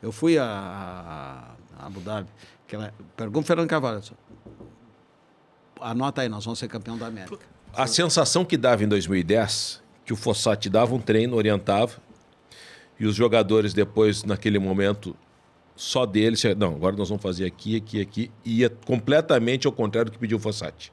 Eu fui a, a, Abu Dhabi. Pergunta pro Fernando Carvalho. Anota aí, nós vamos ser campeão da América. A sensação que dava em 2010, que o Fossati dava um treino, orientava, e os jogadores depois, naquele momento, só deles, não, agora nós vamos fazer aqui, aqui, aqui, e ia completamente ao contrário do que pediu o Fossati.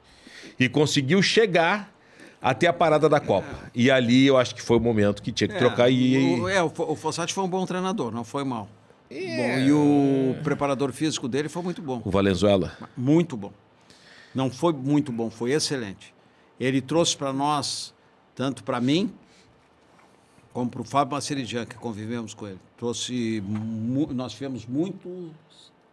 E conseguiu chegar até a parada da Copa. E ali eu acho que foi o momento que tinha que trocar e... O, é, o, o Fossati foi um bom treinador, não foi mal. Bom, e o preparador físico dele foi muito bom. O Valenzuela. Muito bom. Não foi muito bom, foi excelente. Ele trouxe para nós, tanto para mim, como para o Fábio Maceridian, que convivemos com ele. Trouxe, nós tivemos muito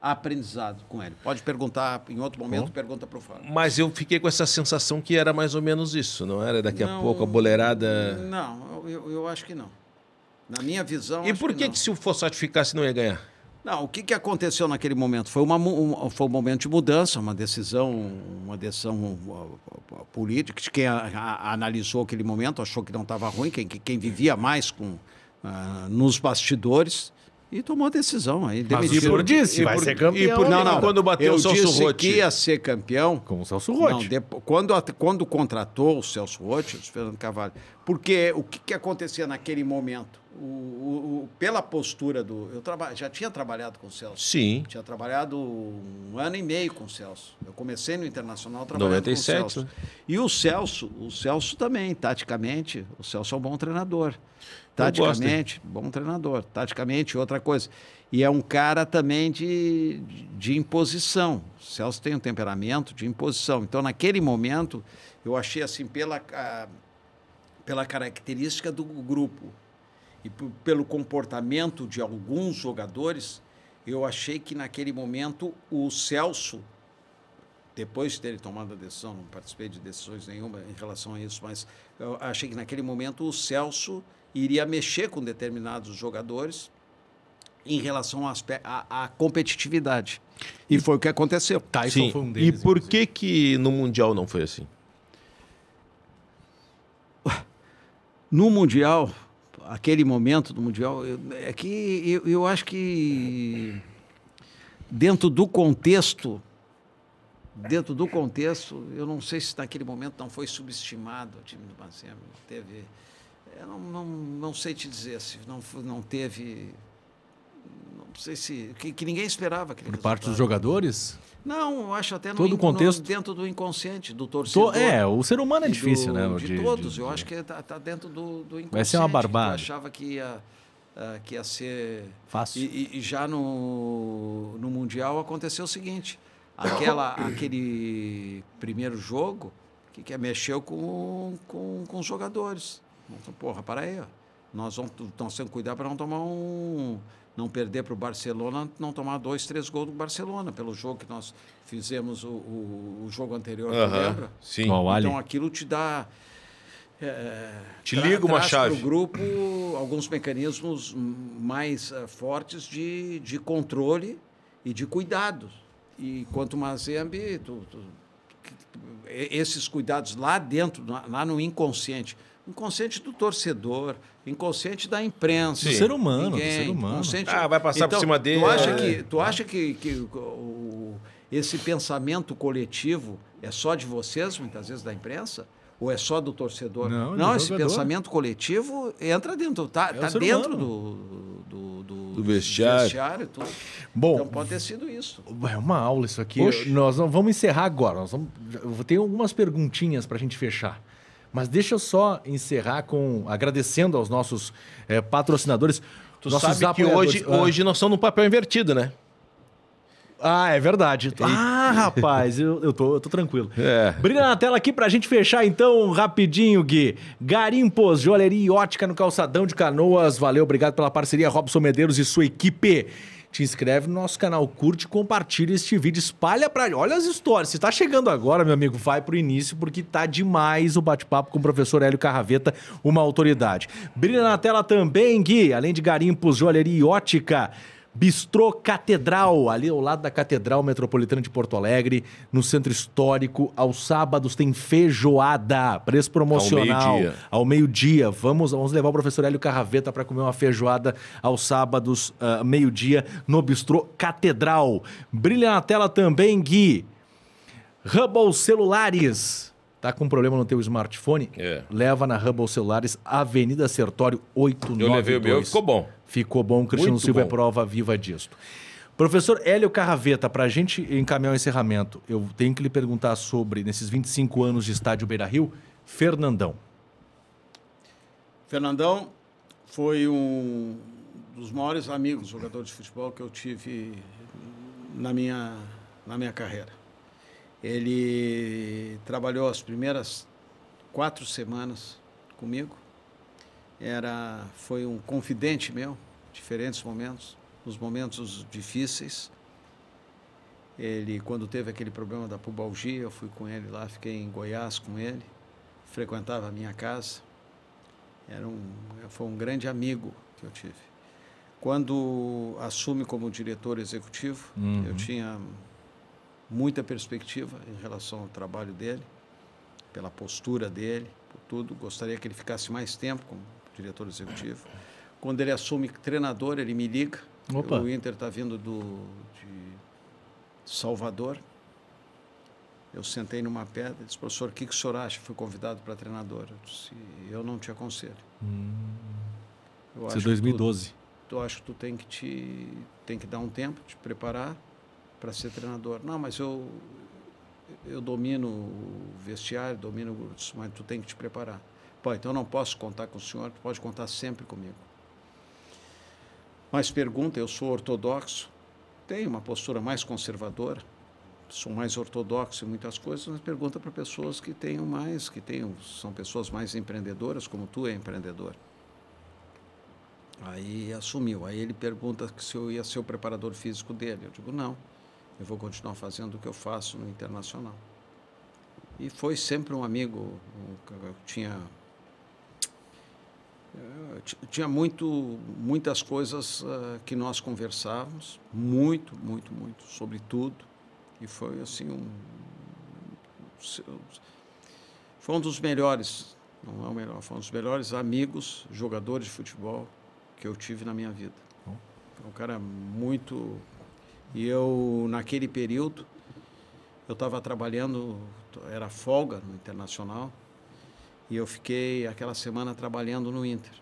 aprendizado com ele. Pode perguntar em outro momento, pergunta para o Fábio. Mas eu fiquei com essa sensação que era mais ou menos isso, não era? Daqui a Não, pouco a boleirada. Não, eu, eu- acho que não. Na minha visão. E por que, não. que se o Fossati ficasse não ia ganhar? Não, o que, que aconteceu naquele momento? Foi, uma, um, foi um momento de mudança, uma decisão, uma decisão uh, uh, política. de Quem a- a- analisou aquele momento achou que não estava ruim, quem, quem vivia mais com, ah, nos bastidores e tomou a decisão. Aí Mas o senhor disse, e vai por- ser e campeão. por- Não, não. Quando bateu eu o Celso disse Rotti. que ia ser campeão. Com o Celso Não, Rotti. quando, quando contratou o Celso Rotti, o Fernando Carvalho, porque o que, que acontecia naquele momento? O, o- o- pela postura do. Eu traba, já tinha trabalhado com o Celso. Sim. Tinha trabalhado um ano e meio com o Celso. Eu comecei no Internacional trabalhando 97, com o Celso. né? E o Celso, o Celso também, taticamente, o Celso é um bom treinador. Taticamente, bom treinador. Taticamente, outra coisa. E é um cara também de, de imposição. O Celso tem um temperamento de imposição. Então, naquele momento, eu achei assim, pela, ca- pela característica do grupo e pelo comportamento de alguns jogadores, eu achei que naquele momento o Celso, depois de ter tomado a decisão, não participei de decisões nenhuma em relação a isso, mas eu achei que naquele momento o Celso iria mexer com determinados jogadores em relação à, competitividade. E foi o que aconteceu. Tyson Sim. foi um e deles. por inclusive. que que no Mundial não foi assim? *laughs* No Mundial, aquele momento do Mundial, eu- é que eu, eu acho que dentro do contexto, dentro do contexto, eu não sei se naquele momento não foi subestimado o time do Bacema. Teve, eu não, não, não sei te dizer se não, não teve, não sei se que, que ninguém esperava aquele Por parte dos jogadores? Não, eu acho até no, Todo o in- no- contexto. dentro do inconsciente do To- torcedor. É, o ser humano é difícil, do- né? o De, todos, eu acho que está dentro do, do Vai ser uma inconsciente, barbada. Eu achava que ia, ah, que ia ser. Fácil. E, e- e já no, no Mundial aconteceu o seguinte: aquela, *coughs* aquele primeiro jogo que, que mexeu com, com, com os jogadores. Porra, para aí, ó. Nós vamos, temos que cuidar para não tomar um. Não perder para o Barcelona, não tomar dois, três gols do Barcelona, pelo jogo que nós fizemos o, o, o jogo anterior, tu Aham, lembra? Sim. Então aquilo te dá. é, Te liga uma chave. Para o grupo alguns mecanismos mais eh, fortes de, de controle e de cuidado. E quanto mais Mazembe, tu, esses cuidados lá dentro, lá no inconsciente. Inconsciente do torcedor, inconsciente da imprensa. Do ser humano, do ser humano. inconsciente- Ah, vai passar por Então, cima dele, Tu acha é. que, tu acha que, que o- esse pensamento coletivo é só de vocês, muitas vezes, da imprensa? Ou é só do torcedor? Não, do esse jogador. pensamento coletivo entra dentro, tá, É tá dentro do, do, do, Do vestiário. vestiário e tudo. Bom, então pode ter sido isso. É uma aula isso aqui. Oxe. Nós não- vamos encerrar agora. Nós vamos, eu ter algumas perguntinhas para a gente fechar. Mas deixa eu só encerrar com agradecendo aos nossos eh, patrocinadores. Tu nossos sabe que hoje, Ah. hoje nós estamos no papel invertido, né? Ah, é verdade. Ah, rapaz, eu, eu, tô, eu tô tranquilo. *laughs* É. Brilha na tela aqui pra gente fechar então, rapidinho, Gui. Garimpos, joalheria e ótica no Calçadão de Canoas. Valeu, obrigado pela parceria, Robson Medeiros e sua equipe. Te inscreve no nosso canal, curte, compartilha este vídeo, espalha pra... Olha as histórias. Se tá chegando agora, meu amigo, vai pro início, porque tá demais o bate-papo com o professor Hélio Carraveta, uma autoridade. Brilha na tela também, Gui, além de Garimpos, joalheria e ótica... Bistrô Catedral, ali ao lado da Catedral Metropolitana de Porto Alegre, no Centro Histórico. Aos sábados tem feijoada, preço promocional. Ao meio-dia. Vamos, vamos levar o professor Hélio Carraveta para comer uma feijoada aos sábados, ah, meio-dia, no Bistrô Catedral. Brilha na tela também, Gui. Hubble Celulares. Tá com problema no teu smartphone? É. Leva na Hubble Celulares, Avenida Sertório 892. Eu levei o meu e ficou bom. Ficou bom, o Cristiano Muito Silva é bom. prova viva disto. Professor Hélio Carraveta, para a gente encaminhar o encerramento, eu tenho que lhe perguntar sobre, nesses 25 anos de estádio Beira Rio, Fernandão. Fernandão foi um dos maiores amigos jogadores de futebol que eu tive na minha, na minha carreira. Ele trabalhou as primeiras quatro semanas comigo era foi um confidente meu, diferentes momentos, nos momentos difíceis. Ele, quando teve aquele problema da pubalgia, eu fui com ele lá, fiquei em Goiás com ele, frequentava a minha casa. Era um, foi um grande amigo que eu tive. Quando assume como diretor executivo, Uhum. eu tinha muita perspectiva em relação ao trabalho dele, pela postura dele, por tudo. Gostaria que ele ficasse mais tempo como diretor executivo. Quando ele assume treinador, ele me liga. Opa. O Inter está vindo do, de Salvador. Eu sentei numa pedra e disse, professor, o que, que o senhor acha? Fui convidado para treinador. Eu disse, eu não te aconselho. Eu Isso é acho que tu- 2012. tu acho que tu tem que te tem que dar um tempo te preparar para ser treinador não mas eu eu domino o vestiário domino o mas tu tem que te preparar pô então eu não posso contar com o senhor tu pode contar sempre comigo mas pergunta eu sou ortodoxo tenho uma postura mais conservadora sou mais ortodoxo em muitas coisas mas pergunta para pessoas que tenham mais que tenham são pessoas mais empreendedoras como tu é empreendedor Aí assumiu. Aí ele pergunta se eu ia ser o preparador físico dele. Eu digo, não, eu vou continuar fazendo o que eu faço no Internacional. E foi sempre um amigo, eu tinha tinha muito, muitas coisas ah, que nós conversávamos, muito, muito, muito, sobre tudo. E foi assim um. Foi um dos melhores, não é o melhor, foi um dos melhores amigos, jogadores de futebol que eu tive na minha vida. Foi um cara muito. E eu, naquele período, eu estava trabalhando, era folga no Internacional, e eu fiquei aquela semana trabalhando no Inter.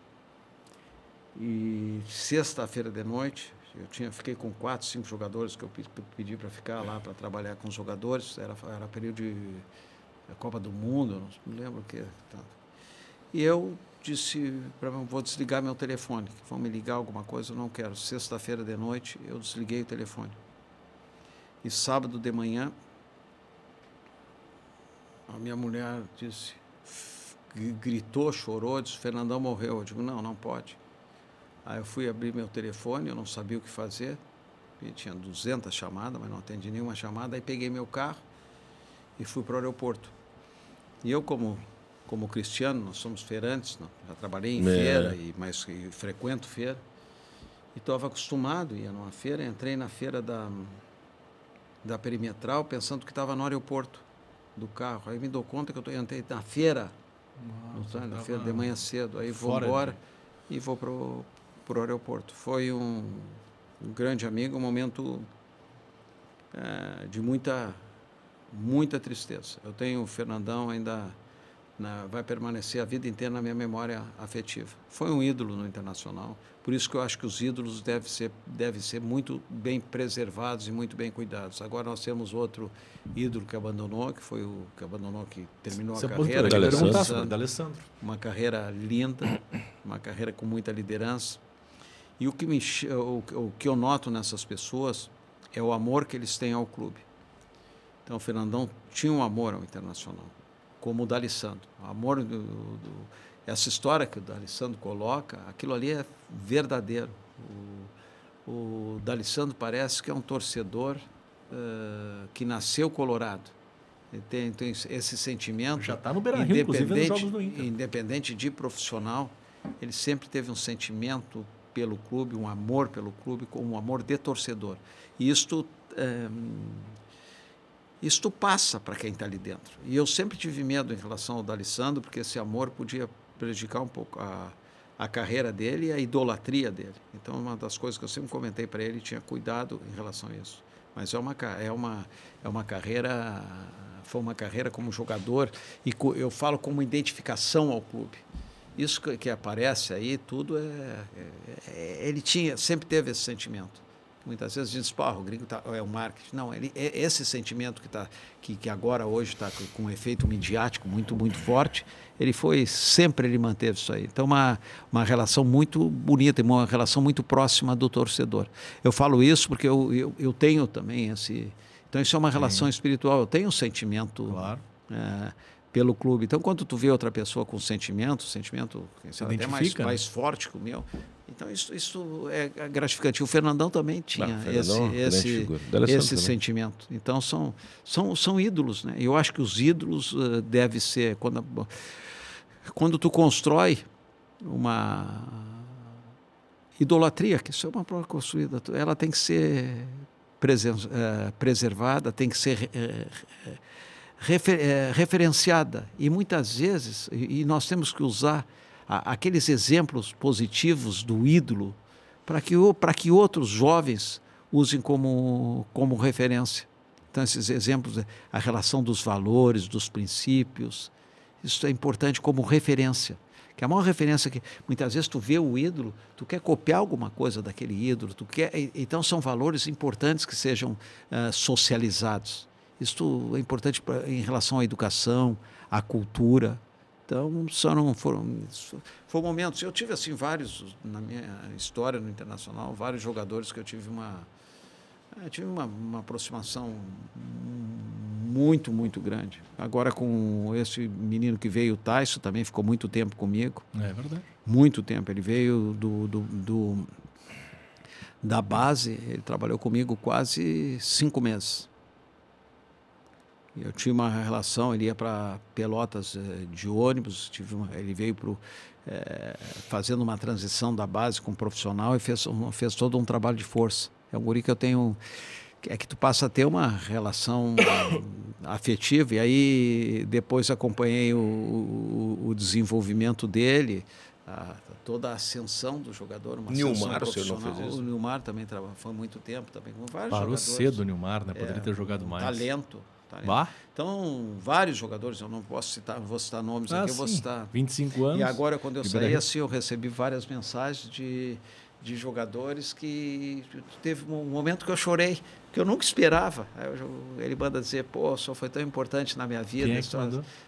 E sexta-feira de noite, eu tinha, fiquei com quatro, cinco jogadores que eu pe- pe- pedi para ficar lá para trabalhar com os jogadores. Era, era período de da Copa do Mundo, não me lembro o que. Tá. E eu disse para vou desligar meu telefone, vão me ligar alguma coisa, eu não quero. Sexta-feira de noite eu desliguei o telefone. E sábado de manhã a minha mulher disse, gritou, chorou, disse, Fernandão morreu. Eu digo, não, não pode. Aí eu fui abrir meu telefone, eu não sabia o que fazer. E tinha 200 chamadas, mas não atendi nenhuma chamada. Aí peguei meu carro e fui para o aeroporto. E eu, como, como cristiano, nós somos feirantes, não? já trabalhei em É. feira, e, mas e frequento feira. E estava acostumado, ia numa feira, entrei na feira da, da Perimetral pensando que estava no aeroporto do carro. Aí me dou conta que eu tô, entrei na feira, no trem, na feira de manhã cedo. Aí vou fora embora e vou pro, pro aeroporto. Foi um, um grande amigo, um momento eh, de muita, muita tristeza. Eu tenho o Fernandão ainda, na- vai permanecer a vida inteira na minha memória afetiva. Foi um ídolo no Internacional, por isso que eu acho que os ídolos devem ser, devem ser muito bem preservados e muito bem cuidados. Agora nós temos outro ídolo que abandonou, que foi o que abandonou, que terminou Você a carreira. Perguntar Alessandro sobre D'Alessandro. uma carreira linda, uma carreira com muita liderança. E o que, me, o, o que eu noto nessas pessoas é o amor que eles têm ao clube. Então, o Fernandão tinha um amor ao Internacional, como o D'Alessandro. O amor do, do- essa história que o D'Alessandro coloca, aquilo ali é verdadeiro. O, o D'Alessandro parece que é um torcedor eh, que nasceu colorado. Ele tem, tem esse sentimento. Já tá no Beira-Rio, inclusive, nos independente- jogos do Inter. Independente de profissional, ele sempre teve um sentimento pelo clube, um amor pelo clube, um amor de torcedor. E isto, eh, isto passa para quem está ali dentro. E eu sempre tive medo em relação ao D'Alessandro, porque esse amor podia prejudicar um pouco a, a carreira dele e a idolatria dele. Então, uma das coisas que eu sempre comentei para ele, tinha cuidado em relação a isso. Mas é uma, é uma, é uma carreira, foi uma carreira como jogador, e co- eu falo como identificação ao clube. Isso que, que aparece aí, tudo é, é- é- Ele tinha, sempre teve esse sentimento. Muitas vezes diz, pô, o gringo tá, é o marketing. Não, ele, é esse sentimento que, tá, que, que agora, hoje, está com, um efeito midiático muito, muito forte, ele foi, sempre ele manteve isso aí. Então, uma, uma relação muito bonita, e uma relação muito próxima do torcedor. Eu falo isso porque eu, eu, eu tenho também esse... Então, isso é uma relação espiritual. Eu tenho um sentimento Claro. é, pelo clube. Então, quando tu vê outra pessoa com sentimento, sentimento sabe, até mais, né? mais forte que o meu, então isso, isso é gratificante. O Fernandão também tinha Fernandão, grande esse, esse, esse também. sentimento. Então, são, são, são ídolos. Né? Eu acho que os ídolos uh, deve ser... Quando, quando tu constrói uma idolatria, que isso é uma prova construída, ela tem que ser presen- eh, preservada, tem que ser eh, eh, refer- eh, referenciada. E muitas vezes, e, e nós temos que usar a- aqueles exemplos positivos do ídolo para que, para que outros jovens usem como, como referência. Então, esses exemplos, eh, a relação dos valores, dos princípios, isso é importante como referência. Que a maior referência que muitas vezes tu vê o ídolo, tu quer copiar alguma coisa daquele ídolo, tu quer, então são valores importantes que sejam ah, socializados. Isso é importante pra, em relação à educação, à cultura. Então, só não foram, foram momentos. Eu tive assim vários na minha história no internacional, vários jogadores que eu tive uma eu tive uma, uma aproximação muito, muito grande. Agora com esse menino que veio, o Tyson, também ficou muito tempo comigo. É verdade. Muito tempo. Ele veio do, do, do- da base, ele trabalhou comigo quase cinco meses. Eu tinha uma relação, ele ia para Pelotas eh, de ônibus, tive uma- ele veio pro, eh, fazendo uma transição da base com profissional e fez, um- fez todo um trabalho de força. É um guri que eu tenho. É que tu passa a ter uma relação *coughs* afetiva, e aí depois acompanhei o, o- o desenvolvimento dele, a- toda a ascensão do jogador. Uma Nilmar, ascensão o senhor não profissional. fez isso? O Nilmar também trabalhou, foi muito tempo, também com vários Parou jogadores. cedo o Nilmar, né? Poderia É, ter jogado mais. Talento. Talento. Bah? Então, vários jogadores, eu não posso citar, não vou citar nomes Ah, aqui, eu vou citar. 25 anos. E agora, quando eu saí, assim, eu recebi várias mensagens de, de jogadores que teve um momento que eu chorei, que eu nunca esperava. Eu- ele manda dizer, pô, só foi tão importante na minha vida. É?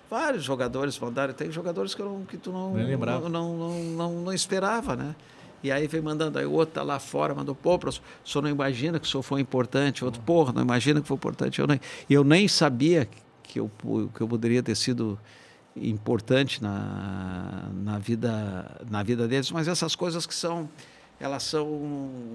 Vários jogadores mandaram, tem jogadores que, eu não, que tu não, não, não, não, não, não esperava, né? E aí vem mandando, aí o outro tá lá fora, mandou, pô, professor, o senhor não imagina que o senhor foi importante, outro, porra, não imagina que foi importante. Eu nem, eu nem sabia que eu, que eu poderia ter sido importante na, na, vida, na vida deles, mas essas coisas que são, elas são,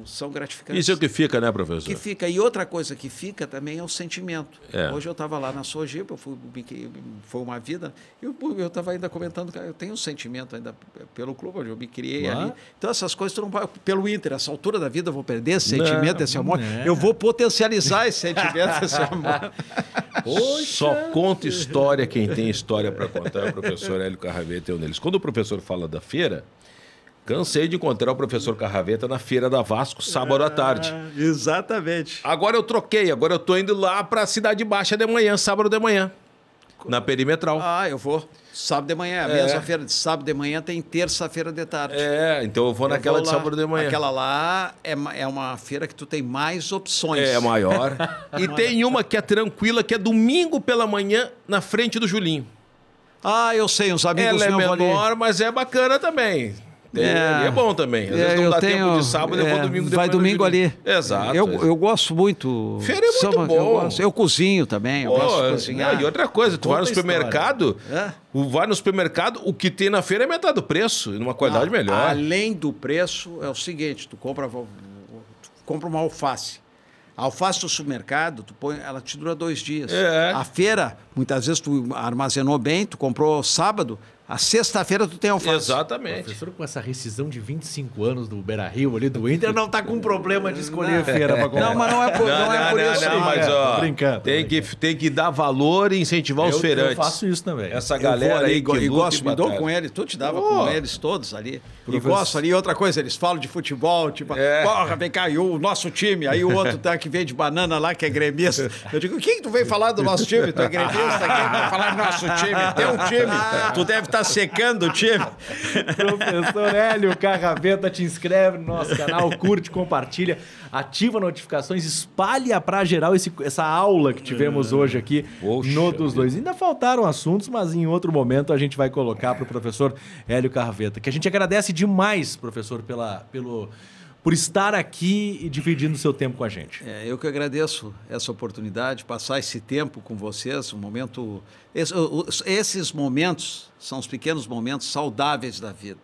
são gratificantes. Isso é o que fica, né, professor? Que fica. E outra coisa que fica também é o sentimento. É. Hoje eu estava lá na Sojipa, fui, que foi uma vida, e eu estava ainda comentando, cara, eu tenho um sentimento ainda pelo clube, onde eu me criei Claro. ali. Então essas coisas, tu não vai, pelo Inter, essa altura da vida eu vou perder esse sentimento, Não, esse amor. né? Eu vou potencializar esse sentimento, esse amor. *laughs* Só conta história quem tem história para contar é o professor Hélio Carraveta e um deles. Quando o professor fala da feira, cansei de encontrar o professor Carraveta na feira da Vasco, sábado à tarde. Exatamente. Agora eu troquei, agora eu tô indo lá pra Cidade Baixa de manhã, sábado de manhã. Na perimetral. Ah, eu vou. Sábado de manhã, a É. mesma feira de sábado de manhã tem terça-feira de tarde. É, então eu vou Eu naquela vou de lá. sábado de manhã. Aquela lá é, é uma feira que tu tem mais opções. É maior. *laughs* e tem uma que é tranquila, que é domingo pela manhã, na frente do Julinho. Ah, eu sei, uns amigos Ela é vão ali. menor, mas é bacana também. Tem, É. é bom também. Às vezes É, não eu dá tenho- tempo de sábado, eu vou é, domingo Vai domingo ali. Exato. Eu, eu gosto muito. Feira é muito Samba, bom. Eu, gosto- eu cozinho também, eu Pô, gosto de é, cozinhar. e outra coisa, tu Conta vai no supermercado, É. o- vai no supermercado, o que tem na feira é metade do preço, e numa qualidade Ah, melhor. Além do preço, é o seguinte: tu compra, tu compra uma alface. A alface do supermercado, tu põe, ela te dura dois dias. É. A feira, muitas vezes tu armazenou bem, tu comprou sábado, a sexta-feira tu tem alface. Exatamente. Professor, com essa rescisão de 25 anos do Beira Rio ali do Inter, não tá com problema de escolher feira pra comprar. Não, mas não é por, não, é por isso. não, não. mas É, ó, tô brincando, tem, tô que, tem que dar valor e incentivar os eu, feirantes. eu faço isso também. Essa galera ali aí e que e luta gosto, me dou com eles, tu te dava Pô. com eles todos ali. E Professor- gosto ali, outra coisa, eles falam de futebol, tipo, É. porra, vem cá, e o nosso time, aí o outro tá que vem de banana lá, que é gremista. Eu digo, o que que tu veio falar do nosso time? Tu é gremista, quem vai falar do nosso time? Teu time, tu deve estar secando o time. Professor Hélio Carraveta, te inscreve no nosso canal, curte, compartilha, ativa notificações, espalha pra geral esse- essa aula que tivemos hoje aqui Poxa no dos dois. Ainda faltaram assuntos, mas em outro momento a gente vai colocar pro professor Hélio Carraveta, que a gente agradece demais, professor, pela, pelo, por estar aqui e dividindo o seu tempo com a gente. É, eu que agradeço essa oportunidade, passar esse tempo com vocês, um momento. esse- esses momentos são os pequenos momentos saudáveis da vida.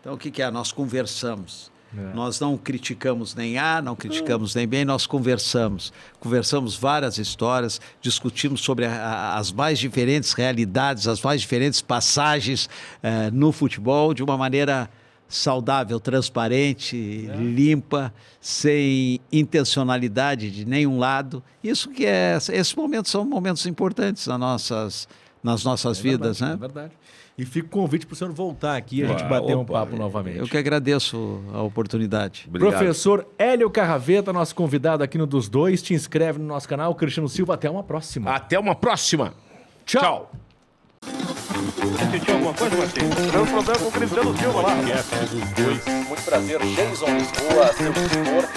Então, o que, que é? Nós conversamos. Nós não criticamos nem A, não criticamos nem B, nós conversamos. Conversamos várias histórias, discutimos sobre a- a- as mais diferentes realidades, as mais diferentes passagens eh, no futebol de uma maneira saudável, transparente, limpa, sem intencionalidade de nenhum lado. Isso que é, esses momentos são momentos importantes nas nossas, nas nossas vidas, É né? verdade. E fica o convite para o senhor voltar aqui e a gente bater um opa, papo novamente. Eu que agradeço a oportunidade. Obrigado. Professor Hélio Carraveta, nosso convidado aqui no Dos Dois. Te inscreve no nosso canal. Cristiano Silva, até uma próxima. Até uma próxima. Tchau sentiu alguma coisa, Martins? Tivemos problema com Cristiano Silva lá. É, Muito prazer, Jason boa seu escritor.